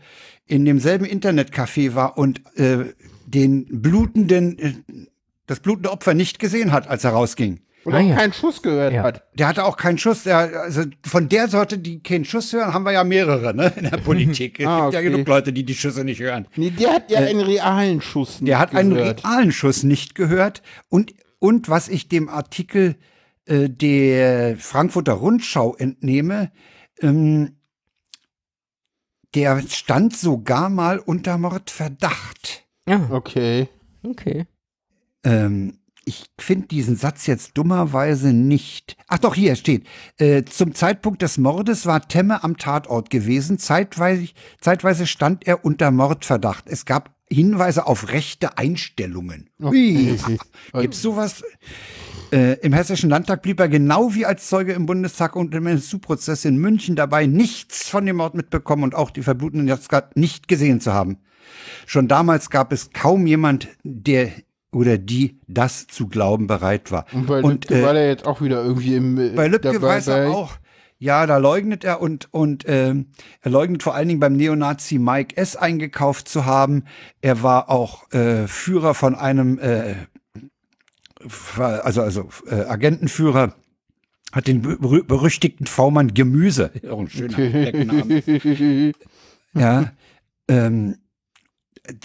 in demselben Internetcafé war und äh, den blutenden, äh, das blutende Opfer nicht gesehen hat, als er rausging. Und Ah, auch ja. keinen Schuss gehört Ja. hat. Der hatte auch keinen Schuss. Der, also von der Sorte, die keinen Schuss hören, haben wir ja mehrere ne, in der Politik. Es Ah, gibt ja okay. genug Leute, die die Schüsse nicht hören. Nee, der hat ja einen realen Schuss. Äh, Der hat nicht einen gehört. realen Schuss nicht gehört. Und, und was ich dem Artikel äh, der Frankfurter Rundschau entnehme, ähm, der stand sogar mal unter Mordverdacht. Ja. Okay. Okay. Ähm, ich finde diesen Satz jetzt dummerweise nicht. Ach doch, hier steht. Äh, zum Zeitpunkt des Mordes war Temme am Tatort gewesen. Zeitweise, zeitweise stand er unter Mordverdacht. Es gab Hinweise auf rechte Einstellungen. Ui, gibt's sowas? Äh, Im Hessischen Landtag blieb er genau wie als Zeuge im Bundestag und im NSU-Prozess in München dabei, nichts von dem Mord mitbekommen und auch die verblutenden Jatzgat nicht gesehen zu haben. Schon damals gab es kaum jemand, der oder die das zu glauben bereit war. Und bei Und, Lübcke äh, war der jetzt auch wieder irgendwie im. äh, Bei Lübcke dabei weiß er auch, ja, da leugnet er und, und ähm, er leugnet vor allen Dingen beim Neonazi Mike S. eingekauft zu haben. Er war auch äh, Führer von einem, äh, also, also äh, Agentenführer, hat den berü- berüchtigten V-Mann Gemüse. Auch ein schöner Deckname. Ja. Ähm,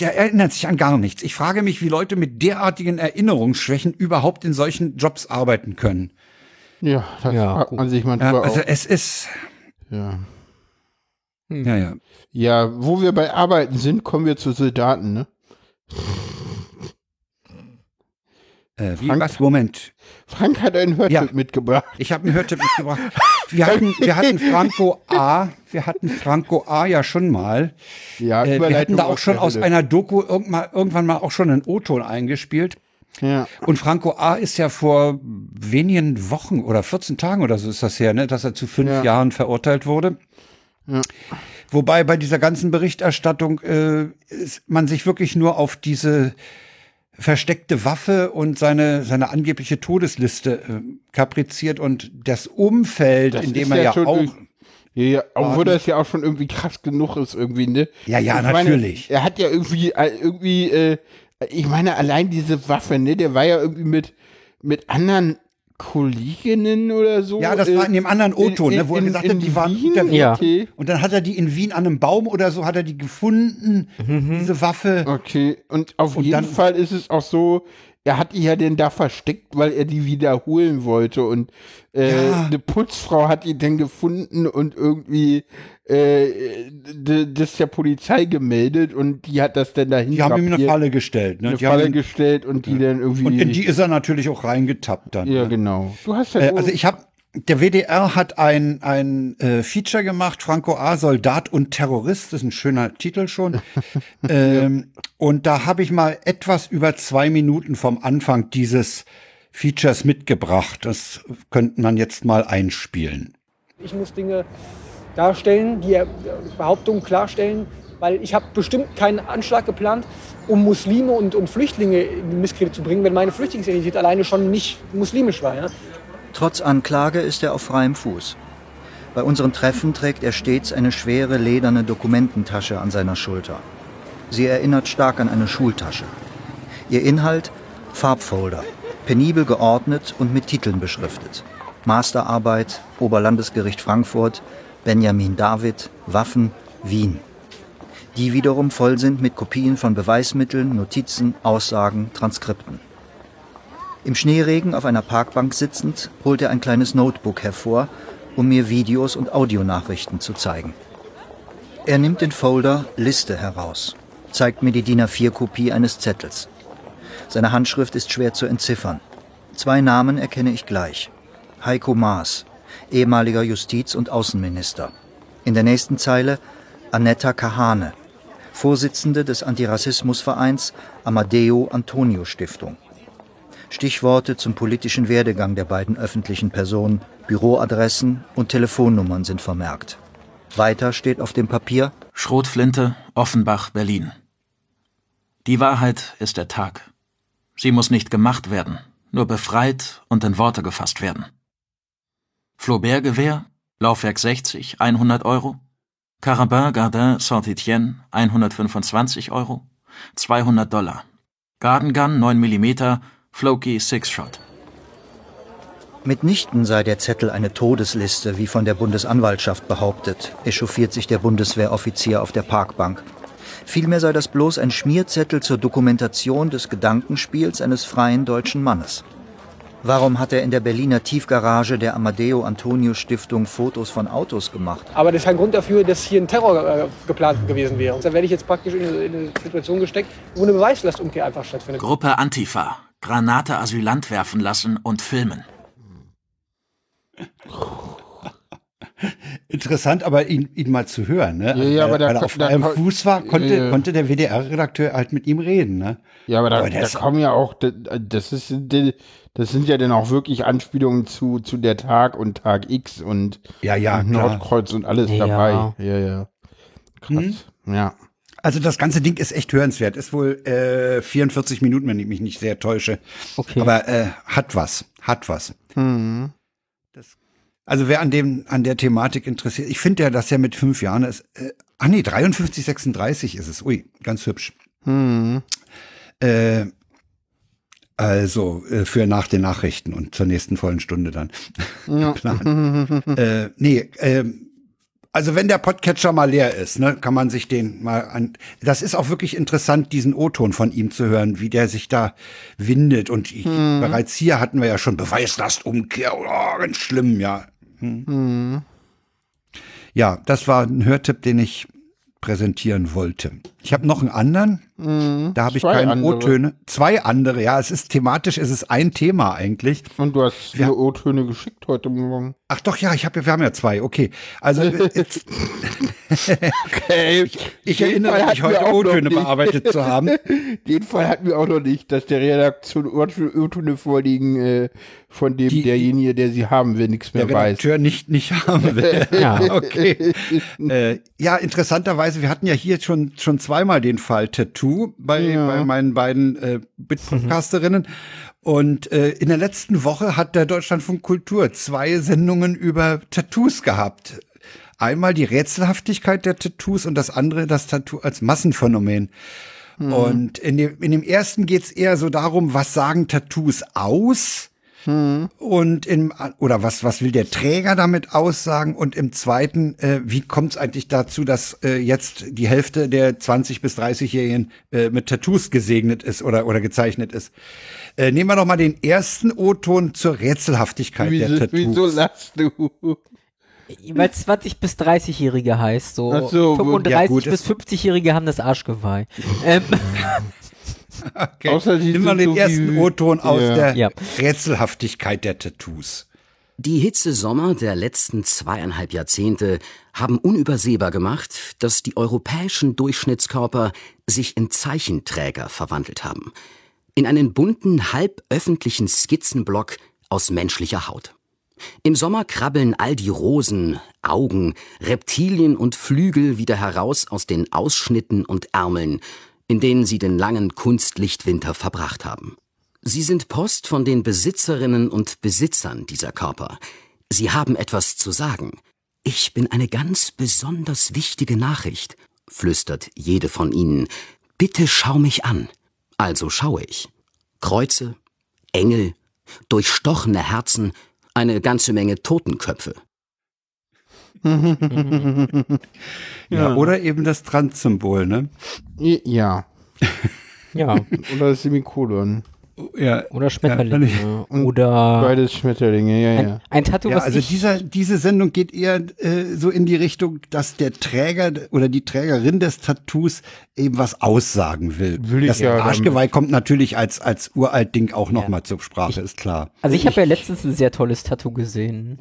der erinnert sich an gar nichts. Ich frage mich, wie Leute mit derartigen Erinnerungsschwächen überhaupt in solchen Jobs arbeiten können. Ja, das Ja, fragt man sich Ja, manchmal also auch. es ist, Ja. ja, ja. ja, wo wir bei Arbeiten sind, kommen wir zu Soldaten, ne? Äh, wie, Frank- was? Moment. Frank hat einen Hörtipp Ja. mitgebracht. Ich habe einen Hörtipp mitgebracht. Wir hatten, wir hatten Franco A. Wir hatten Franco A. ja schon mal. Ja, Äh, wir hatten da auch schon aus einer Doku irgendwann, irgendwann mal auch schon einen O-Ton eingespielt. Ja. Und Franco A. ist ja vor wenigen Wochen oder 14 Tagen oder so ist das her, ne, dass er zu fünf Ja. Jahren verurteilt wurde. Wobei bei dieser ganzen Berichterstattung äh, ist man sich wirklich nur auf diese versteckte Waffe und seine, seine angebliche Todesliste äh, kapriziert und das Umfeld, Das in dem er ja schon auch. Ja, ja, obwohl das ja auch schon irgendwie krass genug ist, irgendwie, ne? Ja, ja, Ich meine, natürlich. er hat ja irgendwie, äh, irgendwie, äh, ich meine, allein diese Waffe, ne? Der war ja irgendwie mit, mit anderen Kolleginnen oder so. Ja, das äh, war in dem anderen O-Ton, ne, wo er gesagt hat, die waren Wien? unterwegs. Ja. Okay. Und dann hat er die in Wien an einem Baum oder so, hat er die gefunden, diese Waffe. Okay, und auf Und jeden dann- Fall ist es auch so, er hat die ja denn da versteckt, weil er die wiederholen wollte und äh, Ja. eine Putzfrau hat die dann gefunden und irgendwie äh, das der Polizei gemeldet und die hat das dann dahin Die haben ihm eine Falle gestellt. Ne? eine Die haben Falle ihn- gestellt und die dann irgendwie und in die ist er natürlich auch reingetappt dann. ja ne? genau. Du hast ja Äh, so- also ich habe, der WDR hat ein, ein äh, Feature gemacht, Franco A. Soldat und Terrorist, das ist ein schöner Titel schon. ähm, und da habe ich mal etwas über zwei Minuten vom Anfang dieses Features mitgebracht. Das könnte man jetzt mal einspielen. Ich muss Dinge darstellen, die Behauptungen klarstellen, weil ich habe bestimmt keinen Anschlag geplant, um Muslime und, und Flüchtlinge in Misskredit zu bringen, wenn meine Flüchtlingsidentität alleine schon nicht muslimisch war. Ja? Trotz Anklage ist er auf freiem Fuß. Bei unseren Treffen trägt er stets eine schwere lederne Dokumententasche an seiner Schulter. Sie erinnert stark an eine Schultasche. Ihr Inhalt Farbfolder, penibel geordnet und mit Titeln beschriftet. Masterarbeit, Oberlandesgericht Frankfurt, Benjamin David, Waffen, Wien. Die wiederum voll sind mit Kopien von Beweismitteln, Notizen, Aussagen, Transkripten. Im Schneeregen auf einer Parkbank sitzend holt er ein kleines Notebook hervor, um mir Videos und Audionachrichten zu zeigen. Er nimmt den Folder Liste heraus, zeigt mir die DIN A4-Kopie eines Zettels. Seine Handschrift ist schwer zu entziffern. Zwei Namen erkenne ich gleich. Heiko Maas, ehemaliger Justiz- und Außenminister. In der nächsten Zeile Annetta Kahane, Vorsitzende des Antirassismusvereins Amadeo Antonio Stiftung. Stichworte zum politischen Werdegang der beiden öffentlichen Personen, Büroadressen und Telefonnummern sind vermerkt. Weiter steht auf dem Papier Schrotflinte, Offenbach, Berlin. Die Wahrheit ist der Tag. Sie muss nicht gemacht werden, nur befreit und in Worte gefasst werden. Flaubert-Gewehr, Laufwerk 60, 100 Euro. Carabin Gardin Saint-Étienne, 125 Euro. 200 Dollar. Garden Gun 9 mm, Floki Six Shot. Mitnichten sei der Zettel eine Todesliste, wie von der Bundesanwaltschaft behauptet, echauffiert sich der Bundeswehroffizier auf der Parkbank. Vielmehr sei das bloß ein Schmierzettel zur Dokumentation des Gedankenspiels eines freien deutschen Mannes. Warum hat er in der Berliner Tiefgarage der Amadeo Antonio Stiftung Fotos von Autos gemacht? Aber das ist kein Grund dafür, dass hier ein Terror äh, geplant gewesen wäre. Und da werde ich jetzt praktisch in eine, in eine Situation gesteckt, wo eine Beweislastumkehr einfach stattfindet. Gruppe Antifa. Granate Asylant werfen lassen und filmen. Interessant, aber ihn, ihn mal zu hören, ne? Ja, ja, aber da weil er auf da freiem ko- Fuß war, konnte, Ja. konnte der WDR-Redakteur halt mit ihm reden, ne? Ja, aber da, Aber der da kommen ja auch, das ist, das sind ja dann auch wirklich Anspielungen zu, zu der Tag und Tag X und, Ja, ja, und klar. Nordkreuz und alles Ja. dabei. Ja, ja. Krass. Ja. Also das ganze Ding ist echt hörenswert. Ist wohl äh, 44 Minuten, wenn ich mich nicht sehr täusche. Okay. Aber äh, hat was, hat was. Das, also wer an dem an der Thematik interessiert, ich finde ja, dass er mit fünf Jahren ist. Äh, ach nee, 53, 36 ist es. Ui, ganz hübsch. Äh, also äh, für nach den Nachrichten und zur nächsten vollen Stunde dann. Plan. äh, nee, ähm, also wenn der Podcatcher mal leer ist, ne, kann man sich den mal an. Das ist auch wirklich interessant, diesen O-Ton von ihm zu hören, wie der sich da windet. Und ich, bereits hier hatten wir ja schon Beweislastumkehr. Oh, ganz schlimm, ja. Hm. Ja, das war ein Hörtipp, den ich präsentieren wollte. Ich habe noch einen anderen. Mhm. Da habe ich Zwei keine. O-Töne. Zwei andere, ja. Es ist thematisch, es ist ein Thema eigentlich. Und du hast mir O-Töne geschickt heute Morgen. Ach doch, ja, ich hab, wir haben ja zwei, okay. Also äh, jetzt, Okay. ich erinnere mich heute O-Töne bearbeitet zu haben. Den Fall hatten wir auch noch nicht, dass der Redaktion O-Töne vorliegen, äh, von dem Die- derjenige, der sie haben will, nichts mehr der weiß. Redakteur nicht, nicht haben will. Ja. okay. Äh, ja, interessanterweise, wir hatten ja hier schon, schon zweimal den Fall Tattoo bei, Ja. bei meinen beiden äh, Bit-Podcasterinnen. Und äh, in der letzten Woche hat der Deutschlandfunk Kultur zwei Sendungen über Tattoos gehabt. Einmal die Rätselhaftigkeit der Tattoos und das andere das Tattoo als Massenphänomen. Und in dem, in dem ersten geht's eher so darum, was sagen Tattoos aus? Und im, oder was, was will der Träger damit aussagen? Und im zweiten, äh, wie kommt es eigentlich dazu, dass äh, jetzt die Hälfte der 20- bis 30-Jährigen äh, mit Tattoos gesegnet ist oder, oder gezeichnet ist? Äh, nehmen wir doch mal den ersten O-Ton zur Rätselhaftigkeit der Wieso, Tattoos. wieso lachst du? Weil 20 bis 30-Jährige heißt so. Ach so, gut. 35 Ja, gut, bis es- 50-Jährige haben das Arschgeweih. ähm, Okay. Außer die Nimm mal den so ersten O-Ton aus Ja. der Ja. Rätselhaftigkeit der Tattoos. Die Hitzesommer der letzten zweieinhalb Jahrzehnte haben unübersehbar gemacht, dass die europäischen Durchschnittskörper sich in Zeichenträger verwandelt haben. In einen bunten, halb öffentlichen Skizzenblock aus menschlicher Haut. Im Sommer krabbeln all die Rosen, Augen, Reptilien und Flügel wieder heraus aus den Ausschnitten und Ärmeln, in denen sie den langen Kunstlichtwinter verbracht haben. Sie sind Post von den Besitzerinnen und Besitzern dieser Körper. Sie haben etwas zu sagen. Ich bin eine ganz besonders wichtige Nachricht, flüstert jede von ihnen. Bitte schau mich an. Also schaue ich. Kreuze, Engel, durchstochene Herzen, eine ganze Menge Totenköpfe. Ja. Oder eben das Trans-Symbol, ne? Ja. ja. Oder das Semikolon. Ja. Oder Schmetterlinge. Ja, oder Beides Schmetterlinge, ja, ja. ein, ein Tattoo, Ja, was also ich, dieser, diese Sendung geht eher äh, so in die Richtung, dass der Träger oder die Trägerin des Tattoos eben was aussagen will. Will ich das ja Arschgeweih kommt natürlich als, als uralt Ding auch noch Ja. mal zur Sprache, ist klar. Also ich habe ja letztens ein sehr tolles Tattoo gesehen.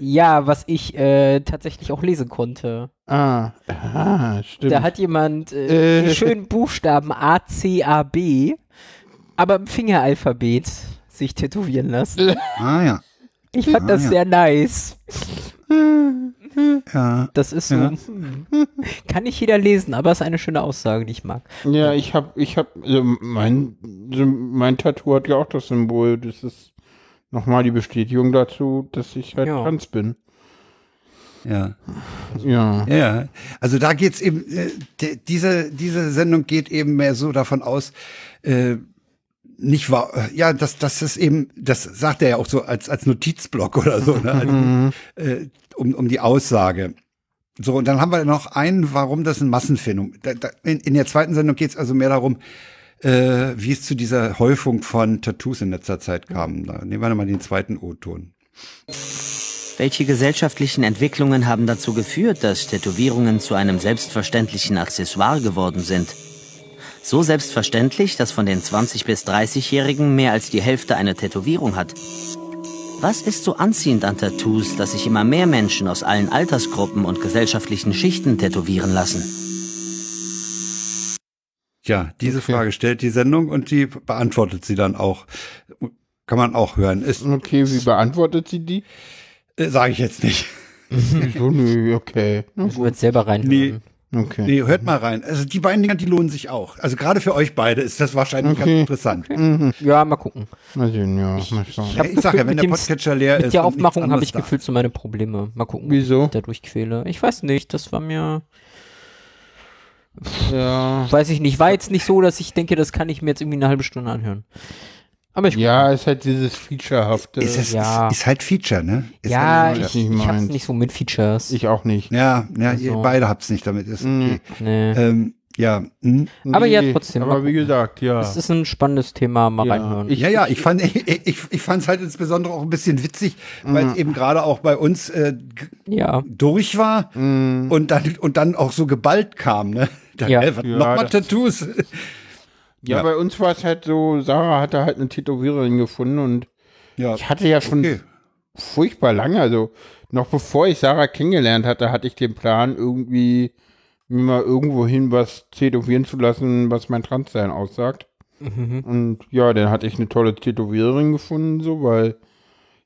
Ja, was ich äh, tatsächlich auch lesen konnte. Ah, ah stimmt. Da hat jemand äh, Äh. die schönen Buchstaben A, C, A, B, aber im Fingeralphabet sich tätowieren lassen. Ah ja. Ich fand Ah, das ja. sehr nice. Ja. Das ist so. Ja. hm. Kann nicht jeder lesen, aber ist eine schöne Aussage, die ich mag. ja, ich hab, ich hab, also mein, mein Tattoo hat ja auch das Symbol. Das ist nochmal die Bestätigung dazu, dass ich halt Ja. trans bin. Ja. Ja. Ja, also da geht's eben, äh, de, diese, diese Sendung geht eben mehr so davon aus, äh, nicht wahr, äh, ja, das, das ist eben, das sagt er ja auch so als, als Notizblock oder so, ne? also, äh, um, um die Aussage. So, und dann haben wir noch einen, warum das ein Massenphänomen. Da, da, in, in der zweiten Sendung geht's also mehr darum, äh, wie es zu dieser Häufung von Tattoos in letzter Zeit kam. Da nehmen wir nochmal den zweiten O-Ton. Welche gesellschaftlichen Entwicklungen haben dazu geführt, dass Tätowierungen zu einem selbstverständlichen Accessoire geworden sind? So selbstverständlich, dass von den 20- bis 30-Jährigen mehr als die Hälfte eine Tätowierung hat. Was ist so anziehend an Tattoos, dass sich immer mehr Menschen aus allen Altersgruppen und gesellschaftlichen Schichten tätowieren lassen? Ja, diese Okay. Frage stellt die Sendung und die beantwortet sie dann auch. Kann man auch hören. Ist, Okay, wie beantwortet sie die? äh, sage ich jetzt nicht. Wieso? Nö, okay. Na Ich würde selber reinhören. Nee. Okay. Nee, hört mal rein. Also die beiden Dinger, die lohnen sich auch. Also gerade für euch beide ist das wahrscheinlich Okay. ganz interessant. Ja, mal gucken. Mal sehen, ja, mal schauen. Ich hab Ich sag ja, wenn mit der Podcatcher leer Mit ist. der und nichts Aufmachung habe ich da. gefühlt so meine Probleme. Mal gucken, Wieso? ob ich da durchquäle. Ich weiß nicht, das war mir, Ja. weiß ich nicht, war jetzt nicht so, dass ich denke, das kann ich mir jetzt irgendwie eine halbe Stunde anhören. Aber ich Ja, ist halt dieses Featurehafte. Ist, es, Ja. ist, ist halt Feature, ne? Ist ja, halt- ich, nicht ich hab's nicht so mit Features. ich auch nicht. ja, ja, ihr Also. beide habt's nicht damit. Ist okay. Mhm. nee. Ähm, Ja, hm. Aber ja, trotzdem, Aber wie gesagt, ja. Das ist ein spannendes Thema, mal Ja, reinhören. ich- ja, ja, ich fand ich, ich, ich fand es halt insbesondere auch ein bisschen witzig, weil es eben gerade auch bei uns äh, ja. durch war und dann und dann auch so geballt kam, ne? Dann, Ja. äh, Ja, noch mal das- Tattoos. ja, ja. bei uns war es halt so, Sarah hatte halt eine Tätowiererin gefunden und Ja, ich hatte ja schon okay. furchtbar lange, also noch bevor ich Sarah kennengelernt hatte, hatte ich den Plan, irgendwie mir mal irgendwo hin was tätowieren zu lassen, was mein Transsein aussagt. Mhm. Und ja, dann hatte ich eine tolle Tätowiererin gefunden, so, weil,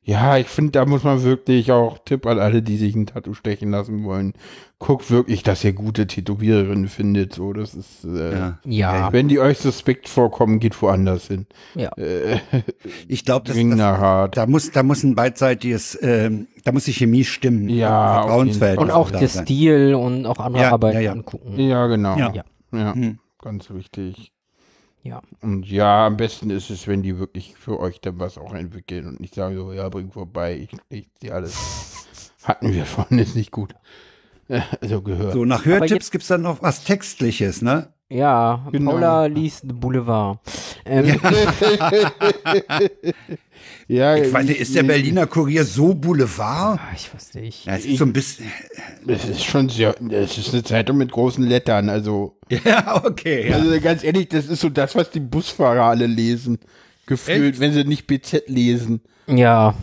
ja, ich finde, da muss man wirklich auch Tipp an alle, die sich ein Tattoo stechen lassen wollen. Guckt wirklich, dass ihr gute Tätowiererinnen findet, so, das ist, äh, Ja. Ja. wenn die euch suspekt vorkommen, geht woanders hin. Ja. Äh, Ich glaube, das, das da muss da muss ein beidseitiges, ähm, da muss die Chemie stimmen. Ja, Vertrauensverhältnis Und auch der sein. Stil und auch andere Ja, Arbeiten ja, ja. angucken. Ja, genau. Ja. Ja, Ja. Hm. ganz wichtig. Ja. Und ja, am besten ist es, wenn die wirklich für euch dann was auch entwickeln und nicht sagen so, ja, bring vorbei, ich, ich sie alles. Hatten wir schon, ist nicht gut. Äh, Also gehört. So, nach Hörtipps jetzt- gibt's dann noch was Textliches, ne? Ja, Genau. Paula liest Boulevard. Ähm, ja, Ich meine, ist der Berliner Kurier so Boulevard? ah, ich weiß nicht. Es ist so ein bisschen. Es ist schon sehr, es ist eine Zeitung mit großen Lettern, also. Ja, okay. Ja. Also ganz ehrlich, das ist so das, was die Busfahrer alle lesen. Gefühlt, Echt? wenn sie nicht BZ lesen. Ja,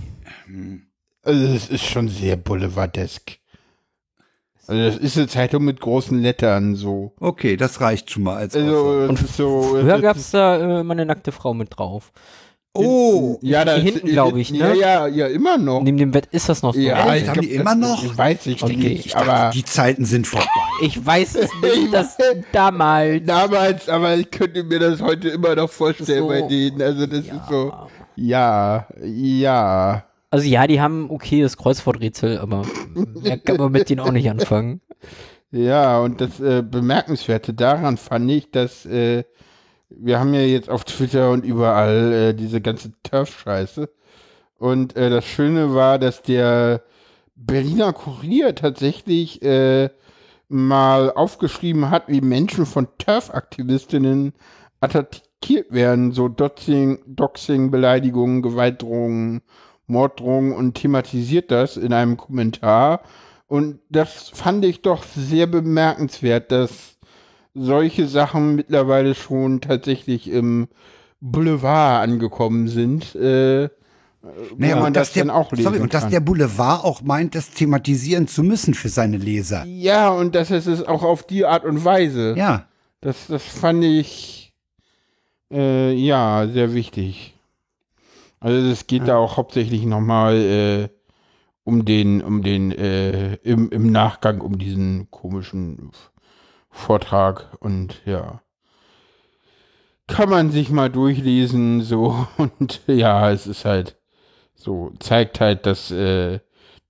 Also es ist schon sehr boulevardesk. Also das ist eine Zeitung mit großen Lettern so. Okay, das reicht schon mal als Also Aussage. ist so. früher gab es da äh, immer eine nackte Frau mit drauf. Oh, ja, da hinten, glaub ich, Ja, ne? ja, ja, immer noch. Neben dem Bett ist das noch so. Ja, Echt? ich Haben glaub, die immer noch? Ich weiß ich Okay. nicht, ich dachte, aber die Zeiten sind vorbei. Ich weiß es nicht, das damals. damals, aber ich könnte mir das heute immer noch vorstellen So. bei denen. Also das ist so, ja, ja. Also ja, die haben okayes Kreuzworträtsel, aber mehr kann man mit denen auch nicht anfangen. Ja, und das äh, Bemerkenswerte daran fand ich, dass äh, wir haben ja jetzt auf Twitter und überall äh, diese ganze Turf-Scheiße. Und äh, das Schöne war, dass der Berliner Kurier tatsächlich äh, mal aufgeschrieben hat, wie Menschen von Turf-Aktivistinnen attackiert werden. So Doxing, Doxing, Beleidigungen, Gewaltdrohungen, Morddrohungen und thematisiert das in einem Kommentar. Und das fand ich doch sehr bemerkenswert, dass solche Sachen mittlerweile schon tatsächlich im Boulevard angekommen sind. Äh, Naja, und dass das der, dann auch lesen sorry, und dass der Boulevard auch meint, das thematisieren zu müssen für seine Leser. Ja, und das ist es auch auf die Art und Weise. Ja. Das, das fand ich äh, ja sehr wichtig. Also es geht da auch hauptsächlich nochmal äh, um den, um den, äh, im, im Nachgang um diesen komischen Vortrag und ja. Kann man sich mal durchlesen, so und ja, es ist halt so, zeigt halt, dass äh,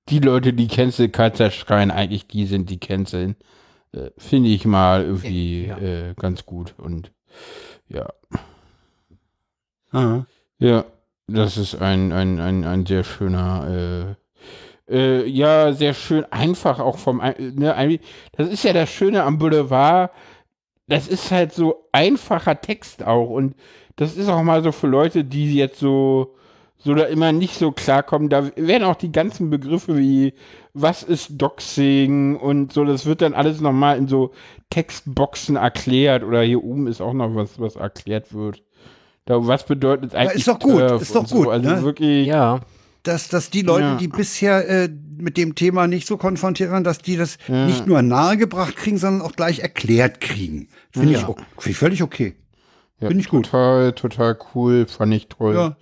die Leute, die Cancel Culture schreien, eigentlich die sind, die canceln. Äh, Finde ich mal irgendwie Ja. äh, ganz gut und ja. Aha. Ja, das ist ein, ein, ein, ein sehr schöner, äh, äh, ja, sehr schön einfach auch vom, ne, das ist ja das Schöne am Boulevard, das ist halt so einfacher Text auch und das ist auch mal so für Leute, die jetzt so, so da immer nicht so klarkommen, da werden auch die ganzen Begriffe wie, was ist Doxing und so, das wird dann alles nochmal in so Textboxen erklärt oder hier oben ist auch noch was, was erklärt wird. Da, was bedeutet eigentlich ist doch gut, Turf ist doch und so. gut, Also ne? wirklich, Ja, Dass, dass die Leute, Ja. die bisher äh, mit dem Thema nicht so konfrontiert waren, dass die das nicht nur nahegebracht kriegen, sondern auch gleich erklärt kriegen. Finde ich, ok- finde ich völlig okay. ja, Finde ich gut. Total, total cool, fand ich toll. Ja.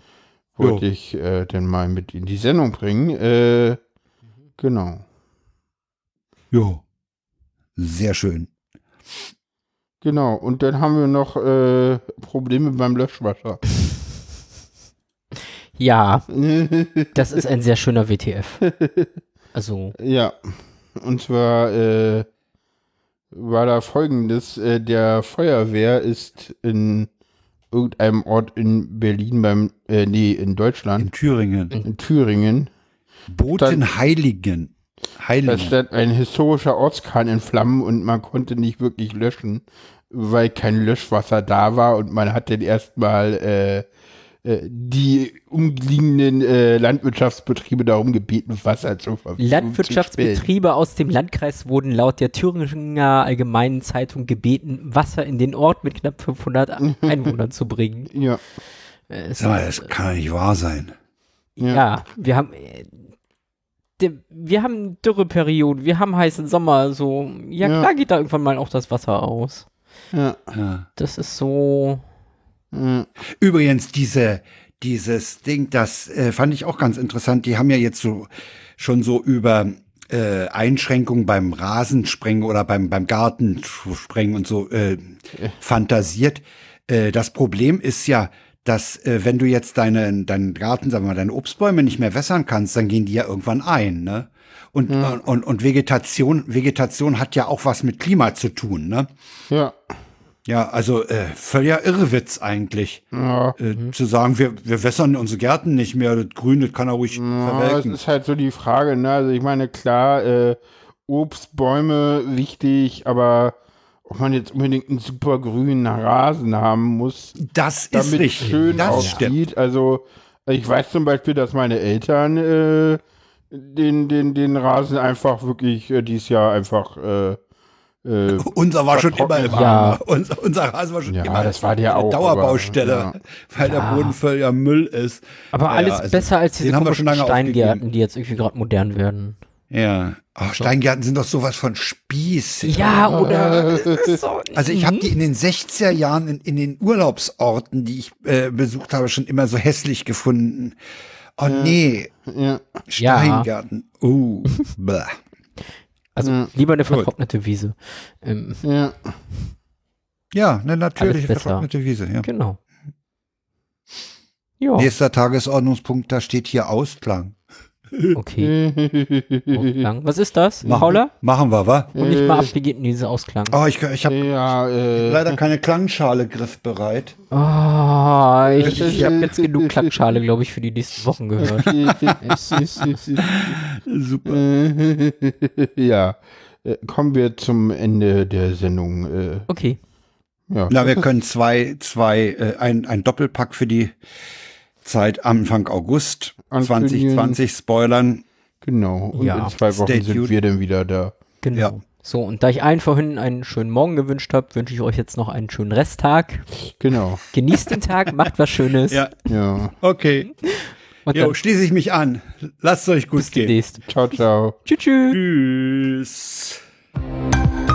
Wollte ich äh, denn mal mit in die Sendung bringen. Äh, genau. Jo. Sehr schön. Genau. Und dann haben wir noch äh, Probleme beim Löschwasser. ja, das ist ein sehr schöner WTF. Also, Ja, und zwar äh, war da folgendes, äh, der Feuerwehr ist in irgendeinem Ort in Berlin beim, äh, nee, in Deutschland, In Thüringen. in Thüringen, Botenheiligen. Da Heiligen. stand ein historischer Ortskern in Flammen und man konnte nicht wirklich löschen. weil kein Löschwasser da war und man hat dann erstmal äh, äh, die umliegenden äh, Landwirtschaftsbetriebe darum gebeten, Wasser zu stellen. Landwirtschaftsbetriebe aus dem Landkreis wurden laut der Thüringer Allgemeinen Zeitung gebeten, Wasser in den Ort mit knapp 500 Einwohnern zu bringen. Ja, Es Sag mal, ist, das kann nicht wahr sein. ja. wir haben äh, wir haben Dürreperioden, wir haben heißen Sommer, so ja, Ja. klar geht da irgendwann mal auch das Wasser aus. ja. Das ist so ja. Übrigens, diese, dieses Ding, das äh, fand ich auch ganz interessant. Die haben ja jetzt so schon so über äh, Einschränkungen beim Rasensprengen oder beim, beim Gartensprengen und so äh, fantasiert. Äh, das Problem ist ja, dass äh, wenn du jetzt deinen deinen Garten, sagen wir mal, deine Obstbäume nicht mehr wässern kannst, dann gehen die ja irgendwann ein, ne? Und, und, und Vegetation, Vegetation hat ja auch was mit Klima zu tun, ne? ja. Ja, also äh, völliger Irrwitz eigentlich. ja. Äh, Zu sagen, wir, wir wässern unsere Gärten nicht mehr, das Grün, das kann er ruhig Ja, das verwelken. ist halt so die Frage, ne? Also ich meine, klar, äh, Obstbäume wichtig, aber ob man jetzt unbedingt einen super grünen Rasen haben muss, Das ist damit es richtig. schön das stimmt. aussieht. Also ich weiß zum Beispiel, dass meine Eltern äh, den, den, den Rasen einfach wirklich äh, dieses Jahr einfach äh, äh, Unser war schon immer im Ja. Unser, unser Rasen war schon Ja, immer das war der eine auch, Dauerbaustelle, aber, weil der Boden völliger Müll ist. aber Ja, alles also, besser als diese den haben wir schon komischen lange Steingärten, aufgegeben. die jetzt irgendwie gerade modern werden. Ja. Ach, Steingärten sind doch sowas von Spieß. Ja, oder so. Also ich habe die in den 60er Jahren in, in den Urlaubsorten, die ich äh, besucht habe, schon immer so hässlich gefunden. Oh nee, ja. Steingärten. Uh, bäh. Also lieber eine vertrocknete Wiese. Ähm, Ja. Ja, eine natürliche vertrocknete Wiese. Ja. genau. Ja, Nächster Tagesordnungspunkt, da steht hier Ausklang. Okay. Ausklang. Was ist das, Machen, Paula? machen wir, wa? Und nicht mal ab, wie geht denn dieser Ausklang? Oh, ich, ich habe ja, äh, leider keine Klangschale griffbereit. Oh, ich, ich habe jetzt genug Klackschale, glaube ich, für die nächsten Wochen gehört. Super. ja. Äh, Kommen wir zum Ende der Sendung. Äh, Okay. ja. Na, wir können zwei, zwei, äh, ein, ein Doppelpack für die Zeit Anfang August Ankündigen. 2020 spoilern. Genau. Und Ja. in zwei Wochen Stay sind tuned. wir dann wieder da. Genau. Ja. So, und da ich allen vorhin einen schönen Morgen gewünscht habe, wünsche ich euch jetzt noch einen schönen Resttag. Genau. Genießt den Tag, macht was Schönes. Ja, Ja. okay. Und Jo, schließe ich mich an. Lasst es euch gut bis gehen. demnächst. Ciao, ciao. Tschüss. tschüss. Tschüss.